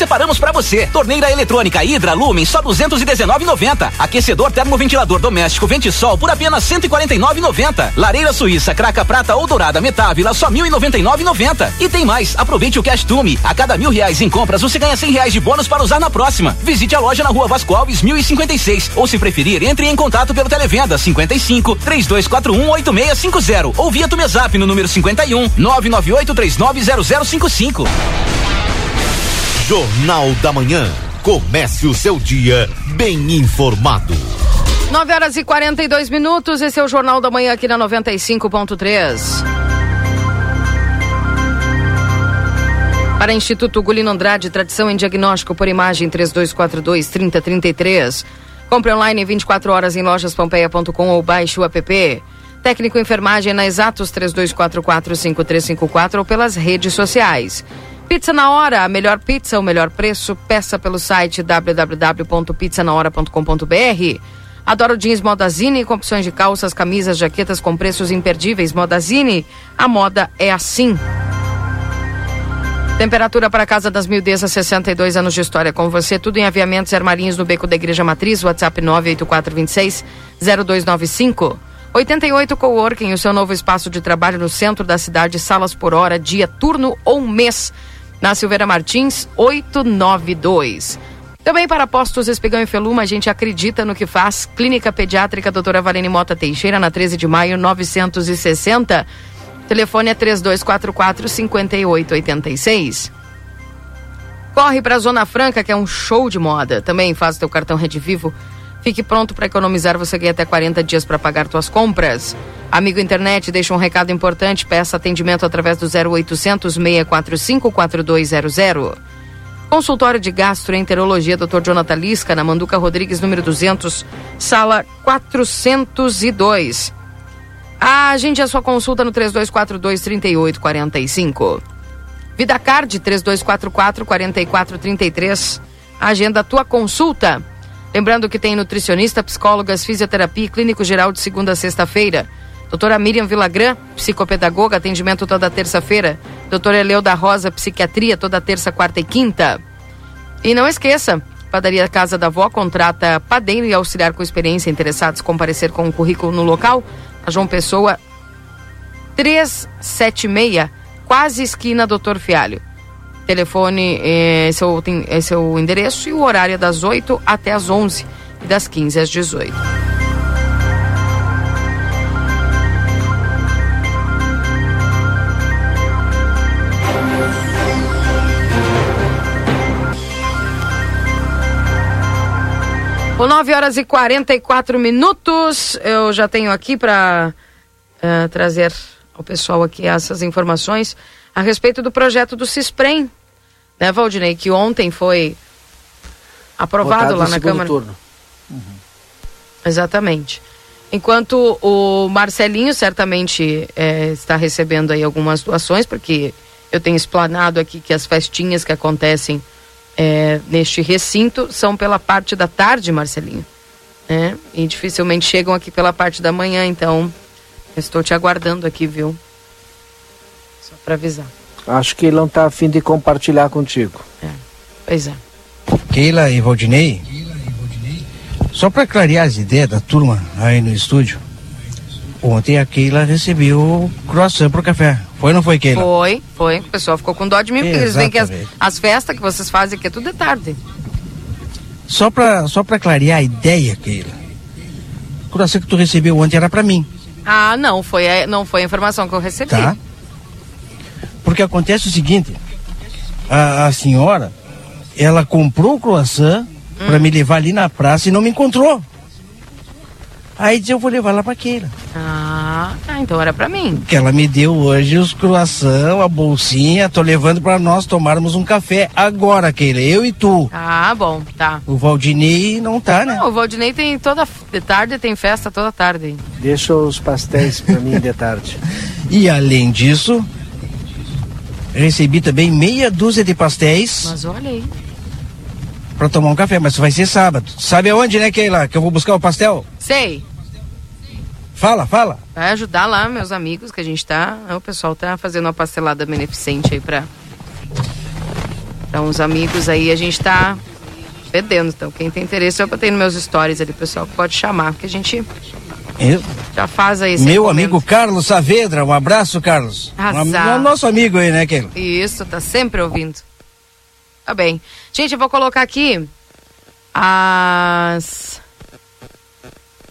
separamos para você. Torneira eletrônica Hidra Lumen só 219,90. Aquecedor termoventilador doméstico Ventisol por apenas 149,90. Lareira Suíça Craca Prata ou Dourada Metávila só 1.099,90. E tem mais. Aproveite o Cash Tume. A cada mil reais em compras você ganha 100 reais de bônus para usar na próxima. Visite a loja na Rua Vasco Alves 1056 ou se preferir entre em contato pelo televenda 55 3241 8650 ou via Tumezap no número 51 998 390055. Jornal da Manhã. Comece o seu dia bem informado. 9 horas e 42 minutos. Esse é o Jornal da Manhã aqui na 95.3. Para Instituto Gulino Andrade, tradição em diagnóstico por imagem 3242-3033. Compre online 24 horas em lojaspompeia.com ou baixe o app. Técnico enfermagem na Exatos 3244-5354 ou pelas redes sociais. Pizza na hora, a melhor pizza, o melhor preço. Peça pelo site www.pizzanahora.com.br. Adoro jeans Modazine com opções de calças, camisas, jaquetas com preços imperdíveis. Modazine, a moda é assim. Temperatura para a Casa das Mildezas, 62 anos de história com você. Tudo em aviamentos e armarinhos no Beco da Igreja Matriz. WhatsApp 98426 0295. 88 Coworking, o seu novo espaço de trabalho no centro da cidade, salas por hora, dia, turno ou mês. Na Silveira Martins, 892. Também para postos Espigão e Feluma, a gente acredita no que faz. Clínica Pediátrica Doutora Valene Mota Teixeira, na 13 de maio, 960. Telefone é 3244 5886. Corre para a Zona Franca, que é um show de moda. Também faz teu cartão Rede Vivo. Fique pronto para economizar, você ganha até 40 dias para pagar tuas compras. Amigo Internet, deixa um recado importante, peça atendimento através do 0800 645 4200. Consultório de Gastroenterologia, Dr. Jonathan Lisca, na Manduca Rodrigues, número 200, sala 402. Agende a sua consulta no 3242-3845. Vida Card 3244-4433. Agenda a tua consulta. Lembrando que tem nutricionista, psicólogas, fisioterapia e clínico geral de segunda a sexta-feira. Doutora Miriam Vilagran, psicopedagoga, atendimento toda terça-feira. Doutora Eleu da Rosa, psiquiatria, toda terça, quarta e quinta. E não esqueça, Padaria Casa da Vó contrata padeiro e auxiliar com experiência interessados comparecer com o um currículo no local a João Pessoa 376, quase esquina Doutor Fialho. Telefone, esse é, o, esse é o endereço e o horário é das 8 até as 11 e das 15 às 18. Com 9 horas e 44 minutos, eu já tenho aqui para uh, eh, trazer ao pessoal aqui essas informações a respeito do projeto do CISPREM, né, Valdinei, que ontem foi aprovado lá na Câmara. Turno. Uhum. Exatamente. Enquanto o Marcelinho certamente é, está recebendo aí algumas doações, porque eu tenho explanado aqui que as festinhas que acontecem é, neste recinto são pela parte da tarde, Marcelinho. Né? E dificilmente chegam aqui pela parte da manhã, então estou te aguardando aqui, viu? Só para avisar. Acho que ele não está afim de compartilhar contigo. É, pois é. Keila e Valdinei, só para clarear as ideias da turma aí no estúdio, ontem a Keila recebeu croissant pro café. Foi ou não foi, Keila? Foi, foi. O pessoal ficou com dó de mim, porque eles veem que as, as, festas que vocês fazem aqui é tudo de tarde. Só para só pra clarear a ideia, Keila. O croissant que tu recebeu ontem era para mim. Ah, não, foi a, não foi a informação que eu recebi. Tá. Porque acontece o seguinte, a, a senhora, ela comprou o croissant hum. para me levar ali na praça e não me encontrou. Aí disse, eu vou levar lá pra Keila. Ah, então era pra mim. Que ela me deu hoje os croissants, a bolsinha, tô levando pra nós tomarmos um café agora, Keila, eu e tu. Ah, bom, tá. O Valdinei não tá, né? Não, o Valdinei tem toda, de tarde tem festa toda tarde. Deixa os pastéis pra mim de tarde. E além disso, recebi também meia dúzia de pastéis. Mas olha aí para tomar um café, mas vai ser sábado. Sabe aonde, né, Keila, que eu vou buscar o pastel? Sei. Fala, fala. Vai ajudar lá meus amigos que a gente tá. O pessoal tá fazendo uma pastelada beneficente aí pra, pra uns amigos aí. A gente tá perdendo. Então, quem tem interesse, eu botei nos meus stories ali, pessoal, pode chamar, porque a gente eu? já faz aí. Meu amigo Carlos Saavedra, um abraço, Carlos. Um, um, nosso amigo aí, né, Keila? Isso, tá sempre ouvindo. Tá bem. Gente, eu vou colocar aqui as.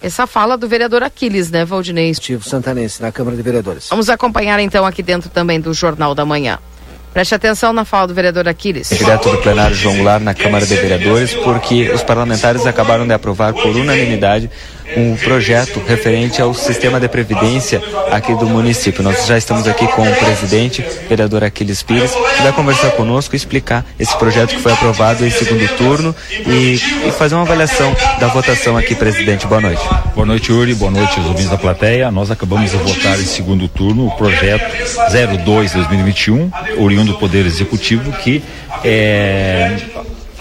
Essa fala do vereador Aquiles, né, Valdinei? Estivo Santanense, na Câmara de Vereadores. Vamos acompanhar então aqui dentro também do Jornal da Manhã. Preste atenção na fala do vereador Aquiles. Direto do plenário João Goulart na Câmara de Vereadores, porque os parlamentares acabaram de aprovar por unanimidade um projeto referente ao sistema de previdência aqui do município. Nós já estamos aqui com o presidente, vereador Aquiles Pires, que vai conversar conosco e explicar esse projeto que foi aprovado em segundo turno e, e fazer uma avaliação da votação aqui, presidente. Boa noite. Boa noite, Uri. Boa noite aos ouvintes da plateia. Nós acabamos de votar em segundo turno o projeto 02-2021, oriundo do Poder Executivo, que é,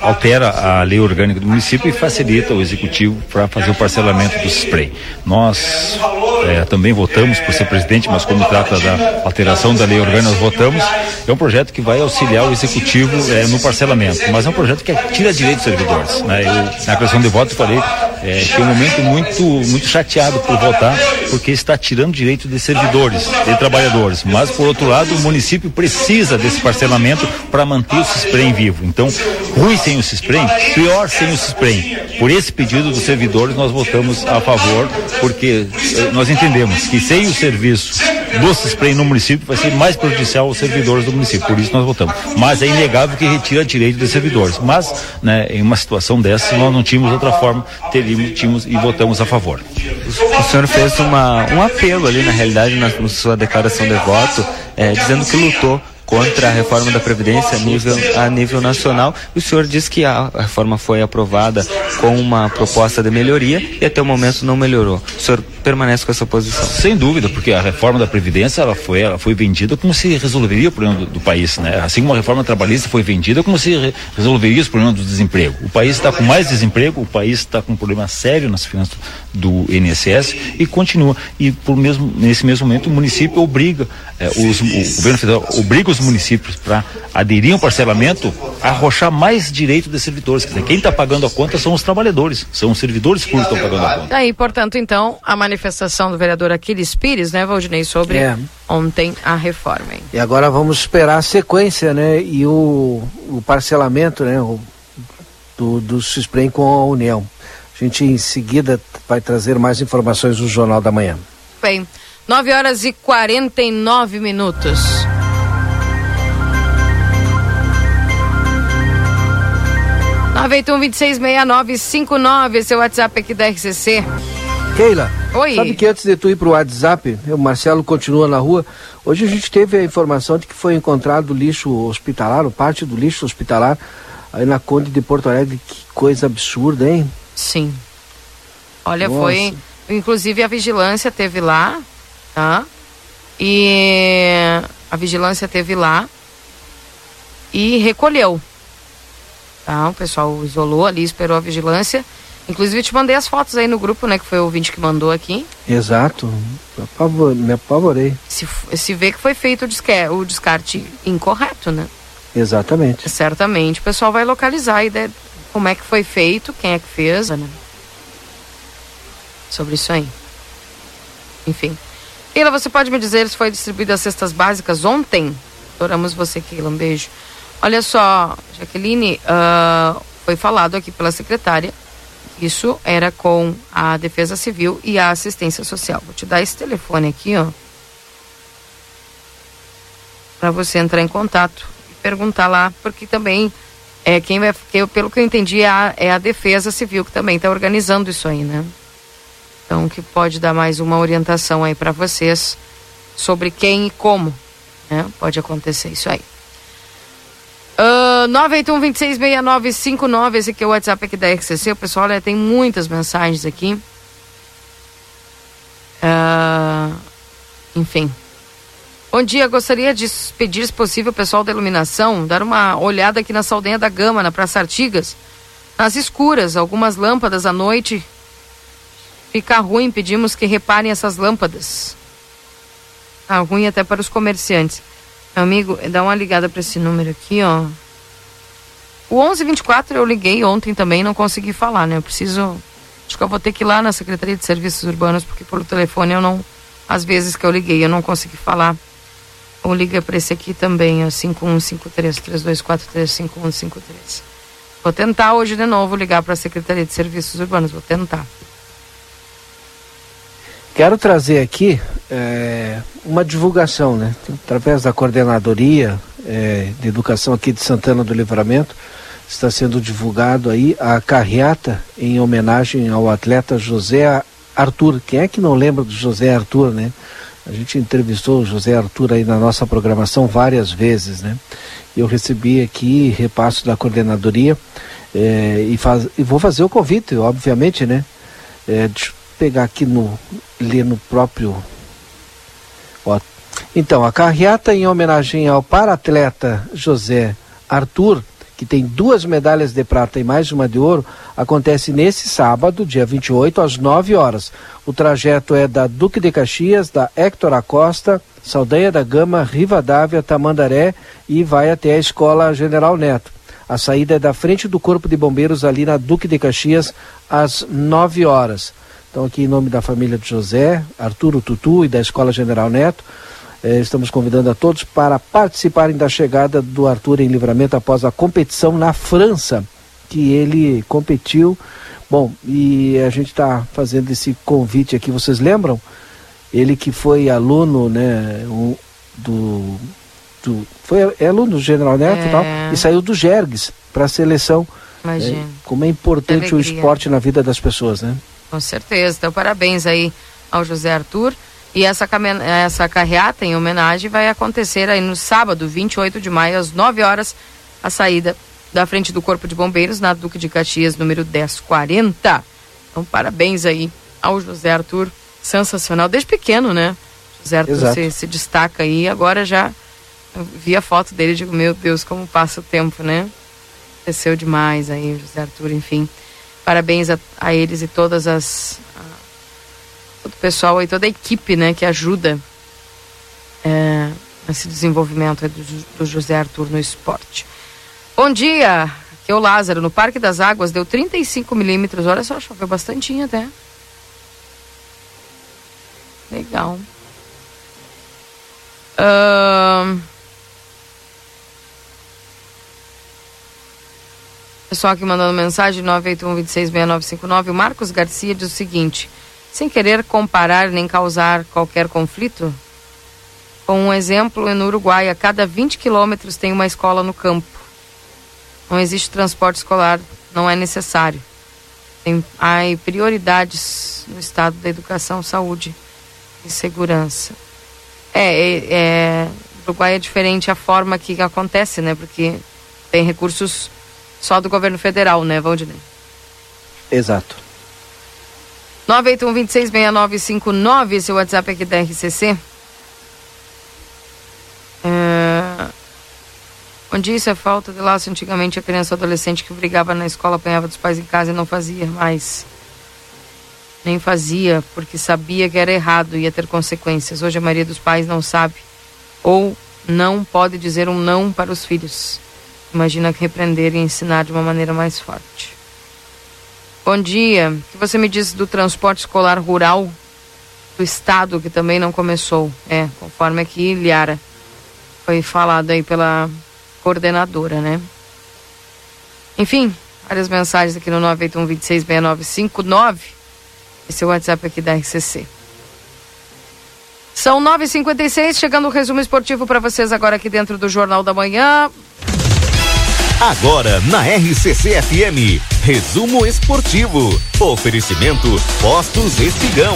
altera a lei orgânica do município e facilita o executivo para fazer o parcelamento do spray. Nós é, também votamos por ser presidente, mas como trata da alteração da lei orgânica, nós votamos. É um projeto que vai auxiliar o executivo é, no parcelamento, mas é um projeto que tira direitos dos servidores. Né? Eu, na questão de voto, falei é, que é um momento muito, muito chateado por votar, porque está tirando direito de servidores, de trabalhadores. Mas, por outro lado, o município precisa desse parcelamento para manter o CISPREM vivo. Então, ruim sem o CISPREM, pior sem o CISPREM. Por esse pedido dos servidores, nós votamos a favor, porque eh, nós entendemos que sem o serviço do CISPREM no município vai ser mais prejudicial aos servidores do município. Por isso nós votamos. Mas é inegável que retira direito dos servidores. Mas, né, em uma situação dessa, nós não tínhamos outra forma, teríamos, tínhamos e votamos a favor. O senhor fez uma, um apelo ali, na realidade, na, na sua declaração de voto, é, dizendo que lutou contra a reforma da Previdência a nível, a nível nacional. O senhor diz que a reforma foi aprovada com uma proposta de melhoria e até o momento não melhorou. O senhor permanece com essa posição? Sem dúvida, porque a reforma da Previdência ela foi, ela foi vendida como se resolveria o problema do, do país. Né? Assim como a reforma trabalhista foi vendida como se re, resolveria os problemas do desemprego. O país está com mais desemprego, o país está com um problema sério nas finanças do INSS e continua. E por mesmo, nesse mesmo momento o município obriga, eh, os, o governo federal obriga os municípios para aderir ao parcelamento arrochar mais direito dos servidores. Quer dizer, quem está pagando a conta são os trabalhadores, são os servidores públicos que estão pagando a conta. Aí, portanto, então, a manifestação do vereador Aquiles Pires, né, Valdinei, sobre É. ontem a reforma. Hein? E agora vamos esperar a sequência, né? E o, o parcelamento, né? O, do, do Cisprem com a União. A gente em seguida vai trazer mais informações no Jornal da Manhã. Bem, 9 horas e 49 minutos. 981-266959, esse é o WhatsApp aqui da RCC. Keila, Oi. sabe que antes de tu ir pro WhatsApp, o Marcelo continua na rua, hoje a gente teve a informação de que foi encontrado lixo hospitalar, ou parte do lixo hospitalar, aí na Conde de Porto Alegre, que coisa absurda, hein? Sim. Olha, Nossa. foi, inclusive a vigilância teve lá, tá? E a vigilância teve lá e recolheu Tá? O pessoal isolou ali, esperou a vigilância. Inclusive, eu te mandei as fotos aí no grupo, né? Que foi o ouvinte que mandou aqui. Exato. Me apavo- Me apavorei. Se, se vê que foi feito o, o descarte incorreto, né? Exatamente. Certamente o pessoal vai localizar ideia como é que foi feito, quem é que fez, né? Sobre isso aí. Enfim. Keila, você pode me dizer se foi distribuída as cestas básicas ontem? Adoramos você, Keila. Um beijo. Olha só, Jaqueline, ah, foi falado aqui pela secretária. Isso era com a Defesa Civil e a Assistência Social. Vou te dar esse telefone aqui, ó. Para você entrar em contato e perguntar lá, porque também é quem vai, que pelo que eu entendi, é a, é a Defesa Civil que também está organizando isso aí, né? Então, que pode dar mais uma orientação aí para vocês sobre quem e como, né? Pode acontecer isso aí. Uh, 981-266959, esse aqui é o WhatsApp aqui da RCC. O pessoal, olha, tem muitas mensagens aqui. Ah, enfim. Bom dia, gostaria de pedir, se possível, pessoal da iluminação, dar uma olhada aqui na Saldanha da Gama, na Praça Artigas. Nas escuras, algumas lâmpadas à noite. Fica ruim, pedimos que reparem essas lâmpadas. Tá ruim até para os comerciantes. Meu amigo, dá uma ligada para esse número aqui, ó. O 1124 eu liguei ontem também, não consegui falar, né? Eu preciso. Acho que eu vou ter que ir lá na Secretaria de Serviços Urbanos, porque por telefone eu não. Às vezes que eu liguei, eu não consegui falar. Ou liga para esse aqui também, ó, 5153-3243-5153. Vou tentar hoje de novo ligar para a Secretaria de Serviços Urbanos, vou tentar. Quero trazer aqui eh, uma divulgação, né? Através da coordenadoria eh, de educação aqui de Santana do Livramento, está sendo divulgado aí a carreata em homenagem ao atleta José Arthur. Quem é que não lembra do José Arthur, né? A gente entrevistou o José Arthur aí na nossa programação várias vezes, né? Eu recebi aqui repasso da coordenadoria eh, e, faz, e vou fazer o convite, obviamente, né? É, pegar aqui no ler no próprio. Ó. Então, a carreata em homenagem ao paratleta José Arthur, que tem duas medalhas de prata e mais uma de ouro, acontece nesse sábado, dia 28, às 9 horas. O trajeto é da Duque de Caxias, da Héctor Acosta, Saldanha da Gama, Rivadavia, Tamandaré e vai até a Escola General Neto. A saída é da frente do Corpo de Bombeiros ali na Duque de Caxias, às 9 horas. Então, aqui em nome da família de José, Arturo Tutu e da Escola General Neto, eh, estamos convidando a todos para participarem da chegada do Arthur em livramento após a competição na França, que ele competiu. Bom, e a gente está fazendo esse convite aqui, vocês lembram? Ele que foi aluno, né, um, do, do, foi é aluno do General Neto é. e tal, e saiu do Jergues para a seleção. Imagina. Né, como é importante o esporte na vida das pessoas, né? Com certeza. Então, parabéns aí ao José Arthur. E essa, essa carreata em homenagem vai acontecer aí no sábado, 28 de maio, às 9 horas, a saída da frente do Corpo de Bombeiros, na Duque de Caxias, número 1040. Então, parabéns aí ao José Arthur. Sensacional, desde pequeno, né? José Arthur se, se, destaca aí. Agora já vi a foto dele e digo, meu Deus, como passa o tempo, né? Cresceu demais aí, José Arthur, enfim. Parabéns a, a eles e todas as todo o pessoal e toda a equipe né, que ajuda é, nesse desenvolvimento do, do José Arthur no esporte. Bom dia, aqui é o Lázaro. No Parque das Águas deu 35 milímetros. Olha só, choveu bastante até. Legal. Uh... Pessoal aqui mandando mensagem, 981 O Marcos Garcia diz o seguinte: sem querer comparar nem causar qualquer conflito? Com um exemplo, no Uruguai, a cada 20 quilômetros tem uma escola no campo. Não existe transporte escolar, não é necessário. Tem, há prioridades no estado da educação, saúde e segurança. É, é, é, Uruguai é diferente a forma que acontece, né? Porque tem recursos só do governo federal, né, Valdinei? Exato. 981-266959, esse é o WhatsApp aqui da RCC. É... Onde isso é falta de laço? Antigamente a criança ou adolescente que brigava na escola apanhava dos pais em casa e não fazia mais. Nem fazia, porque sabia que era errado e ia ter consequências. Hoje a maioria dos pais não sabe ou não pode dizer um não para os filhos. Imagina que repreender e ensinar de uma maneira mais forte. Bom dia. O que você me diz do transporte escolar rural do estado que também não começou? É, conforme aqui, Liara, foi falado aí pela coordenadora, né? Enfim, várias mensagens aqui no 981 Esse é o WhatsApp aqui da RCC. São 9h56, chegando o resumo esportivo para vocês agora aqui dentro do Jornal da Manhã. Agora na RCC FM, resumo esportivo. Oferecimento Postos Espigão.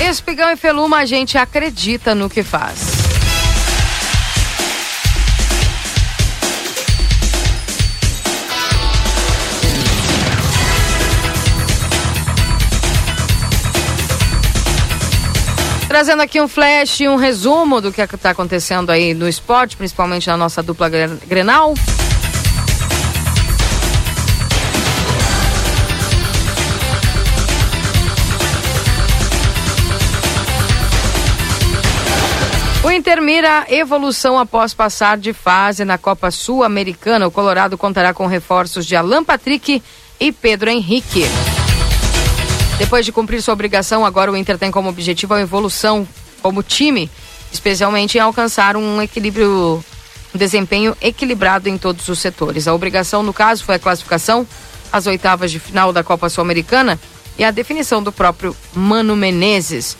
Espigão e Feluma, a gente acredita no que faz. Trazendo aqui um flash, um resumo do que está acontecendo aí no esporte, principalmente na nossa dupla Grenal. O Inter mira evolução após passar de fase na Copa Sul-Americana. O Colorado contará com reforços de Alan Patrick e Pedro Henrique. Depois de cumprir sua obrigação, agora o Inter tem como objetivo a evolução como time, especialmente em alcançar um equilíbrio, um desempenho equilibrado em todos os setores. A obrigação, no caso, foi a classificação às oitavas de final da Copa Sul-Americana e a definição do próprio Mano Menezes.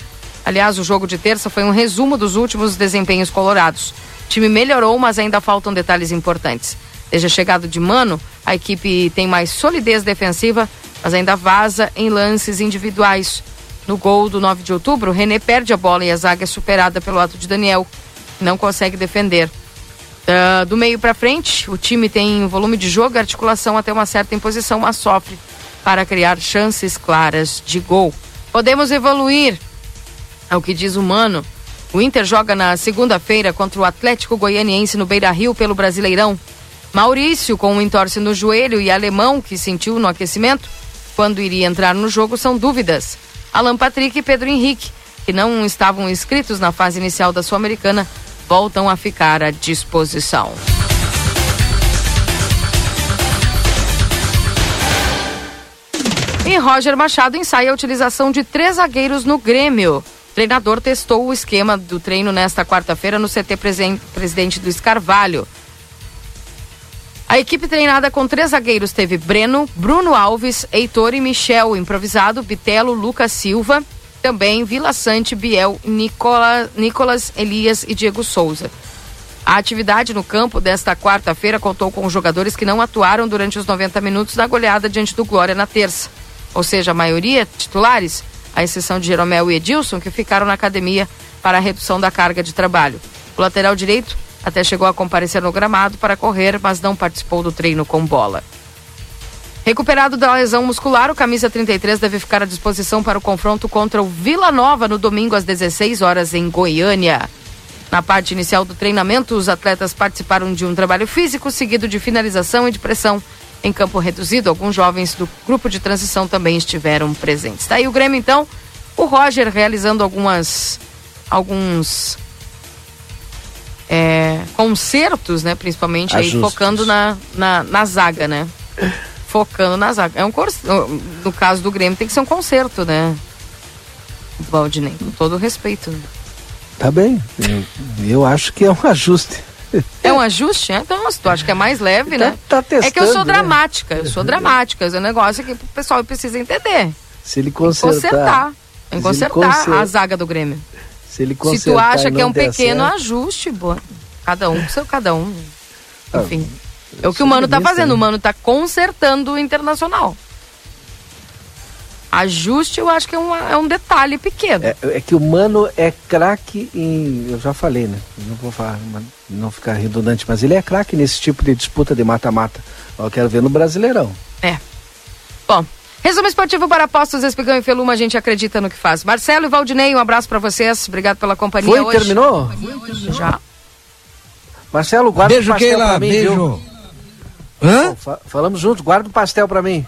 Aliás, o jogo de terça foi um resumo dos últimos desempenhos colorados. O time melhorou, mas ainda faltam detalhes importantes. Desde a chegada de Mano, a equipe tem mais solidez defensiva, mas ainda vaza em lances individuais. No gol do 9 de outubro, René perde a bola e a zaga é superada pelo ato de Daniel, que não consegue defender. Uh, do meio para frente, o time tem volume de jogo e articulação até uma certa imposição, mas sofre para criar chances claras de gol. Podemos evoluir, ao que diz o Mano, o Inter joga na segunda-feira contra o Atlético Goianiense no Beira Rio pelo Brasileirão. Maurício, com um entorse no joelho, e Alemão, que sentiu no aquecimento, quando iria entrar no jogo, são dúvidas. Alan Patrick e Pedro Henrique, que não estavam inscritos na fase inicial da Sul-Americana, voltam a ficar à disposição. E Roger Machado ensaia a utilização de três zagueiros no Grêmio. Treinador testou o esquema do treino nesta quarta-feira no CT Presidente do Escarvalho. A equipe treinada com três zagueiros teve Breno, Bruno Alves, Heitor e Michel, improvisado, Bitelo, Lucas Silva, também Vila Sante, Biel, Nicola, Nicolas, Elias e Diego Souza. A atividade no campo desta quarta-feira contou com jogadores que não atuaram durante os 90 minutos da goleada diante do Glória na terça. Ou seja, a maioria titulares, à exceção de Jeromel e Edilson, que ficaram na academia para a redução da carga de trabalho. O lateral direito até chegou a comparecer no gramado para correr, mas não participou do treino com bola. Recuperado da lesão muscular, o camisa 33 deve ficar à disposição para o confronto contra o Vila Nova no domingo às 16 horas em Goiânia. Na parte inicial do treinamento, os atletas participaram de um trabalho físico seguido de finalização e de pressão em campo reduzido. Alguns jovens do grupo de transição também estiveram presentes. Tá aí o Grêmio então, o Roger realizando algumas alguns é, concertos, né? Principalmente aí focando na, na, na, zaga, né? Focando na zaga. É um no caso do Grêmio tem que ser um concerto, né? Valdinei, com todo respeito. Tá bem. Eu, eu acho que é um ajuste. É um ajuste? Então, tu acha que é mais leve, tá, né? Tá testando, é que eu sou né? dramática, né? eu sou dramática. É um negócio que o pessoal precisa entender. Se ele consertar. Consertar, que consertar a zaga do Grêmio. Se ele Se tu acha que é um pequeno certo. ajuste, boa. Cada um seu cada um. Ah, Enfim. Ah, é o que o Mano tá fazendo. Né? O Mano tá consertando o internacional. Ajuste, eu acho que é, uma, é um detalhe pequeno. É, é, que o Mano é craque em. Eu já falei, né? Não vou falar, não ficar redundante, mas ele é craque nesse tipo de disputa de mata-mata. Eu quero ver no Brasileirão. É. Bom, Resumo esportivo para apostas, Espigão e Feluma, a gente acredita no que faz. Marcelo e Valdinei, um abraço para vocês. Obrigado pela companhia Foi, hoje. terminou? Já. Marcelo, guarda beijo, o pastel Keila, pra mim, beijo. Viu? Hã? falamos juntos, guarda o pastel para mim.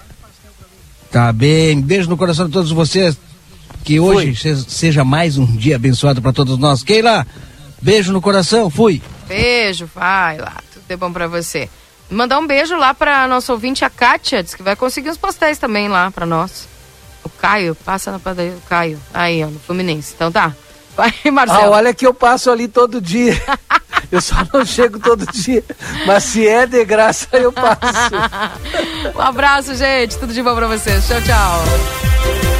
Tá bem, beijo no coração de todos vocês. Que hoje seja mais um dia abençoado para todos nós. Keila, beijo no coração, fui. Beijo, vai lá, tudo de bom para você. Mandar um beijo lá para nosso ouvinte, a Kátia, diz que vai conseguir uns pastéis também lá para nós. O Caio, passa na padaria, o Caio, aí, ó, no Fluminense. Então tá. Vai, Marcelo. Ah, olha que eu passo ali todo dia. eu só não chego todo dia. Mas se é de graça, eu passo. um abraço, gente. Tudo de bom pra vocês. Tchau, tchau.